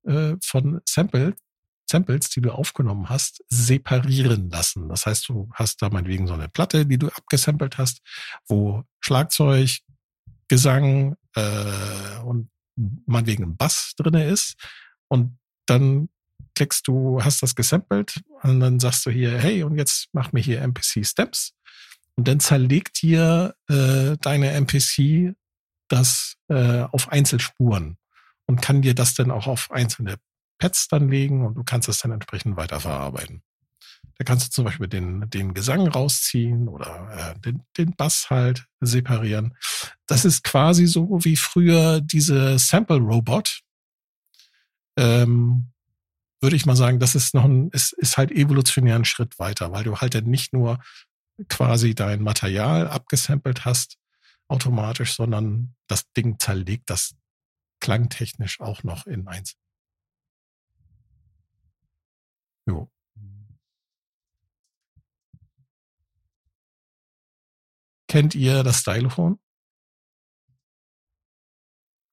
äh, von Sample Samples, die du aufgenommen hast, separieren lassen. Das heißt, du hast da meinetwegen so eine Platte, die du abgesampelt hast, wo Schlagzeug, Gesang äh, und meinetwegen ein Bass drinne ist. Und dann klickst du, hast das gesampelt und dann sagst du hier, hey, und jetzt mach mir hier MPC Steps. Und dann zerlegt dir äh, deine MPC das äh, auf Einzelspuren und kann dir das dann auch auf einzelne Pads dann legen und du kannst es dann entsprechend weiterverarbeiten. Da kannst du zum Beispiel den, den Gesang rausziehen oder äh, den, den Bass halt separieren. Das ist quasi so wie früher diese Sample Robot. Ähm, würde ich mal sagen, das ist noch ein, ist, ist halt evolutionär ein Schritt weiter, weil du halt dann nicht nur quasi dein Material abgesampelt hast automatisch, sondern das Ding zerlegt das klangtechnisch auch noch in eins. Jo. Kennt ihr das Stylophon?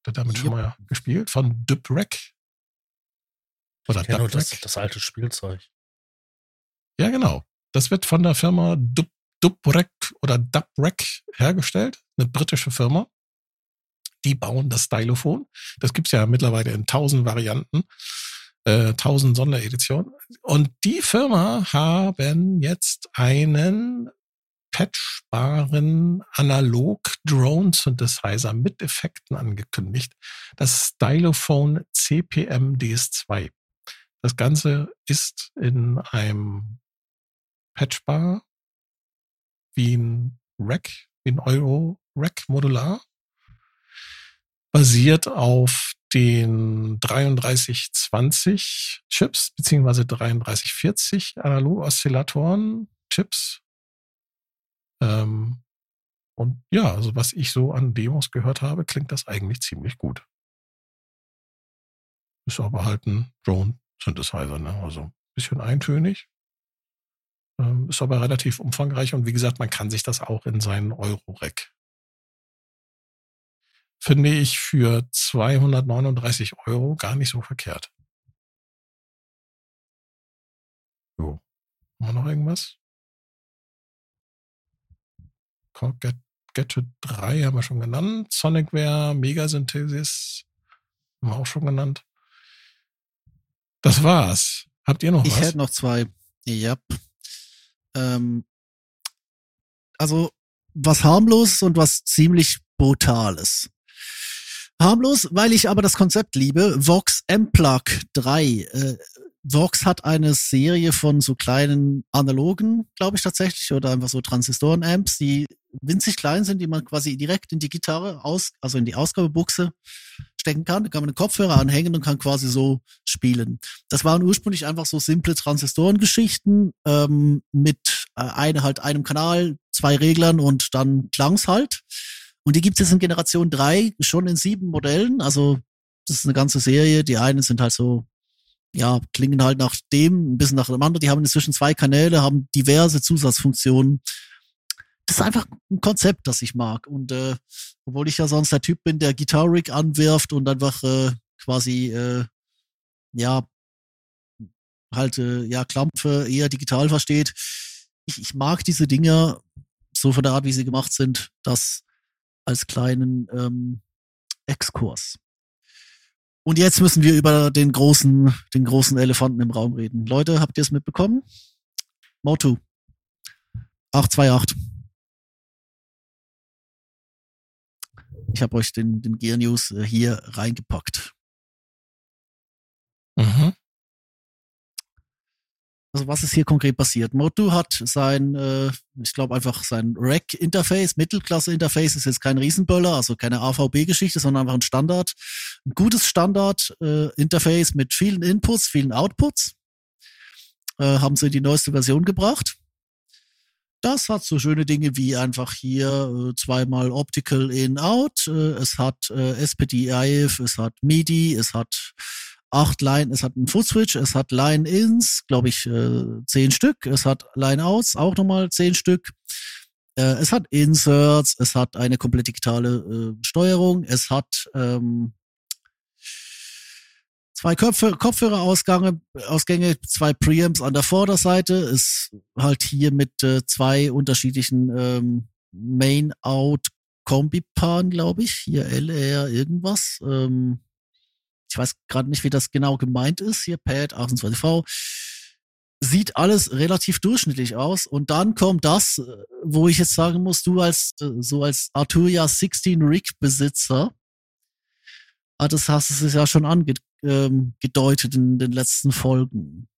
Ihr damit ja. schon mal gespielt? Von Dubrek? Oder Ja, nur das, das alte Spielzeug. Ja, genau. Das wird von der Firma Dub Dubrek oder Dubrek hergestellt, eine britische Firma. Die bauen das Stylophon. Das gibt's ja mittlerweile in tausend Varianten, äh, tausend Sondereditionen. Und die Firma haben jetzt einen patchbaren Analog-Drone-Synthesizer mit Effekten angekündigt. Das Stylophone CPM DS2. Das Ganze ist in einem patchbar wie ein Rack, wie ein Euro Rack Modular, basiert auf den 3320 Chips beziehungsweise 3340 Analog-Oszillatoren Chips. Ähm, und ja, also was ich so an Demos gehört habe, klingt das eigentlich ziemlich gut. Ist aber halt ein Drone-Synthesizer, ne? Also ein bisschen eintönig. Ähm, ist aber relativ umfangreich und wie gesagt, man kann sich das auch in seinen Euro-Rack. Finde ich für 239 Euro gar nicht so verkehrt. So. Haben wir noch irgendwas? Get Gadget 3 haben wir schon genannt. Sonicware, Megasynthesis haben wir auch schon genannt. Das war's. Habt ihr noch Ich was? hätte noch zwei. Ja. Ähm, also was harmlos und was ziemlich brutales. Harmlos, weil ich aber das Konzept liebe. Vox M-Plug 3. Äh, Vox hat eine Serie von so kleinen analogen, glaube ich tatsächlich, oder einfach so Transistoren-Amps, die winzig klein sind, die man quasi direkt in die Gitarre aus, also in die Ausgabebuchse stecken kann. Da kann man einen Kopfhörer anhängen und kann quasi so spielen. Das waren ursprünglich einfach so simple Transistorengeschichten ähm, mit äh, eine halt einem Kanal, zwei Reglern und dann Klangs halt. Und die gibt es jetzt in Generation 3 schon in sieben Modellen. Also das ist eine ganze Serie. Die einen sind halt so, ja, klingen halt nach dem, ein bisschen nach dem anderen. Die haben inzwischen zwei Kanäle, haben diverse Zusatzfunktionen. Das ist einfach ein Konzept, das ich mag. Und äh, obwohl ich ja sonst der Typ bin, der Guitar Rig anwirft und einfach äh, quasi äh, ja halt äh, ja Klampfe eher digital versteht. Ich, ich mag diese Dinger so von der Art, wie sie gemacht sind, das als kleinen ähm, Exkurs. Und jetzt müssen wir über den großen, den großen Elefanten im Raum reden. Leute, habt ihr es mitbekommen? Motu 828. Ich habe euch den, den Gear News äh, hier reingepackt. Mhm. Also was ist hier konkret passiert? Motu hat sein, äh, ich glaube einfach sein Rack-Interface, Mittelklasse-Interface ist jetzt kein Riesenböller, also keine AVB-Geschichte, sondern einfach ein Standard, ein gutes Standard-Interface mit vielen Inputs, vielen Outputs. Äh, haben sie in die neueste Version gebracht. Das hat so schöne Dinge wie einfach hier äh, zweimal Optical In-Out, äh, es hat äh, SPD-IF, es hat MIDI, es hat acht Line, es hat einen Footswitch, es hat Line-Ins, glaube ich, äh, zehn Stück, es hat Line-Outs, auch nochmal zehn Stück. Äh, es hat Inserts, es hat eine komplett digitale äh, Steuerung, es hat ähm, zwei Köpfe, Kopfhörerausgänge, Ausgänge, zwei Preamps an der Vorderseite, ist halt hier mit äh, zwei unterschiedlichen ähm, Main-Out Kombipaaren, glaube ich. Hier LR irgendwas. Ähm, ich weiß gerade nicht, wie das genau gemeint ist. Hier Pad 28V. Sieht alles relativ durchschnittlich aus. Und dann kommt das, äh, wo ich jetzt sagen muss, du als äh, so als Arturia 16 Rig Besitzer, ah, das hast du es ja schon angedeutet ähm, in den letzten Folgen.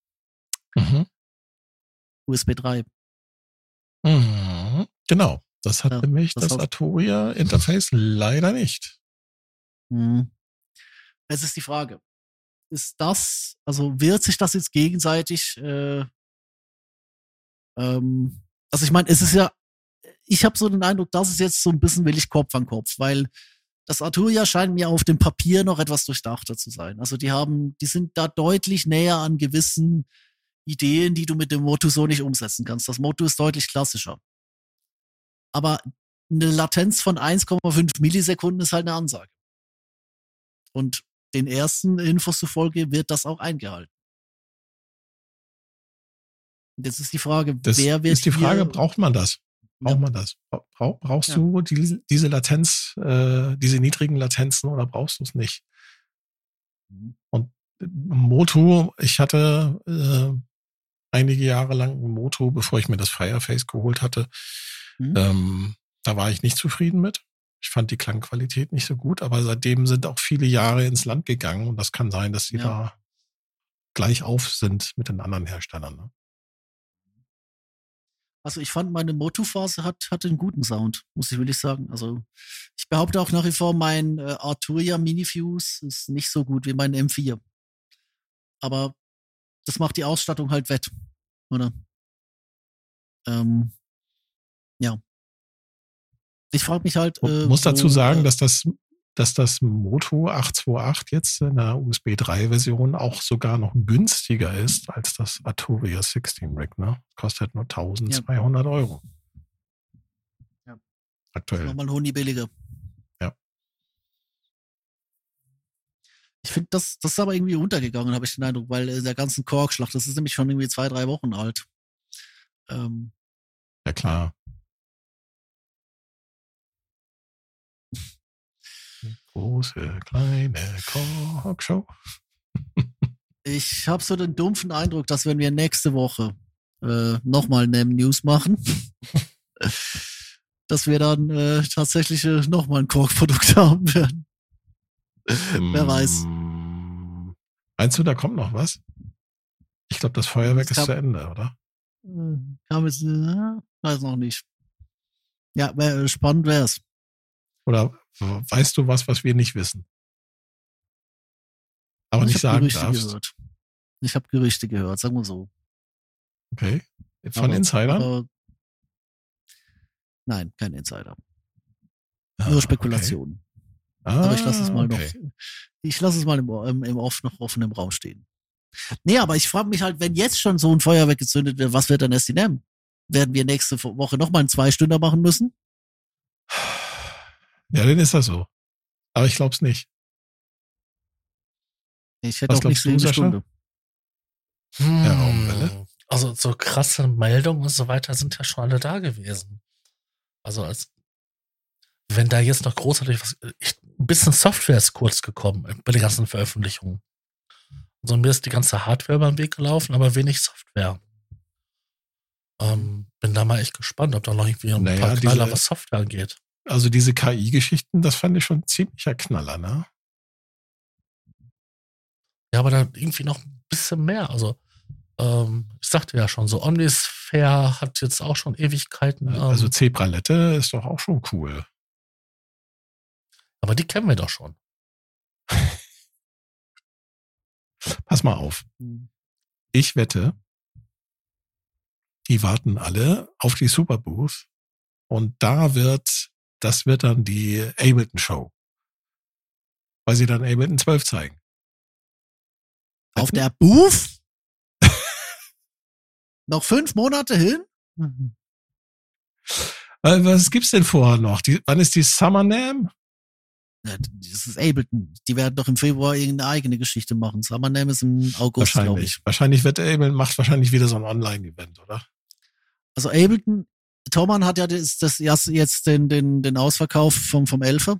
Mhm. USB 3. Mhm. Genau. Das hat Ja, nämlich das das, Arturia Interface leider nicht. Hm. Es ist die Frage. Ist das, also wird sich das jetzt gegenseitig, äh, ähm, also ich meine, es ist ja, ich habe so den Eindruck, das ist jetzt so ein bisschen will ich Kopf an Kopf, weil das Arturia scheint mir auf dem Papier noch etwas durchdachter zu sein. Also die haben, die sind da deutlich näher an gewissen Ideen, die du mit dem Motu so nicht umsetzen kannst. Das Motu ist deutlich klassischer. Aber eine Latenz von 1,5 Millisekunden ist halt eine Ansage. Und den ersten Infos zufolge wird das auch eingehalten. Jetzt ist die Frage, das wer wird. Ist die Frage, braucht man das? Braucht ja. man das? Bra brauchst ja. du die, diese Latenz, äh, diese niedrigen Latenzen oder brauchst du es nicht? Mhm. Und äh, Moto, ich hatte äh, einige Jahre lang ein Moto, bevor ich mir das Fireface geholt hatte. Mhm. Ähm, da war ich nicht zufrieden mit. Ich fand die Klangqualität nicht so gut, aber seitdem sind auch viele Jahre ins Land gegangen und das kann sein, dass sie Ja. da gleich auf sind mit den anderen Herstellern. Ne? Also ich fand meine Moto-Phase hat, hatte einen guten Sound, muss ich wirklich sagen. Also ich behaupte auch nach wie vor, mein äh, Arturia Minifuse ist nicht so gut wie mein M4. Aber das macht die Ausstattung halt wett, oder? Ähm. Ich frage mich halt. Ich Äh, muss dazu wo, sagen, äh, dass das, dass das Moto 828 jetzt in der USB 3 Version auch sogar noch günstiger ist als das Arturia 16 Rig, ne? Kostet nur 1200 Euro. Ja. Aktuell. Nochmal ein Honig billiger. Ja. Ich finde, das, das ist aber irgendwie untergegangen, habe ich den Eindruck, weil in der ganzen Korkschlacht, das ist nämlich schon irgendwie zwei, drei Wochen alt. Ähm, Ja klar. Große, kleine Talkshow. ich habe so den dumpfen Eindruck, dass wenn wir nächste Woche äh, nochmal eine News machen, (laughs) dass wir dann äh, tatsächlich äh, nochmal ein Korkprodukt (laughs) haben werden. Wer weiß. Mm, Meinst du, da kommt noch was? Ich glaube, das Feuerwerk Es ist zu Ende, oder? Äh, Kam jetzt, äh, weiß noch nicht. Ja, wär, spannend wär's. Oder weißt du was, was wir nicht wissen? Aber ich nicht hab sagen Gerüchte darfst. gehört. Ich habe Gerüchte gehört, sagen wir so. Okay. Von Aber- Insidern? Aber, nein, kein Insider. Ah, Nur Spekulationen. Okay. Ah, Aber ich lasse es mal okay. noch. Ich lasse es mal im, im, im off, noch offen im Raum stehen. Nee, aber ich frage mich halt, wenn jetzt schon so ein Feuerwerk gezündet wird, was wird dann SDM? Werden wir nächste Woche nochmal einen Zwei-Stünder machen müssen? (sighs) Ja, dann ist das so. Aber ich glaube es nicht. Ich hätte Was auch nicht glaubst so du, eine Sascha? Stunde. Ja, Raumwelle. Hm, Also so krasse Meldungen und so weiter sind ja schon alle da gewesen. Also als wenn da jetzt noch großartig was, ich, ein bisschen Software ist kurz gekommen bei den ganzen Veröffentlichungen. So mir ist die ganze Hardware über den Weg gelaufen, aber wenig Software. Ähm, bin da mal echt gespannt, ob da noch irgendwie ein Naja, paar Knaller, was Software angeht. Also diese KI-Geschichten, das fand ich schon ziemlicher Knaller, ne? Ja, aber da irgendwie noch ein bisschen mehr. Also, ähm, ich sagte ja schon, so Omnisphere hat jetzt auch schon Ewigkeiten. Ähm, Also Zebralette ist doch auch schon cool. aber die kennen wir doch schon. (laughs) Pass mal auf. Ich wette, die warten alle auf die Superbooth und da wird, das wird dann die Ableton Show. Weil sie dann Ableton 12 zeigen. Auf der Booth? (laughs) noch fünf Monate hin? Äh, Was gibt's denn vorher noch? Die, wann ist die Summer Nam? Ja, das ist Ableton. Die werden doch im Februar irgendeine eigene Geschichte machen. Summer Name ist im August, glaube Wahrscheinlich. ich. Wahrscheinlich wird Ableton, macht wahrscheinlich wieder so ein Online-Event, oder? Also Ableton, Thomann hat ja das, das jetzt den, den, den Ausverkauf vom, vom Elfer.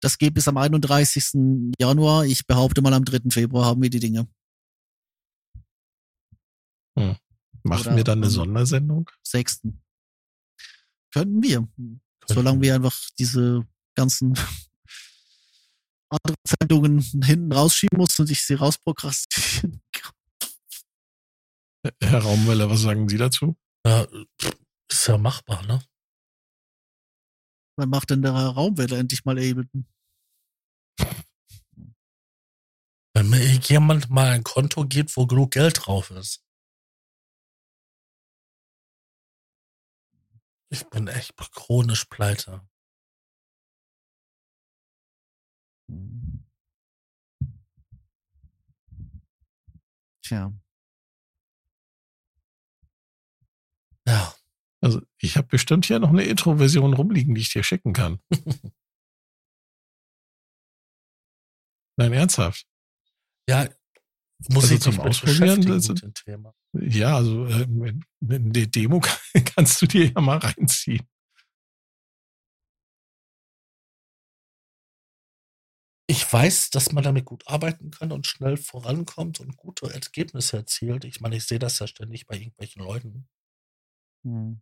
Das geht bis am 31. Januar. Ich behaupte mal, am 3. Februar haben wir die Dinge. Machen Oder wir dann eine Sondersendung? 6. Könnten wir. Solange wir einfach diese ganzen (laughs) anderen Sendungen hinten rausschieben muss und ich sie rausprokrastinieren kann. Herr Raumwelle, was sagen Sie dazu? Ja, pff, ist ja machbar, ne? Wann macht denn der Raumwelle endlich mal Ableton? (laughs) Wenn mir jemand mal ein Konto gibt, wo genug Geld drauf ist. Ich bin echt chronisch pleite. Tja. Ja, Also ich habe bestimmt hier noch eine Intro-Version rumliegen, die ich dir schicken kann. (laughs) Nein, ernsthaft. ja, Muss Also ich zum Ausprobieren, beschäftigen das- mit dem Thema. Ja, also äh, eine Demo (laughs) kannst du dir ja mal reinziehen. Ich weiß, dass man damit gut arbeiten kann und schnell vorankommt und gute Ergebnisse erzielt. Ich meine, ich sehe das ja ständig bei irgendwelchen Leuten. Hm.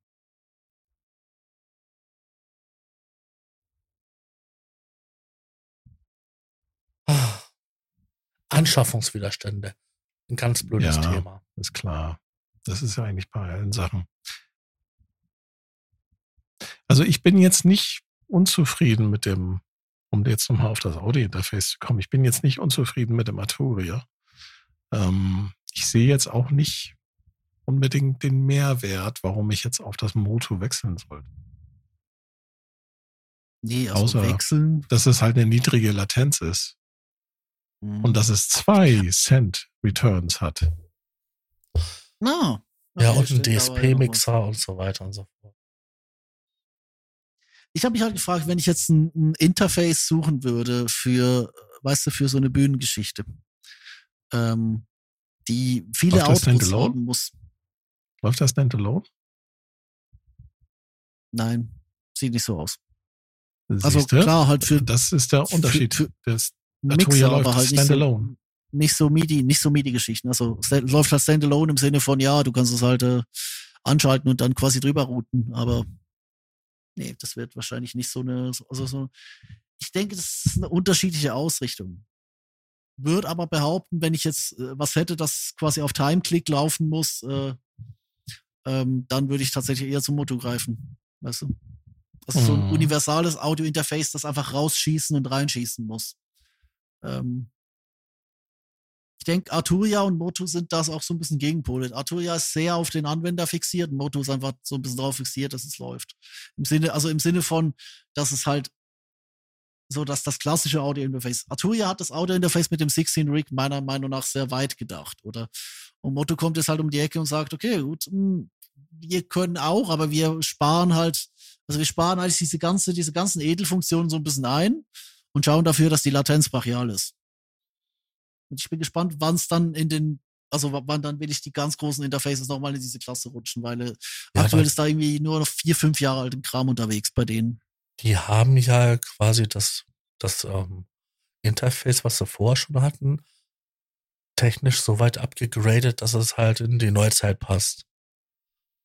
Anschaffungswiderstände. Ein ganz blödes Ja. Thema. Ist klar. Das ist ja eigentlich bei allen Sachen. Also ich bin jetzt nicht unzufrieden mit dem, um jetzt nochmal auf das Audio-Interface zu kommen, ich bin jetzt nicht unzufrieden mit dem Arturia. Ähm, ich sehe jetzt auch nicht unbedingt den Mehrwert, warum ich jetzt auf das Moto wechseln sollte. Nee, also Außer- wechseln. Dass es halt eine niedrige Latenz ist Hm. und dass es zwei Cent Returns hat. Na. Ja, okay, und ein ja. DSP-Mixer und so weiter und so fort. Ich habe mich halt gefragt, wenn ich jetzt ein, ein Interface suchen würde für, weißt du, für so eine Bühnengeschichte, ähm, die viele Läuft Outputs haben muss. Läuft das Standalone? Nein, sieht nicht so aus. Also Siehste? klar, halt für Das ist der Unterschied. für- das Mixer, läuft aber halt nicht so, nicht so MIDI, nicht so MIDI-Geschichten. Also läuft halt Standalone im Sinne von, ja, du kannst es halt äh, anschalten und dann quasi drüber routen, aber nee, das wird wahrscheinlich nicht so eine, also so, ich denke, das ist eine unterschiedliche Ausrichtung. Würde aber behaupten, wenn ich jetzt äh, was hätte, das quasi auf Time-Click laufen muss, äh, ähm, dann würde ich tatsächlich eher zum Motto greifen. Weißt du? Das ist so ein Mhm. universales Audio-Interface, das einfach rausschießen und reinschießen muss. Ähm, ich denke, Arturia und Moto sind das auch so ein bisschen Gegenpole. Arturia ist sehr auf den Anwender fixiert, Moto ist einfach so ein bisschen drauf fixiert, dass es läuft. Im Sinne, also im Sinne von, dass es halt so, dass das klassische Audio-Interface. Arturia hat das Audio-Interface mit dem 16-Rig meiner Meinung nach sehr weit gedacht, oder? Und Moto kommt jetzt halt um die Ecke und sagt, okay, gut, mh, wir können auch, aber wir sparen halt, also wir sparen eigentlich diese ganze, diese ganzen Edelfunktionen so ein bisschen ein und schauen dafür, dass die Latenz brachial ist. Und ich bin gespannt, wann es dann in den, also wann dann will ich die ganz großen Interfaces nochmal in diese Klasse rutschen, weil äh, Ja, aktuell ist da irgendwie nur noch vier, fünf Jahre alten Kram unterwegs bei denen. Die haben ja quasi das, das ähm, Interface, was sie vorher schon hatten, technisch so weit abgegradet, dass es halt in die Neuzeit passt.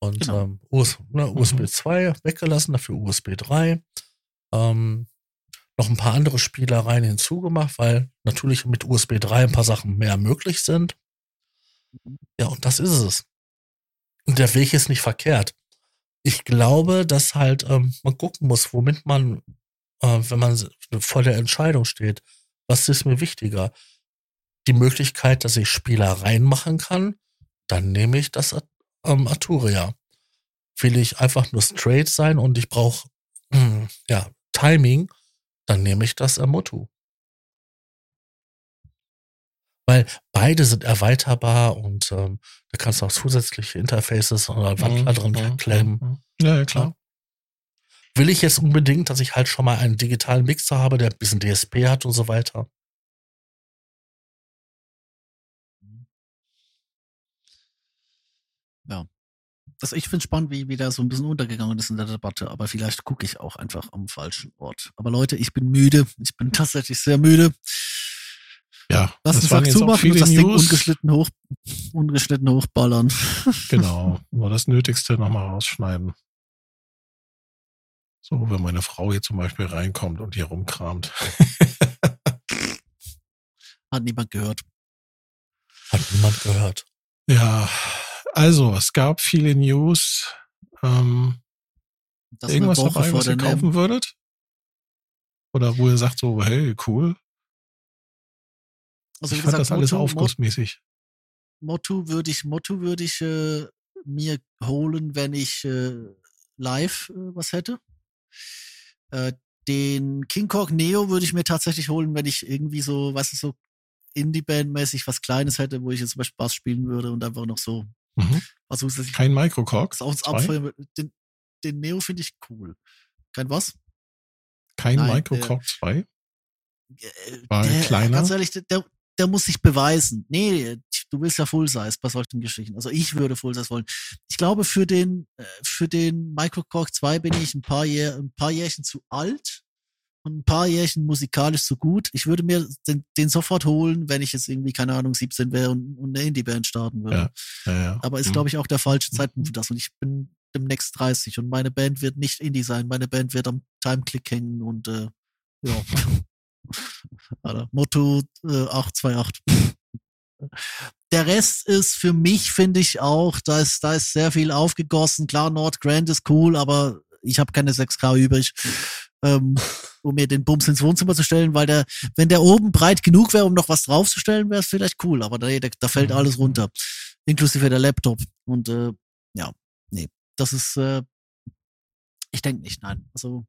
Und Genau. ähm, US, ne, USB 2 weggelassen, dafür USB 3. Ähm, noch ein paar andere Spielereien hinzugemacht, weil natürlich mit USB 3 ein paar Sachen mehr möglich sind. Ja, und das ist es. Und der Weg ist nicht verkehrt. Ich glaube, dass halt ähm, man gucken muss, womit man, äh, wenn man vor der Entscheidung steht, was ist mir wichtiger? Die Möglichkeit, dass ich Spielereien machen kann, dann nehme ich das At- ähm, Arturia. Will ich einfach nur straight sein und ich brauche ja, Timing, dann nehme ich das Motu. Weil beide sind erweiterbar und ähm, da kannst du auch zusätzliche Interfaces oder Wandler drin Mhm, klemmen. mhm. Ja, ja, klar. Will ich jetzt unbedingt, dass ich halt schon mal einen digitalen Mixer habe, der ein bisschen DSP hat und so weiter? Also ich finde spannend, wie wieder so ein bisschen untergegangen ist in der Debatte, aber vielleicht gucke ich auch einfach am falschen Ort. Aber Leute, ich bin müde. Ich bin tatsächlich sehr müde. Ja, Lass das uns auch zumachen und das Ding News. ungeschnitten hoch, ungeschnitten hochballern. (laughs) Genau, nur das Nötigste nochmal rausschneiden. So, wenn meine Frau hier zum Beispiel reinkommt und hier rumkramt. Hat niemand gehört. Hat niemand gehört. ja, also, es gab viele News. Ähm, Das irgendwas dabei, was ihr kaufen würdet? Oder wo ihr sagt so, hey, cool. Also ich fand gesagt, das alles Motto, aufgussmäßig. Motto würde ich, Motto würde ich äh, mir holen, wenn ich äh, live äh, was hätte. Äh, den King Kong Neo würde ich mir tatsächlich holen, wenn ich irgendwie so, weißt du, so Indie-Band-mäßig was Kleines hätte, wo ich jetzt zum Beispiel Bass spielen würde und einfach noch so Mhm. was zusätzlich Kein Microcox. Den, den Neo finde ich cool. Kein was? Kein Nein, Microcox 2. Äh, War der, kleiner? Ganz ehrlich, der, der, muss sich beweisen. Nee, du willst ja Full Size bei solchen Geschichten. Also ich würde Full Size wollen. Ich glaube, für den, äh, für den Microcork 2 bin ich ein paar, Jahr, ein paar Jährchen zu alt ein paar Jährchen musikalisch so gut. Ich würde mir den, den sofort holen, wenn ich jetzt irgendwie, keine Ahnung, 17 wäre und, und eine Indie-Band starten würde. Ja, ja, ja. Aber ist, mhm. glaube ich, auch der falsche Zeitpunkt für das. Und ich bin demnächst 30 und meine Band wird nicht Indie sein. Meine Band wird am Timeclick hängen und äh, ja. (laughs) Motto äh, 828. Der Rest ist für mich, finde ich auch, da ist, da ist sehr viel aufgegossen. Klar, Nord Grand ist cool, aber ich habe keine 6K übrig, (laughs) ähm, um mir den Bums ins Wohnzimmer zu stellen, weil der, wenn der oben breit genug wäre, um noch was draufzustellen, wäre es vielleicht cool, aber da, da fällt alles runter. Inklusive der Laptop. Und äh, ja, nee, das ist, äh, ich denke nicht, nein. Also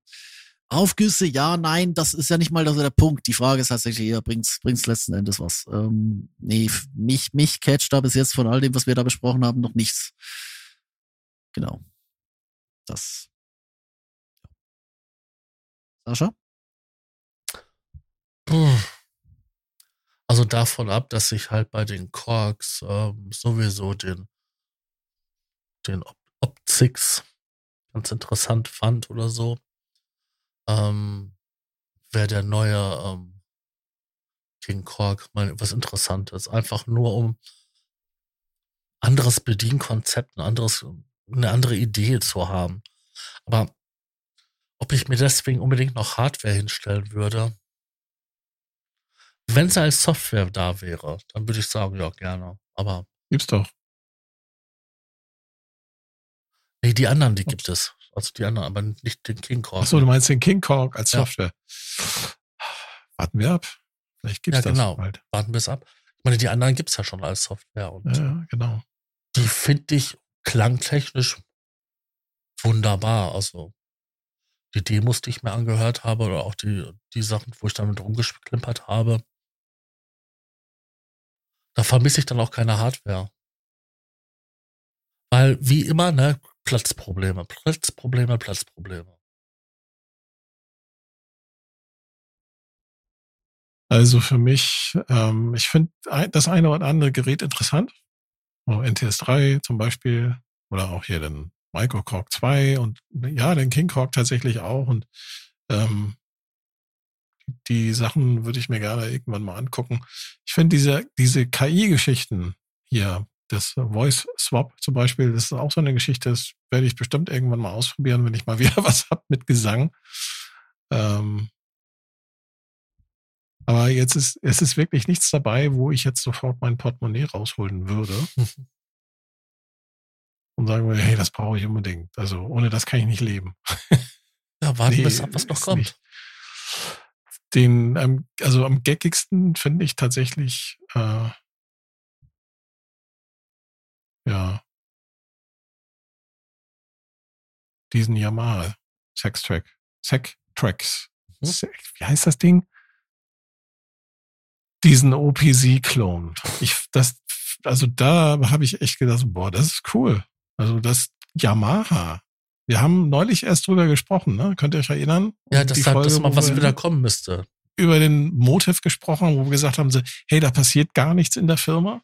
Aufgüsse, ja, nein, das ist ja nicht mal der Punkt. Die Frage ist tatsächlich eher, bringt's, bringt's letzten Endes was? Ähm, nee, mich, mich catcht da bis jetzt von all dem, was wir da besprochen haben, noch nichts. Genau. Das. Sascha? Also davon ab, dass ich halt bei den Korks ähm, sowieso den, den Optics ganz interessant fand oder so ähm, wäre der neue ähm, King Kork mal was Interessantes. Einfach nur um anderes Bedienkonzept, ein anderes, eine andere Idee zu haben. Aber ob ich mir deswegen unbedingt noch Hardware hinstellen würde, wenn es als Software da wäre, dann würde ich sagen, ja, gerne. Aber. Gibt's doch. Nee, die anderen, die gibt es. Also die anderen, aber nicht den King Kong. Achso, du meinst den King Kong als Software. Warten wir ab. Vielleicht gibt's ja, genau. das bald. Warten wir es ab. Ich meine, die anderen gibt's ja schon als Software. Und ja, genau. Die finde ich klangtechnisch wunderbar. Also die Demos, die ich mir angehört habe, oder auch die, die Sachen, wo ich damit rumgeklimpert habe, da vermisse ich dann auch keine Hardware. Weil, wie immer, ne, Platzprobleme, Platzprobleme, Platzprobleme. Also für mich, ähm, ich finde das eine oder andere Gerät interessant. NTS 3 zum Beispiel oder auch hier den Microcork 2 und ja, den King Korg tatsächlich auch. Und ähm, die Sachen würde ich mir gerne irgendwann mal angucken. Ich finde diese, diese KI-Geschichten hier, das Voice Swap zum Beispiel, das ist auch so eine Geschichte, das werde ich bestimmt irgendwann mal ausprobieren, wenn ich mal (laughs) wieder was hab mit Gesang. Ähm, aber jetzt ist, es ist wirklich nichts dabei, wo ich jetzt sofort mein Portemonnaie rausholen würde. (laughs) und sagen würde, hey, das brauche ich unbedingt. Also ohne das kann ich nicht leben. Ja, warten nee, bis ab, was noch kommt. Nicht. Den, ähm, also am geckigsten finde ich tatsächlich äh, ja, diesen Yamaha Sex-Track, Sec-Tracks. Hm? Wie heißt das Ding? Diesen OPZ-Clone. Ich, das, also da habe ich echt gedacht, boah, das ist cool. Also das Yamaha. Wir haben neulich erst drüber gesprochen, ne? Könnt ihr euch erinnern? Ja, das hat das mal was wieder kommen müsste. Über den Motiv gesprochen, wo wir gesagt haben, hey, da passiert gar nichts in der Firma.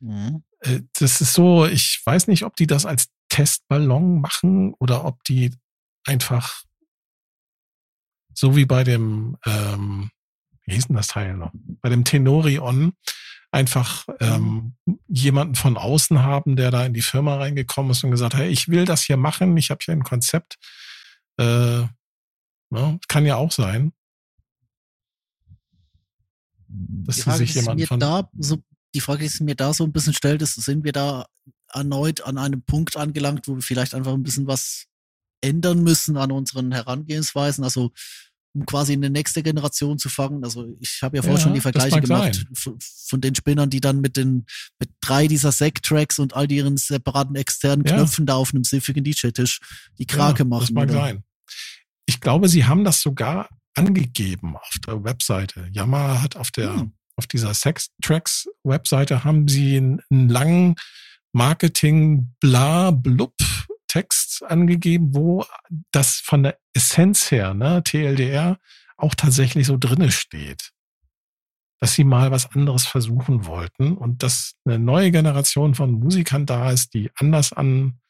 Mhm. Äh, das ist so, ich weiß nicht, ob die das als Testballon machen oder ob die einfach so wie bei dem, ähm, wie hieß denn das Teil noch? Bei dem Tenorion einfach ähm, jemanden von außen haben, der da in die Firma reingekommen ist und gesagt, hey, ich will das hier machen, ich habe hier ein Konzept. Äh, ne, kann ja auch sein. Dass die Frage, sich jemand von da so die Frage, die sich mir da so ein bisschen stellt, ist, sind wir da erneut an einem Punkt angelangt, wo wir vielleicht einfach ein bisschen was ändern müssen an unseren Herangehensweisen, also um quasi in die nächste Generation zu fangen. Also ich habe ja vorher ja, schon die Vergleiche gemacht von, von, den Spinnern, die dann mit den mit drei dieser Sec-Tracks und all ihren separaten externen ja. Knöpfen da auf einem siffigen DJ-Tisch die Krake ja, machen. Das mag oder? sein. Ich glaube, sie haben das sogar angegeben auf der Webseite. Yamaha hat auf der hm auf dieser Sex Tracks Webseite haben sie einen, einen langen Marketing bla blub Text angegeben, wo das von der Essenz her, ne, TLDR, auch tatsächlich so drinne steht. dass sie mal was anderes versuchen wollten und dass eine neue Generation von Musikern da ist, die anders an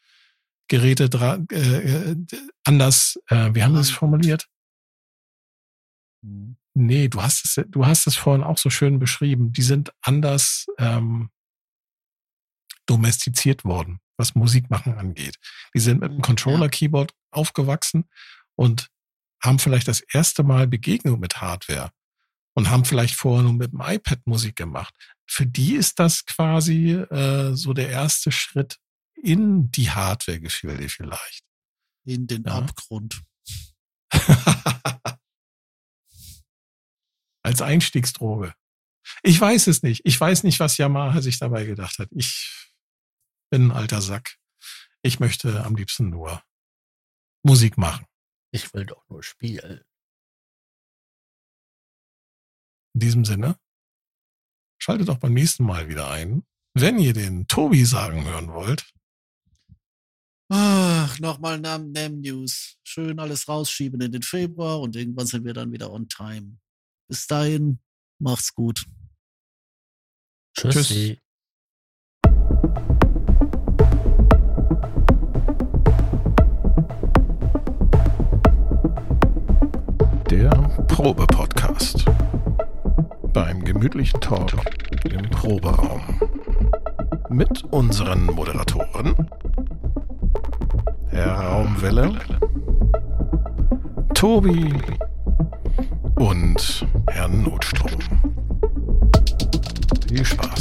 Geräte äh, äh anders, äh, wie haben sie es formuliert? Mhm. Nee, du hast es, du hast es vorhin auch so schön beschrieben. Die sind anders ähm, domestiziert worden, was Musikmachen angeht. Die sind mit einem Controller-Keyboard aufgewachsen und haben vielleicht das erste Mal Begegnung mit Hardware und haben vielleicht vorher nur mit dem iPad Musik gemacht. Für die ist das quasi äh, so der erste Schritt in die Hardware-Gefilde vielleicht. In den Ja. Abgrund. (laughs) Als Einstiegsdroge. Ich weiß es nicht. Ich weiß nicht, was Yamaha sich dabei gedacht hat. Ich bin ein alter Sack. Ich möchte am liebsten nur Musik machen. Ich will doch nur spielen. In diesem Sinne, schaltet auch beim nächsten Mal wieder ein. Wenn ihr den Tobi sagen hören wollt, Ach, nochmal Nam Nam News. Schön alles rausschieben in den Februar und irgendwann sind wir dann wieder on time. Bis dahin, macht's gut. Tschüssi. Der Probe-Podcast. Beim gemütlichen Talk im Proberaum. Mit unseren Moderatoren Herr Raumwelle, Tobi und Herrn Notstrom. Viel Spaß.